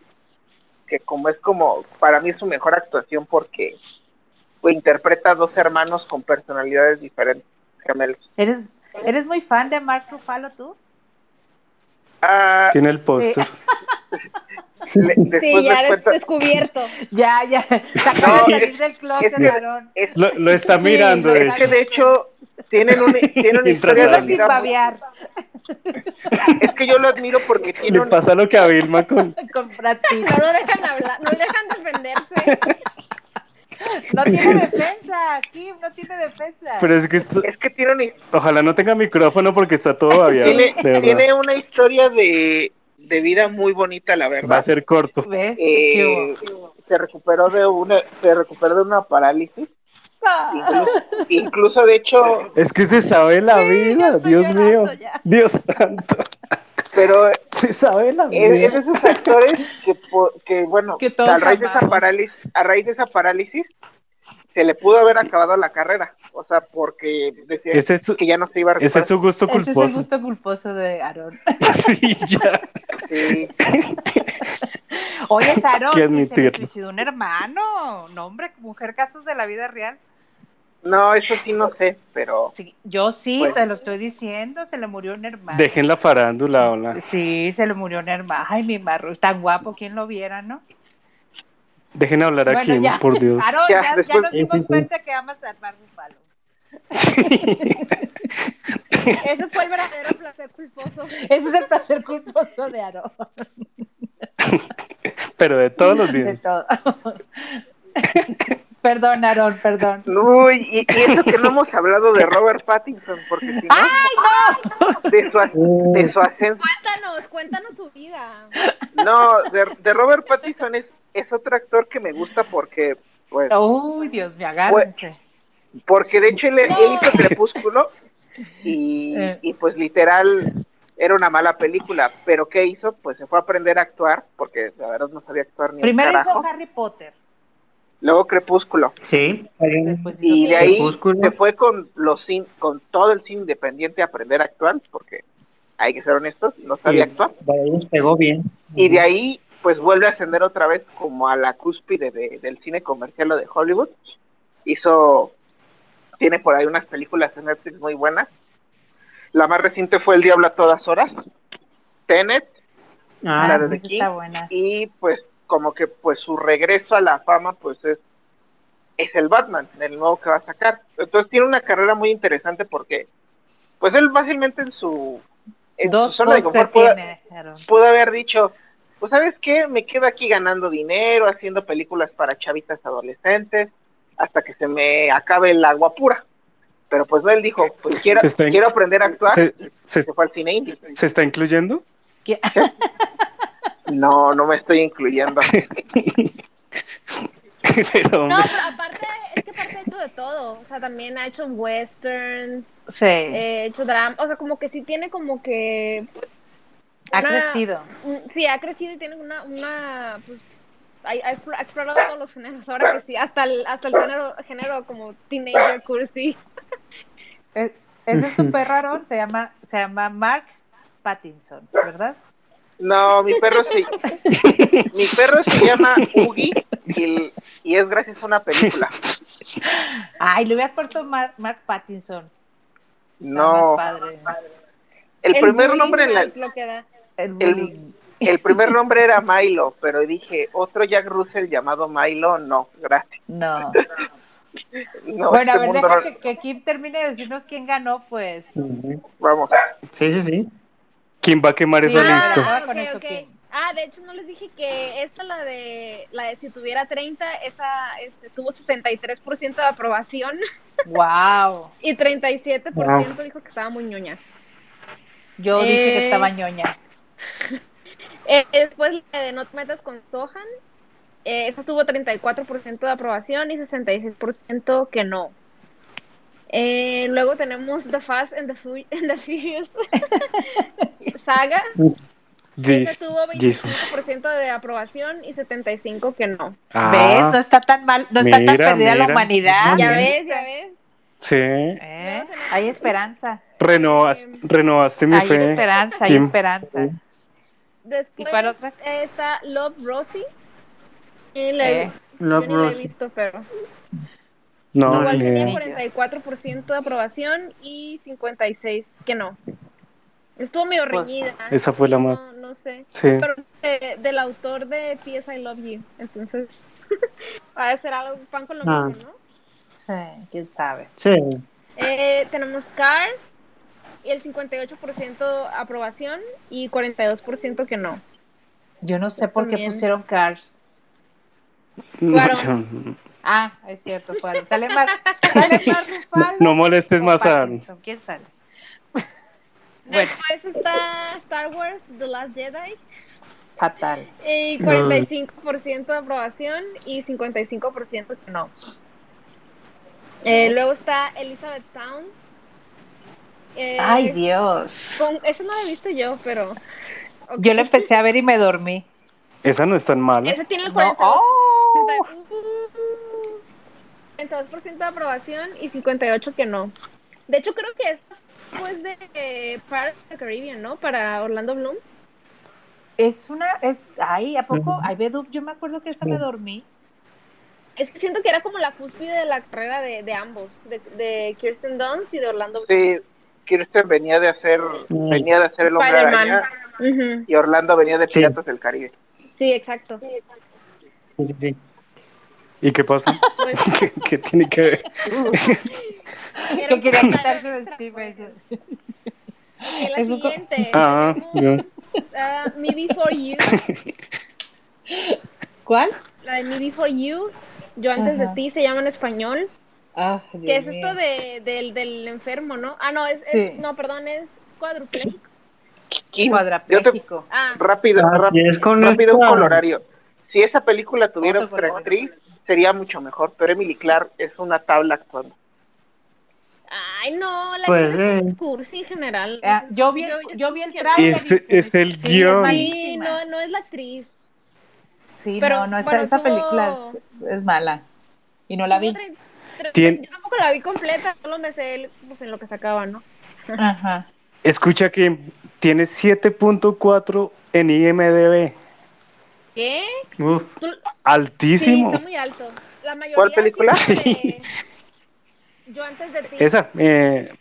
que como es como, para mí es su mejor actuación porque pues, interpreta a dos hermanos con personalidades diferentes, gemelos.
¿Eres, ¿Eres muy fan de Mark Ruffalo tú?
Ah,
Tiene el póster.
le- después
Sí, ya
cuento-
descubierto.
Ya, ya. Te acabas de
No,
salir del closet,
es que-
Aarón.
es,
Lo, lo está
Sí,
mirando,
es que
hecho.
de hecho tienen una, tienen una historia
sin babear
Es que yo lo admiro porque tiene
Le
un,
pasa lo que a Vilma con...
No lo dejan hablar, no lo dejan defenderse.
No tiene defensa, Kim, no tiene defensa.
Pero es que esto-
es que tiene
ojalá no tenga micrófono porque está todo abierto.
tiene, tiene una historia de, de vida muy bonita, la
Va
verdad.
a ser corto.
¿Ves?
Eh, se recuperó de una se recuperó de una parálisis
Ah,
incluso, incluso, de hecho
Es que se sabe la
Sí,
vida, Dios mío.
ya.
Dios santo.
pero
Se sabe la
es,
vida.
es de esos actores que, que bueno
Que
a raíz de esa parálisis a raíz de esa parálisis se le pudo haber acabado la carrera o sea porque decía
Ese es su,
que ya no se iba a
ese
recuperar
es su gusto
Ese es
culposo.
el gusto culposo de Aarón.
Sí, ya.
Sí.
Oye, Aarón,
que
se le suicidó un hermano. No, hombre, mujer, casos de la vida real.
no eso sí no sé pero
Sí, yo sí,
Pues-
te lo estoy diciendo, se le murió un hermano.
Dejen la farándula, hola.
Sí, se le murió un hermano. Ay, mi marro, tan guapo, ¿quién lo viera, no?
Dejen hablar
Bueno,
aquí,
ya,
por Dios.
Aarón,
Ya,
ya, ya
después-
nos dimos cuenta que amas a Mark Ruffalo.
Ese fue el verdadero placer culposo.
Ese es el placer culposo de Aarón.
Pero de todos los
De
días.
todo. perdón, Aarón, perdón.
Uy, y, y eso que no hemos hablado de Robert Pattinson porque si no de su, as- de su ascenso
Cuéntanos, cuéntanos su vida.
No, de, de Robert Pattinson es, es otro actor que me gusta porque, pues,
Uy, Dios mío, agárrense.
Porque de hecho él, hizo Crepúsculo y,
Eh.
y, pues literal era una mala película, pero ¿qué hizo? Pues se fue a aprender a actuar porque la verdad no sabía actuar ni un
Primero
carajo.
hizo Harry Potter,
Luego Crepúsculo
Sí,
después hizo
y de ahí
Crepúsculo.
se fue con los cin- con todo el cine independiente a aprender a actuar porque hay que ser honestos, no sabía
Sí,
actuar.
de ahí despegó bien.
Y de ahí, pues vuelve a ascender otra vez como a la cúspide de- del cine comercial o de Hollywood. Hizo, tiene por ahí unas películas en Netflix muy buenas. La más reciente fue El Diablo a todas horas, Tenet,
Ah,
la de
sí,
King.
está buena.
y pues como que pues su regreso a la fama pues es, es el Batman, el nuevo que va a sacar. Entonces tiene una carrera muy interesante porque pues él fácilmente en su, en
Dos
su zona de confort
Aarón.
pudo haber dicho, pues sabes qué, me quedo aquí ganando dinero, haciendo películas para chavitas adolescentes, hasta que se me acabe el agua pura. Pero pues no, él dijo, pues quiero,
in-
quiero aprender a actuar.
¿Se,
Se,
se,
fue al cine indie.
se está incluyendo?
¿Qué?
No, no me estoy incluyendo.
Pero,
No, pero aparte, es que aparte ha hecho de todo. O sea, también ha hecho westerns,
Sí,
eh, ha hecho drama. O sea, como que sí tiene como que.
ha crecido.
un- Sí, ha crecido y tiene una. una pues, ha, ha explo- ha explorado todos los géneros. Ahora que sí, hasta el, hasta el género, género como teenager cursi.
Es- Ese es tu perro, Aaron, se llama, se llama Mark Pattinson, ¿verdad?
No, mi perro se, mi perro se llama Ugi y, el- y es gracias a una película.
Ay, le hubieras puesto Mar- Mark Pattinson.
No,
padre.
el primer nombre en la,
es lo que da.
El.
El primer nombre era Milo, pero dije otro Jack Russell llamado Milo, no, gracias.
No.
No,
bueno, a
este
ver,
mundo
deja
no-
que, que Kim termine de decirnos quién ganó, pues.
Vamos.
Sí, sí, sí.
¿quién va a quemar
Sí,
eso
ah,
listo?
con eso. Kim.
Ah, de hecho no les dije que esta la de la de si tuviera 30, esa este, tuvo 63% de aprobación
Wow.
y 37% dijo que estaba muy ñoña.
Yo dije que
Eh.
estaba ñoña.
Eh, después la de No te metas con Sohan, eh, esa tuvo 34% de aprobación y 66% que no. Eh, luego tenemos The Fast and the, Fu- and the Furious Saga, esa tuvo
Jesus.
25% de aprobación y 75% que no.
Ah,
¿Ves? No está tan mal, no está tan
mira,
perdida la humanidad.
Ya ves, ya ves.
Sí,
¿Eh? Hay esperanza.
renovas, renovaste mi
Hay
fe.
esperanza, hay esperanza.
Después
cuál otra?
eh, está Love Rosie. Y la-
Eh,
yo
Love
ni la he
Rosie.
visto, pero
No,
igual
ni
tenía
idea.
44% de aprobación y 56% que no. Estuvo medio
Pues,
reñida.
Esa fue la más.
No, no sé.
Sí.
Pero eh, del autor de P.S. I Love You. Entonces, va a ser algo pan con lo
Ah.
mismo, ¿no?
sí, quién sabe.
Sí.
Eh, tenemos Cars y el 58% aprobación y 42% que no.
Yo no sé por qué pusieron Cars.
No,
Claro.
yo-
Ah, es cierto. Sale Mar, sale Mar Ruffalo
no molestes más a
¿Quién sale? Bueno,
Después está Star Wars The Last Jedi
fatal.
y 45% de aprobación y 55% que no. Eh. Luego está Elizabeth Town. Eh,
Ay, Dios.
con- esa no la he visto yo, pero.
Yo la empecé a ver y me dormí.
Esa no es tan mala.
Ese tiene el
No.
42%,
¡Oh!
uh, 42% de aprobación y 58% que no. De hecho, creo que esta fue de eh, of the Caribbean, ¿no? Para Orlando Bloom.
Es una. es- ay, ¿a poco? Ay, Bedu, yo me acuerdo que esa me dormí.
Es que siento que era como la cúspide de la carrera de, de ambos, de, de Kirsten Dunst y de Orlando Bloom.
Sí, Kirsten venía de hacer, venía de hacer el hombre
Spider-Man.
araña
Ujú,
y Orlando venía de
Sí.
Piratas del Caribe.
Sí, exacto.
Sí, sí, sí.
¿Y qué pasa?
Pues,
¿Qué, qué tiene que ver?
un
quería quitarse de encima
pues.
eso.
La
Es un
siguiente.
Ah,
tenemos, ah, Me Before You.
¿Cuál?
La de Me Before You. Yo antes
Ajá.
de ti se llama en español.
Ah,
¿Qué
Dios
es esto de, del, del enfermo, no? Ah, no, es, no, perdón, es cuadrupléjico.
Yo te,
Cuadrapléjico.
Ah,
rápido,
Ah, es con
rápido un colorario. Si esa película tuviera otra actriz, sería mucho mejor, pero Emily Clark es una tabla actuando.
ay, no, la
Pues,
historia es
eh.
cursi en general.
Ah, yo vi el,
Yo- yo
yo vi el trailer.
Es-
y-
es el
sí,
guion.
Sí, no, no es la actriz.
Sí,
Pero,
no, no, esa,
bueno,
esa
tuvo-
película es, es mala. Y no la vi.
Tien-
Yo tampoco la vi completa, solo me sé pues, en lo que sacaba, ¿no?
Ajá.
Escucha que tiene 7.4 en IMDB.
¿Qué?
Uf.
Tú- Sí,
Altísimo.
está muy alto. La mayoría
¿Cuál película?
sí Yo antes de ti.
Esa, eh,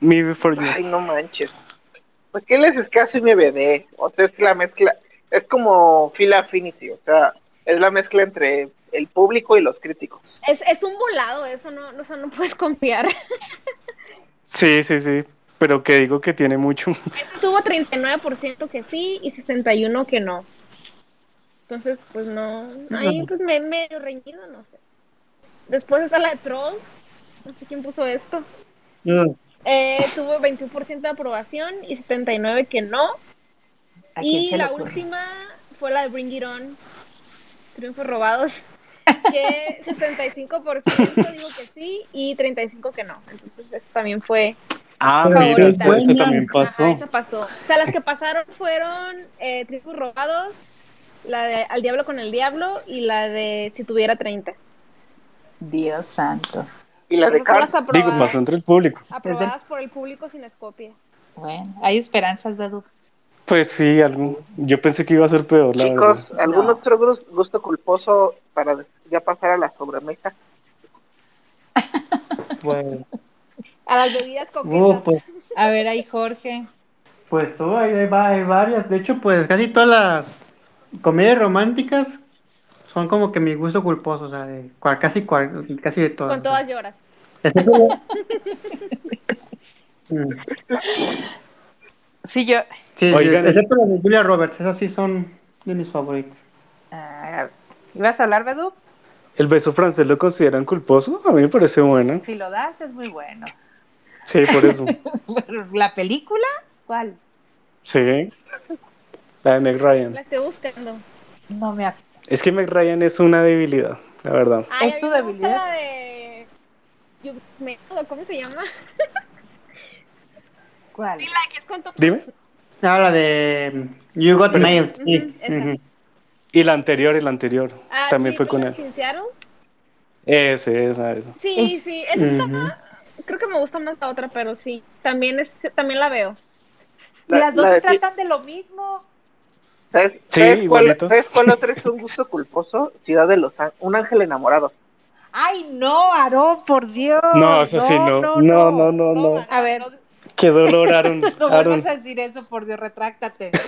Me Before You.
Ay, no manches. ¿Por qué les es casi MBD? O sea, es la mezcla, es como Phil Affinity, o sea, es la mezcla entre el público y los críticos.
Es, es un volado eso, no, no, o sea, no puedes confiar.
Sí, sí, sí. Pero que digo que tiene mucho.
Este tuvo 39% que sí y 61% que no. Entonces, pues no. Ahí, pues me medio reñido, no sé. Después está la de Troll. No sé quién puso esto.
Mm.
Eh, tuvo 21% de aprobación y 79% que no.
¿A quién
Y
se
la
ocurre?
última fue la de Bring It On, Triunfos Robados, que 65% dijo que sí y 35% que no. Entonces eso también fue...
Ah,
Favorita.
mira, eso, también
Ajá,
pasó.
eso pasó. O sea, las que pasaron fueron eh, Triunfos Robados, la de Al Diablo con el Diablo y la de Si tuviera 30.
Dios santo.
Y la de Cars.
Digo,
aprobadas,
pasó entre el público.
aprobadas por el público sin escopia.
Bueno, hay esperanzas, Bedu.
Pues sí. Yo pensé que iba a ser peor, la
Chicos,
verdad.
¿algún
No.
otro gusto culposo para ya pasar a la sobremesa?
A las bebidas
uh,
coquetas.
pues,
A ver, ahí Jorge.
pues oh, hay, hay va- hay varias. De hecho, pues casi todas las comedias románticas son como que mi gusto culposo, o sea, de cual- casi, cual- casi de todas.
Con todas lloras.
Excepto- Mm.
Sí, yo.
Sí, sí,
Oigan,
excepto las de Julia Roberts, esas sí son de mis favoritas.
ah, ¿Ibas a hablar, Bedu?
¿El beso francés lo consideran culposo? A mí me parece bueno.
Si lo das, es muy bueno.
Sí, por eso.
¿La película? ¿Cuál?
Sí. La de Meg Ryan.
La estoy buscando.
No me acuerdo.
Es que Meg Ryan es una debilidad, la verdad.
Ay,
¿Es tu debilidad?
La de... Yo- me- ¿Cómo se llama?
¿Cuál?
Sí, la que es con Tom
Dime.
Ah, la de You Got Mail. sí.
Esa.
Y la anterior, y la anterior.
Ah,
También
sí,
fue con él.
in Seattle.
Ese, esa, esa.
Sí,
Es-
sí, esa está
Ujú.
más- Creo que me gusta más la otra, pero sí. También, es, también la veo.
La-
Las dos
la
se
de ti-
tratan de lo mismo.
¿Sabes,
Sí,
¿sabes cuál. ¿Sabes cuál otro es un gusto culposo? Ciudad de los Ángeles. Un ángel enamorado.
Ay, no, Aarón, por Dios.
No, eso sí, no. No, no, no, no.
A ver.
No,
Qué dolor, Aaron.
no
Aaron.
vuelvas a decir eso, por Dios, retráctate.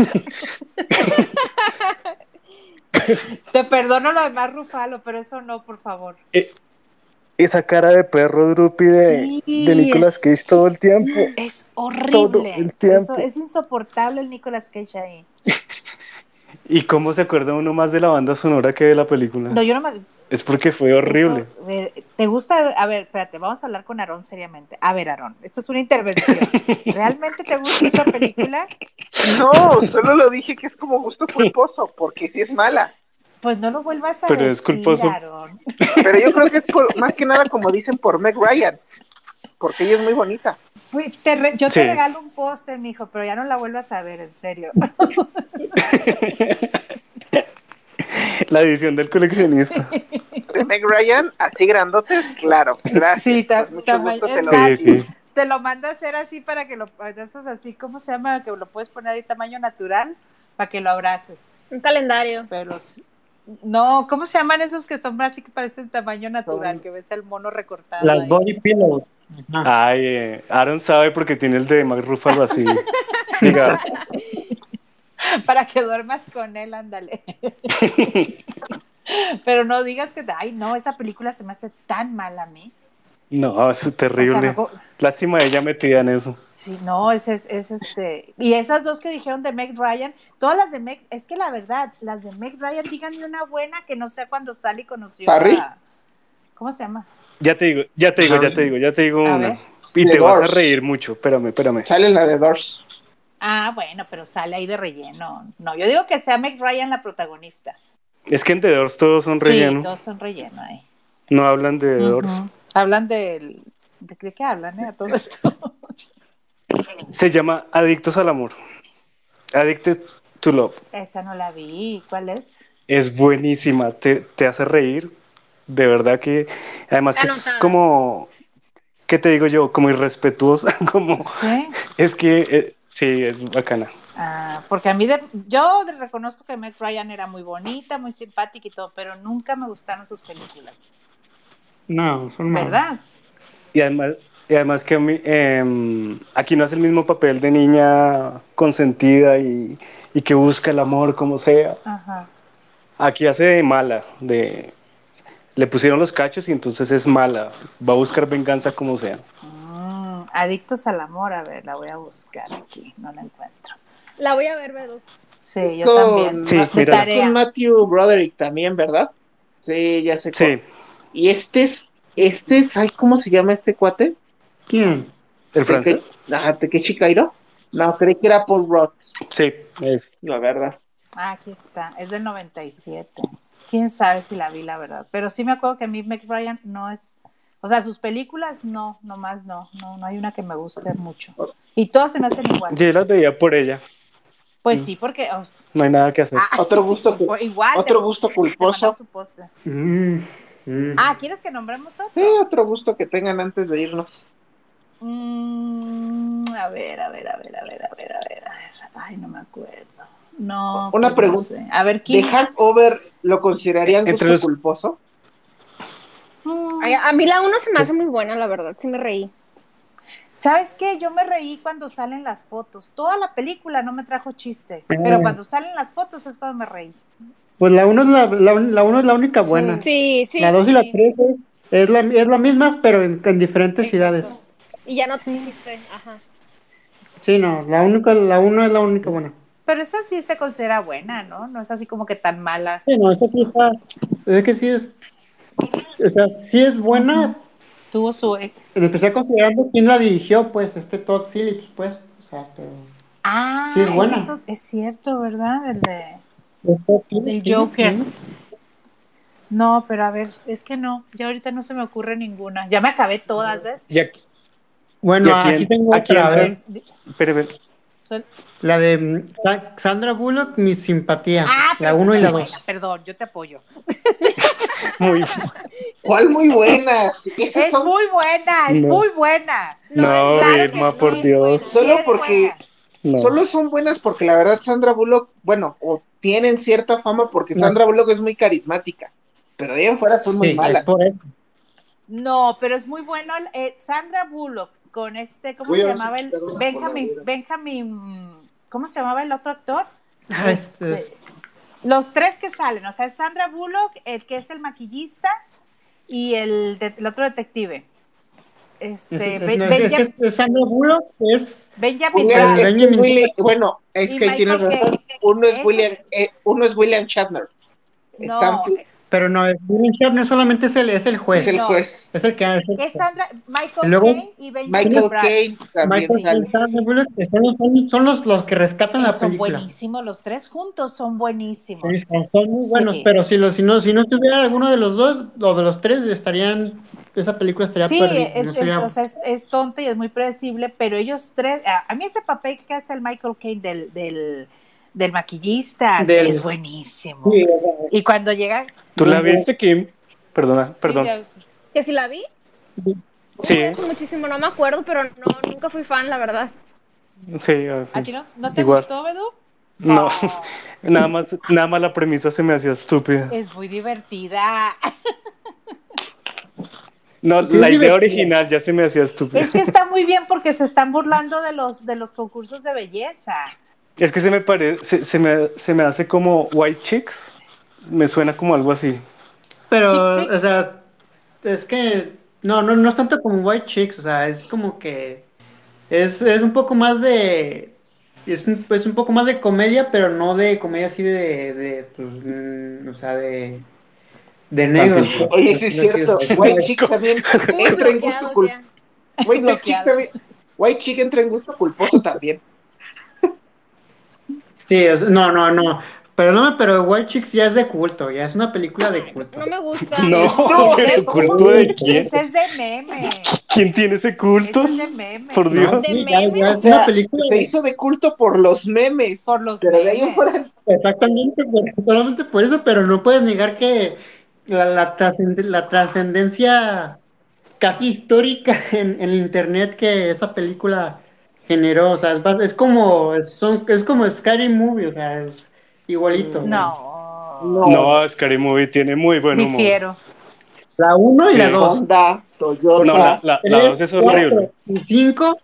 Te perdono lo demás, Rufalo, pero eso no, por favor.
Esa cara de perro drupi de,
Sí,
de Nicolas
es-
Cage todo el tiempo.
Es
Todo
horrible.
el tiempo.
Eso, es insoportable el Nicolas Cage ahí.
¿Y cómo se acuerda uno más de la banda sonora que de la película?
No, yo no me.
Es porque fue horrible.
eso, ¿Te gusta? A ver, espérate, vamos a hablar con Aarón seriamente. A ver, Aarón, esto es una intervención. ¿Realmente te gusta esa película?
No, solo lo dije que es como gusto culposo, porque sí es mala.
Pues no lo vuelvas a
Pero
decir,
es culposo.
Aarón.
Pero yo creo que es por- más que nada como dicen por Meg Ryan, porque ella es muy bonita.
Fui- te re- yo
Sí.
te regalo un póster, mijo, pero ya no la vuelvas a ver, en serio.
La edición del coleccionista.
De Meg Ryan, así grandote, claro. Gracias.
Sí, ta-
mucho gusto te lo
Sí, sí.
Te lo mando a hacer así para que lo. Esos así, ¿cómo se llama? Que lo puedes poner ahí tamaño natural para que lo abraces.
Un calendario.
Pero sí- no, ¿cómo se llaman esos que son así que parecen tamaño natural? Que ves el mono recortado.
Las
ahí?
body pillows. Ajá.
Ay, eh, Aaron sabe porque tiene el de Mac Ruffalo así. Diga,
Para que duermas con él, ándale. Pero no digas que, ay, no, esa película se me hace tan mal a mí.
no, es
O sea,
terrible.
me acu-
Lástima ella metida en eso.
Sí, no, ese es, es este. Y esas dos que dijeron de Meg Ryan, todas las de Meg, es que la verdad, las de Meg Ryan, díganme una buena que no sé cuando Sally conoció
¿Harry?
a. ¿Cómo se llama?
Ya te digo, ya te digo, ya te digo, ya te digo
A
una.
ver.
Y
The
te vas a reír mucho. Espérame, espérame.
Sale en la de Doors.
Ah, bueno, pero sale ahí de relleno. No, yo digo que sea Meg Ryan la protagonista.
Es que en The Doors todos son
Sí,
relleno.
todos son relleno ahí.
No hablan de The Doors.
Hablan del. ¿De qué, qué hablan, eh? A todo esto.
Se llama Adictos al Amor. Addicted to Love.
Esa no la vi. ¿Cuál es?
Es buenísima, te, te hace reír. De verdad que. Además que es como. ¿Qué te digo yo? Como irrespetuosa. Como.
Sí.
Es que. eh, sí, es bacana.
Ah, porque a mí, de- yo reconozco que Meg Ryan era muy bonita, muy simpática y todo, pero nunca me gustaron sus películas.
No, son malas.
¿Verdad?
Y además, y además que em, aquí no hace el mismo papel de niña consentida y, y que busca el amor como sea.
Ajá.
Aquí hace de mala, de le pusieron los cachos y entonces es mala. Va a buscar venganza como sea.
Mm, adictos al amor, a ver, la voy a buscar aquí, no la encuentro.
La voy a ver, Bedu.
Sí,
es
yo
con,
también.
Sí, mira.
es con Matthew Broderick también, ¿verdad? Sí, ya sé.
Sí,
Y este es, este es, ay, ¿cómo se llama este cuate?
¿Quién?
¿El francés?
Kairo. No, creí que era Paul Roth,
Sí, es.
la verdad.
Ah, aquí está, es del 97. Quién sabe si la vi, la verdad. Pero sí me acuerdo que a mí Meg Ryan no es. O sea, sus películas no, nomás no. No, no hay una que me guste mucho. Y todas se me hacen iguales.
Yo las veía por ella.
Pues sí, porque. oh,
No hay nada que hacer.
ah,
Otro gusto,
pues igual.
otro
te-
gusto culposo.
Mm, mm.
Ah, ¿quieres que nombremos otro?
Sí, otro gusto que tengan antes de irnos.
Mm, a ver, a ver, a ver, a ver, a ver, a ver, a ver. Ay, no me acuerdo. No.
Una
pues no
pregunta.
sé. A ver,
¿The
¿quién?
Hangover lo considerarían
Entre
gusto
los-
culposo?
Ay, a mí la uno se me hace muy buena, la verdad. Sí me reí.
¿Sabes qué? Yo me reí cuando salen las fotos. Toda la película no me trajo chiste.
Ah.
Pero cuando salen las fotos es cuando me reí.
Pues la 1 es la, la, la uno es la única buena.
Sí, sí.
la 2 y la
sí.
3 es, es, la, es la misma, pero en, en diferentes
Exacto.
ciudades.
Y ya no
Sí.
te chiste. Ajá.
Sí, no, la única, la 1 es la única buena.
Pero esa sí se considera buena, ¿no? No es así como que tan mala.
Sí, no, esta sí está, es que sí es, o sea, sí es buena,
Tuvo su...
en especial considerando quién la dirigió, pues, este Todd Phillips, pues, o sea, pero...
Ah,
Sí, es buena.
to- es cierto, ¿verdad? El de... Del Joker. No, pero a ver, es que no. Ya ahorita no se me ocurre ninguna. Ya me acabé todas, ¿ves?
Y aquí,
Bueno,
¿Y a quién-
aquí tengo
a quién
otra, a ver,
pero,
la de mm, Sa- Sandra Bullock, Mi Simpatía,
Ah,
la
esa
1 y la
muy
2.
buena. Perdón, yo te apoyo.
muy.
¿Cuál muy buenas?
Es
son
muy buena, es
No.
muy buena.
No,
claro
Vilma,
sí,
por Dios.
Solo porque-.
No.
Solo son buenas porque la verdad Sandra Bullock, bueno, o tienen cierta fama porque
No.
Sandra Bullock es muy carismática, pero de ahí en fuera son muy
Sí, es
malas.
No, pero es muy bueno. el- eh, Sandra Bullock con este, ¿cómo se llamaba el Benjamin. Benjamin, ¿cómo se llamaba el otro actor?
Ah,
Este,
este,
los tres que salen, o sea, es Sandra Bullock, el que es el maquillista y el, de- el otro detective.
es,
Este,
es-
Ben-
no, es-
Benja-
es- es Sandra Bullock es
Benjamin
William-
Bratt.
es que es
Benjamin-
Willy- bueno, es
Y
que ahí tienes
Michael
razón. Uno es William, eh, uno es William Shatner.
No,
Pero no, es William Shatner solamente es el, es el juez.
es el
no.
juez.
Es el que hace.
es Sandra, Michael
luego-
Caine y Benjamin
Michael. Caine también
Michael
sale.
Son, los- son, son los, los que rescatan la
Eh, son
película.
buenísimos, los tres juntos son buenísimos.
Sí, son, son muy
Sí.
buenos, pero si, los, si, no, si no estuviera alguno de los dos o de los tres, estarían. Esa película estaría
Sí,
perdida.
es,
no
es-
sería-
o sea, es, es tonto y es muy predecible, pero ellos tres, a, a mí ese papel que hace el Michael Caine del, del, del maquillista
Del-
es buenísimo.
Sí,
Y cuando llega...
¿Tú la viste, Kim? Perdona, perdón.
Sí,
Que si la vi,
Sí,
muchísimo, no me acuerdo, pero no, nunca fui fan, la verdad.
sí.
¿A ti no, no te
Igual.
gustó, Bedu?
No,
Oh,
nada más, nada más la premisa se me hacía estúpida.
es muy divertida.
No,
Sí,
la idea original ya se me hacía estúpida.
Es que está muy bien porque se están burlando de los, de los concursos de belleza.
Es que se me parece, se, se me, se me hace como White Chicks. Me suena como algo así.
Pero, o sea, es que. No, no, no es tanto como White Chicks, o sea, es como que. Es, es un poco más de. Es un, es un poco más de comedia, pero no de comedia así de. de pues, mm, o sea, de. De negros. Pues,
Oye, sí es cierto. White Chick también entra en gusto culposo. White Chick también. White Chick entra en gusto culposo también.
Sí, o sea, no, no, no. Perdóname, pero White Chicks ya es de culto, ya es una película de culto.
No me gusta.
No,
No,
¿el
eso-
culto de quién?
Ese es de meme.
¿Quién tiene ese culto?
Ese es de meme.
Por
No,
Dios.
¿De
sí, ya,
meme?
ya
O
es una
sea,
película
se
de-
hizo de culto por los memes.
Por los
pero de ahí fuera.
Exactamente, solamente por eso, pero no puedes negar que la, la, trascend- la trascendencia casi histórica en, en internet que esa película generó, o sea, es, como es, son, es como Scary Movie, o sea, es igualito.
No.
No.
No, Scary Movie tiene muy buen humor.
Difiero.
La 1 y la
Sí.
2.
Honda, Toyota.
No, la, la, la dos es horrible.
y 5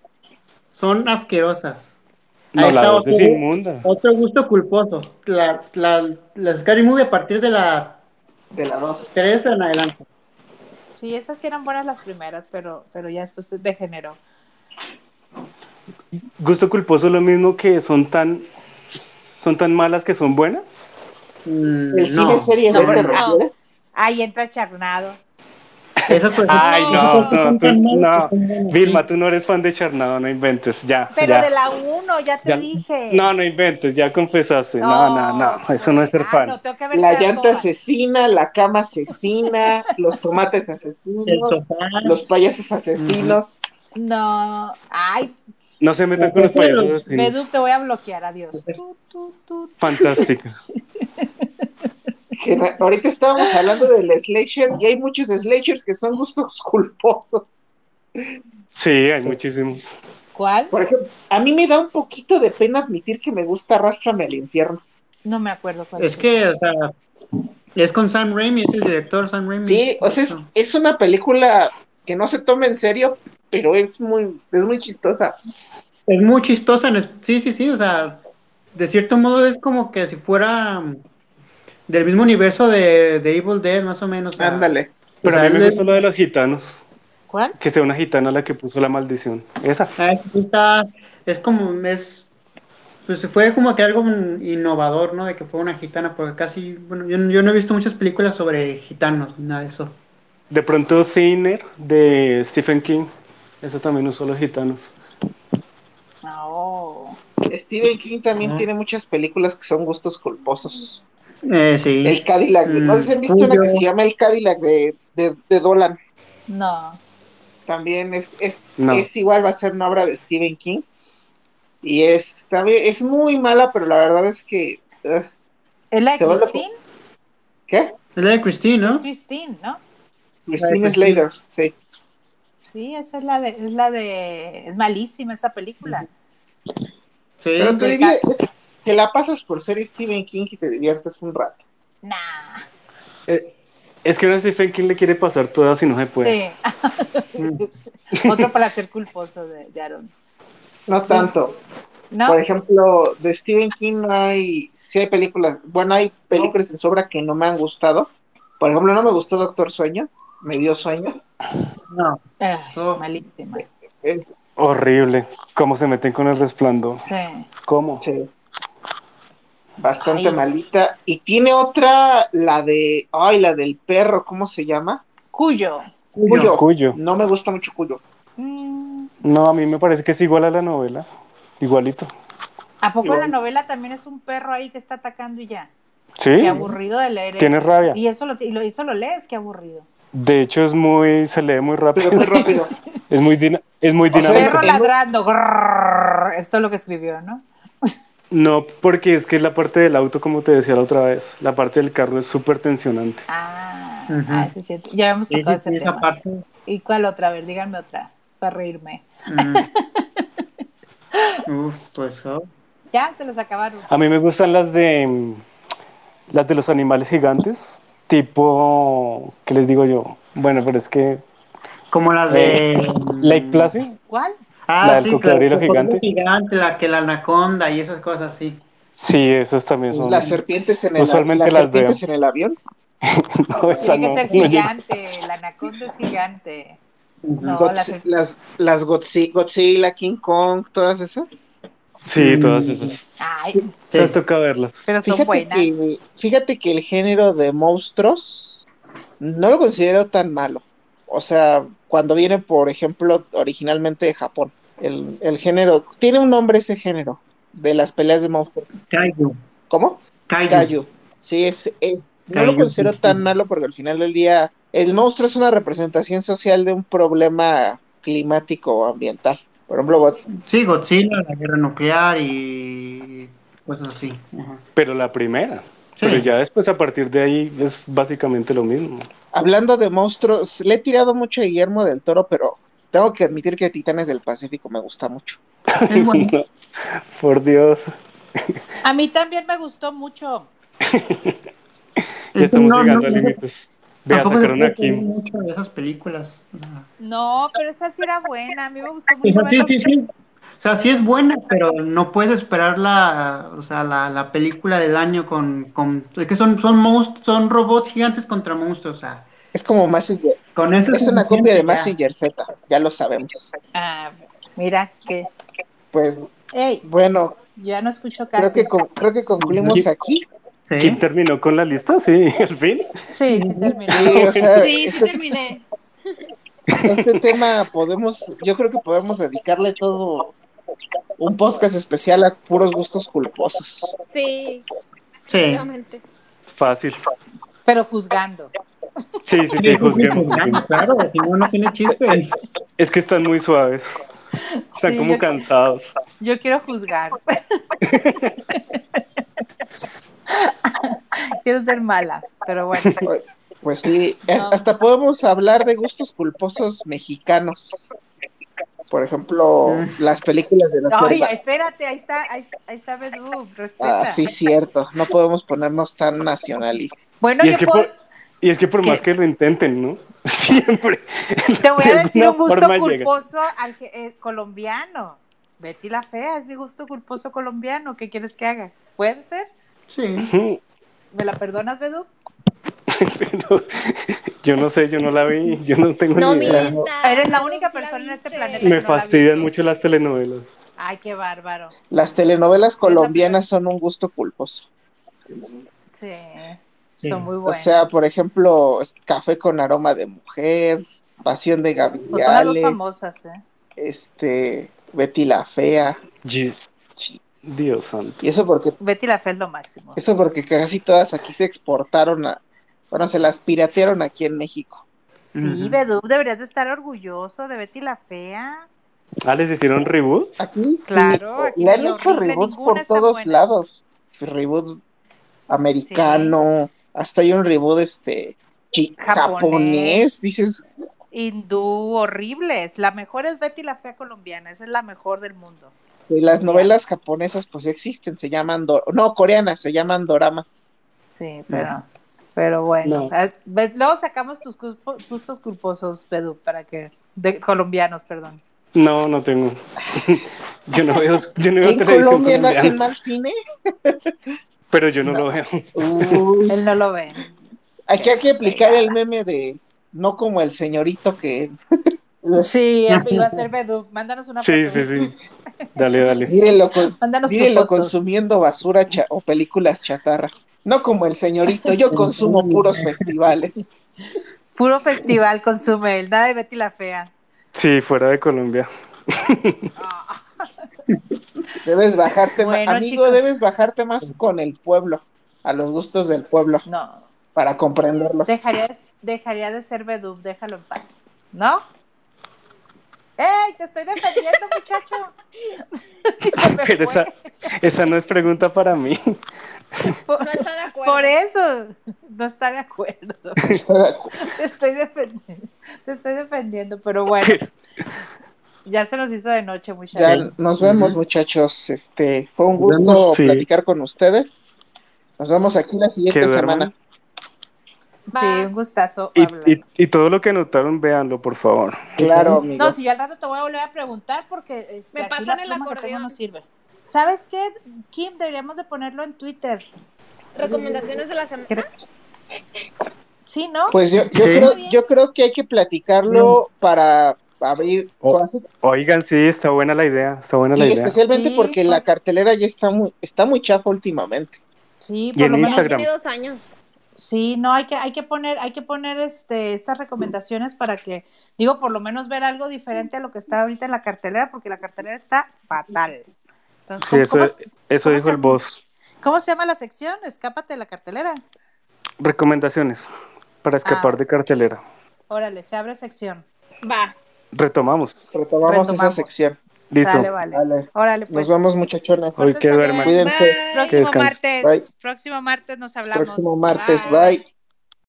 son asquerosas.
No,
Ahí
la
está
dos es
otro-
inmunda.
Otro gusto culposo. La, la, la Scary Movie a partir de la
De la 2.
3 en adelante.
Sí, esas sí eran buenas las primeras, pero, pero ya después se degeneró.
Gusto culposo lo mismo que son tan son tan malas que son buenas.
Mm,
El
no.
cine serie
No,
B, ¿te
no.
refieres?
Ahí entra Charnado.
Esas pues,
Ay, no, no, tú, no. Vilma, tú no eres fan de Charnado, no inventes, ya.
Pero
ya.
de la 1, ya te
Ya-
dije.
No, no inventes, ya confesaste. No, no, no, eso no es ser
ah,
fan.
no,
La
todas.
llanta asesina, la cama asesina, los tomates asesinos, los payasos asesinos.
No, ay,
No se metan con los payasos.
Medu, te voy a bloquear, adiós.
Que no- ahorita estábamos hablando del slasher y hay muchos slashers que son gustos culposos.
Sí, hay muchísimos.
¿Cuál?
Por ejemplo, a mí me da un poquito de pena admitir que me gusta Arrástrame al infierno.
No me acuerdo cuál
Es que, o sea, es con Sam Raimi, es el director Sam Raimi.
Sí, o sea, es, es una película que no se toma en serio, pero es muy, es muy chistosa.
Es muy chistosa. en es- Sí, sí, sí. O sea, de cierto modo es como que si fuera mm, del mismo universo de, de Evil Dead, más o menos. o sea,
Ándale.
Pero a mí me
es-
gustó lo de los gitanos.
¿Cuál?
Que sea una gitana la que puso la maldición. Esa.
Ah, está- es como, es, pues fue como que algo innovador, ¿no? De que fue una gitana, porque casi, bueno, yo, yo no he visto muchas películas sobre gitanos, ni nada de eso.
De pronto Thinner de Stephen King. Eso también usó los gitanos.
No.
Stephen King también
Ajá.
tiene muchas películas que son gustos culposos.
Eh, sí.
El Cadillac, no sé si han visto una que se llama El Cadillac de, de, de Dolan.
No.
También es, es,
No.
es igual, va a ser una obra de Stephen King. Y es también, es muy mala, pero la verdad es que. ugh,
¿Es la de
Se
Christine?
¿Qué?
Es la de Christine,
Es
¿no?
Christine, ¿no?
Christine
Christine.
Slater, sí.
Sí, esa es la de, es la de, es malísima esa película.
Sí.
Pero te diría, es- se la pasas por ser Stephen King y te diviertes un rato.
Nah.
Eh, es que a Stephen King le quiere pasar todas y no se puede.
Sí. Otro para ser culposo de, de Aaron.
No tanto.
¿No?
Por ejemplo, de Stephen King hay, sí hay películas, bueno, hay películas en su obra que no me han gustado. Por ejemplo, no me gustó Doctor Sueño, me dio sueño.
No.
Ay, malísima.
Horrible. Cómo se meten con el resplandor.
Sí.
¿Cómo?
sí. Bastante
Ay.
malita. Y tiene otra, la de, ay, la del perro, ¿cómo se llama?
Cuyo.
Cuyo.
Cuyo.
No me gusta mucho Cuyo.
Mm,
No, a mí me parece que es igual a la novela. Igualito.
¿A poco
Igual.
la novela también es un perro ahí que está atacando y ya?
Sí.
Qué aburrido de leer
Tienes
eso.
rabia.
Y eso lo, y lo, eso lo lees, qué aburrido.
De hecho es muy, se lee muy rápido.
Pero muy rápido.
Es muy, dina- es muy dinámico.
Perro ladrando. grrr, esto es lo que escribió, ¿no?
No, porque es que la parte del auto, como te decía la otra vez, la parte del carro es súper tensionante.
Ah,
Ujú.
ah, sí, es cierto. Ya
Sí,
tocado ese
esa
tema.
parte.
¿Y cuál otra? A ver, díganme otra, para reírme.
Mm. Uf, pues, oh.
Ya, se los acabaron.
A mí me gustan las de las de los animales gigantes, tipo, ¿qué les digo yo? Bueno, pero es que
Como la de.
Lake Placid,
¿Cuál?
Ah,
La del
sí,
cocodrilo
claro,
gigante.
gigante, la que la anaconda y esas cosas, sí.
sí, esas también son.
Las serpientes en el,
Usualmente
las
las
serpientes en el avión.
No,
Tiene que
no,
ser
no
gigante. La anaconda es gigante. No,
Godzi- las, las Godzi- Godzilla, King Kong, todas esas.
Sí, todas
Mm.
esas.
Ay,
Te toca verlas.
pero son
Fíjate
buenas.
que, fíjate que el género de monstruos no lo considero tan malo. O sea, cuando viene, por ejemplo, originalmente de Japón. El, el género, tiene un nombre ese género, de las peleas de monstruos.
Kaiju.
¿Cómo?
Kaiju.
Kaiju. Sí, es, es- no lo considero
sí, sí.
tan malo porque al final del día el monstruo es una representación social de un problema climático o ambiental. Por ejemplo, Godz-
Sí, Godzilla, la guerra nuclear y cosas así. Ajá.
Pero la primera.
Sí.
Pero ya después a partir de ahí es básicamente lo mismo.
hablando de monstruos, le he tirado mucho a Guillermo del Toro, pero tengo que admitir que Titanes del Pacífico me gusta mucho.
Es bueno.
No, por Dios.
A mí también me gustó mucho.
Ya estamos
No,
llegando
no,
a
no,
límites.
Se
sacaron
puede
aquí.
mucho de esas películas.
No, pero esa sí era buena. A mí me gustó mucho
sea, sí,
verlos.
sí, sí. O sea, sí es buena, pero no puedes esperar la, o sea, la, la película del año con, con es que son, son monstruos, son robots gigantes contra monstruos, o sea,
Es como Massinger,
con eso
es una copia de. Massinger Z, ya lo sabemos.
Ah, mira que.
Pues
Ey,
bueno,
ya no escucho
creo
casi.
que, con- creo que concluimos aquí.
Sí.
¿Quién terminó con la lista? Sí, al fin.
Sí, sí terminó.
Sí, o sea,
Sí, sí
este-
terminé.
Este tema podemos, yo creo que podemos dedicarle todo un podcast especial a puros gustos culposos.
Sí,
Sí.
Fácil.
Pero juzgando.
Sí, sí, sí,
Sí,
juzguemos.
claro, si no, no tiene chiste.
Es que están muy suaves. Están
Sí,
como
yo-
cansados.
Yo quiero juzgar. quiero ser mala, pero bueno.
Pues sí, es- hasta podemos hablar de gustos culposos mexicanos. Por ejemplo, las películas de la
Ay,
selva.
espérate, ahí está, ahí, ahí está Bedú, respeta.
Ah, sí, cierto. No podemos ponernos tan nacionalistas.
Bueno,
Y
yo
es que
puedo-
por, y es que por más que lo intenten, ¿no? Siempre.
te voy a decir un gusto culposo eh, colombiano. Betty la fea es mi gusto culposo colombiano. ¿Qué quieres que haga? ¿Puede ser?
Sí.
¿Me la perdonas, Bedú?
Pero yo no sé, yo no la vi, yo no tengo
No
ni idea.
Eres la única
la
persona en este planeta
Me
que no la
fastidian
entonces.
mucho las telenovelas.
Ay, qué bárbaro.
Las telenovelas colombianas son un gusto culposo.
Sí, son muy
O
buenas.
sea, por ejemplo, Café con aroma de mujer, Pasión de
Pues son las dos famosas, ¿eh?
este, Betty la Fea.
Ye- Dios santo.
Y eso porque,
Betty la fea es lo máximo.
eso porque casi todas aquí se exportaron a, bueno, se las piratearon aquí en México.
Sí,
Ujú.
Bedú, deberías de estar orgulloso de Betty la fea.
Ah, ¿les hicieron reboot?
Aquí
Claro,
sí,
aquí
le han hecho reboots por todos
buena.
lados. Reboot americano, hasta hay un reboot este
Japonés.
japonés. Dices,
Hindú, horribles. La mejor es Betty la fea colombiana, esa es la mejor del mundo.
Y las novelas japonesas pues existen, se llaman, do- no, coreanas, se llaman doramas.
Sí, pero, pero bueno.
No.
Eh, Luego sacamos tus gustos culposos, Bedú, para que, de colombianos, perdón.
No, no tengo. yo no veo, yo no veo
¿En
televisión
Colombia no hacen mal cine?
pero yo no,
No.
lo veo.
Uy,
Él no lo ve.
aquí hay que aplicar el meme de no como el señorito que
Sí, iba a ser Bedú. Mándanos una
Sí,
foto.
sí, sí. Dale, dale.
mírenlo, con- mírenlo consumiendo basura cha- o películas chatarra. No como el señorito, yo consumo puros festivales.
Puro festival consume él, nada de Betty la fea.
Sí, fuera de Colombia.
Ah,
Debes bajarte,
Bueno,
amigo,
chicos.
debes bajarte más con el pueblo, a los gustos del pueblo,
no,
para comprenderlos.
dejaría, de- dejaría de ser Bedú, déjalo en paz, ¿no? ¡Ey! Te estoy defendiendo, muchacho. Y se me
Pero
fue.
esa, esa no es pregunta para mí.
Por,
No está de acuerdo.
por eso, no está de acuerdo.
Está de acuerdo.
Te estoy defendiendo, te estoy defendiendo, pero bueno, ya se nos hizo de noche,
Ya
muchachos.
nos vemos, muchachos. Este fue un gusto
Sí.
platicar con ustedes. Nos vemos aquí la siguiente semana.
Sí, un gustazo
Y,
hablar.
y, y todo lo que anotaron, véanlo, por favor.
Claro, amigo.
No, si yo al rato te voy a volver a preguntar porque este,
Me pasan el acordeón.
no sirve. ¿Sabes qué, Kim? Deberíamos de ponerlo en Twitter.
Recomendaciones de la semana.
Sí, ¿no?
Pues yo, yo
Sí.
creo, yo creo que hay que platicarlo para abrir cosas.
Oigan, sí, está buena la idea, está buena la
Y
idea.
especialmente
Sí,
porque
pues.
la cartelera ya está muy, está muy chafa últimamente.
Sí, por lo menos.
Dos años.
Sí, no, hay que, hay que poner, hay que poner este, estas recomendaciones para que, digo, por lo menos ver algo diferente a lo que está ahorita en la cartelera, porque la cartelera está fatal. Entonces,
Sí,
¿cómo,
eso,
cómo
eso dijo
se
el
llama?
boss.
cómo se llama la sección? Escápate de la cartelera.
Recomendaciones para escapar
Ah.
de cartelera.
Órale, se abre sección.
Va.
Retomamos.
Retomamos, esa
Retomamos.
sección.
Listo.
Sale, vale.
Vale.
Órale, pues.
Nos vemos, muchachones.
Hoy que duerman.
Cuídense.
Bye.
Que
Próximo martes.
Bye.
Próximo martes nos hablamos.
Próximo martes.
Bye.
Bye.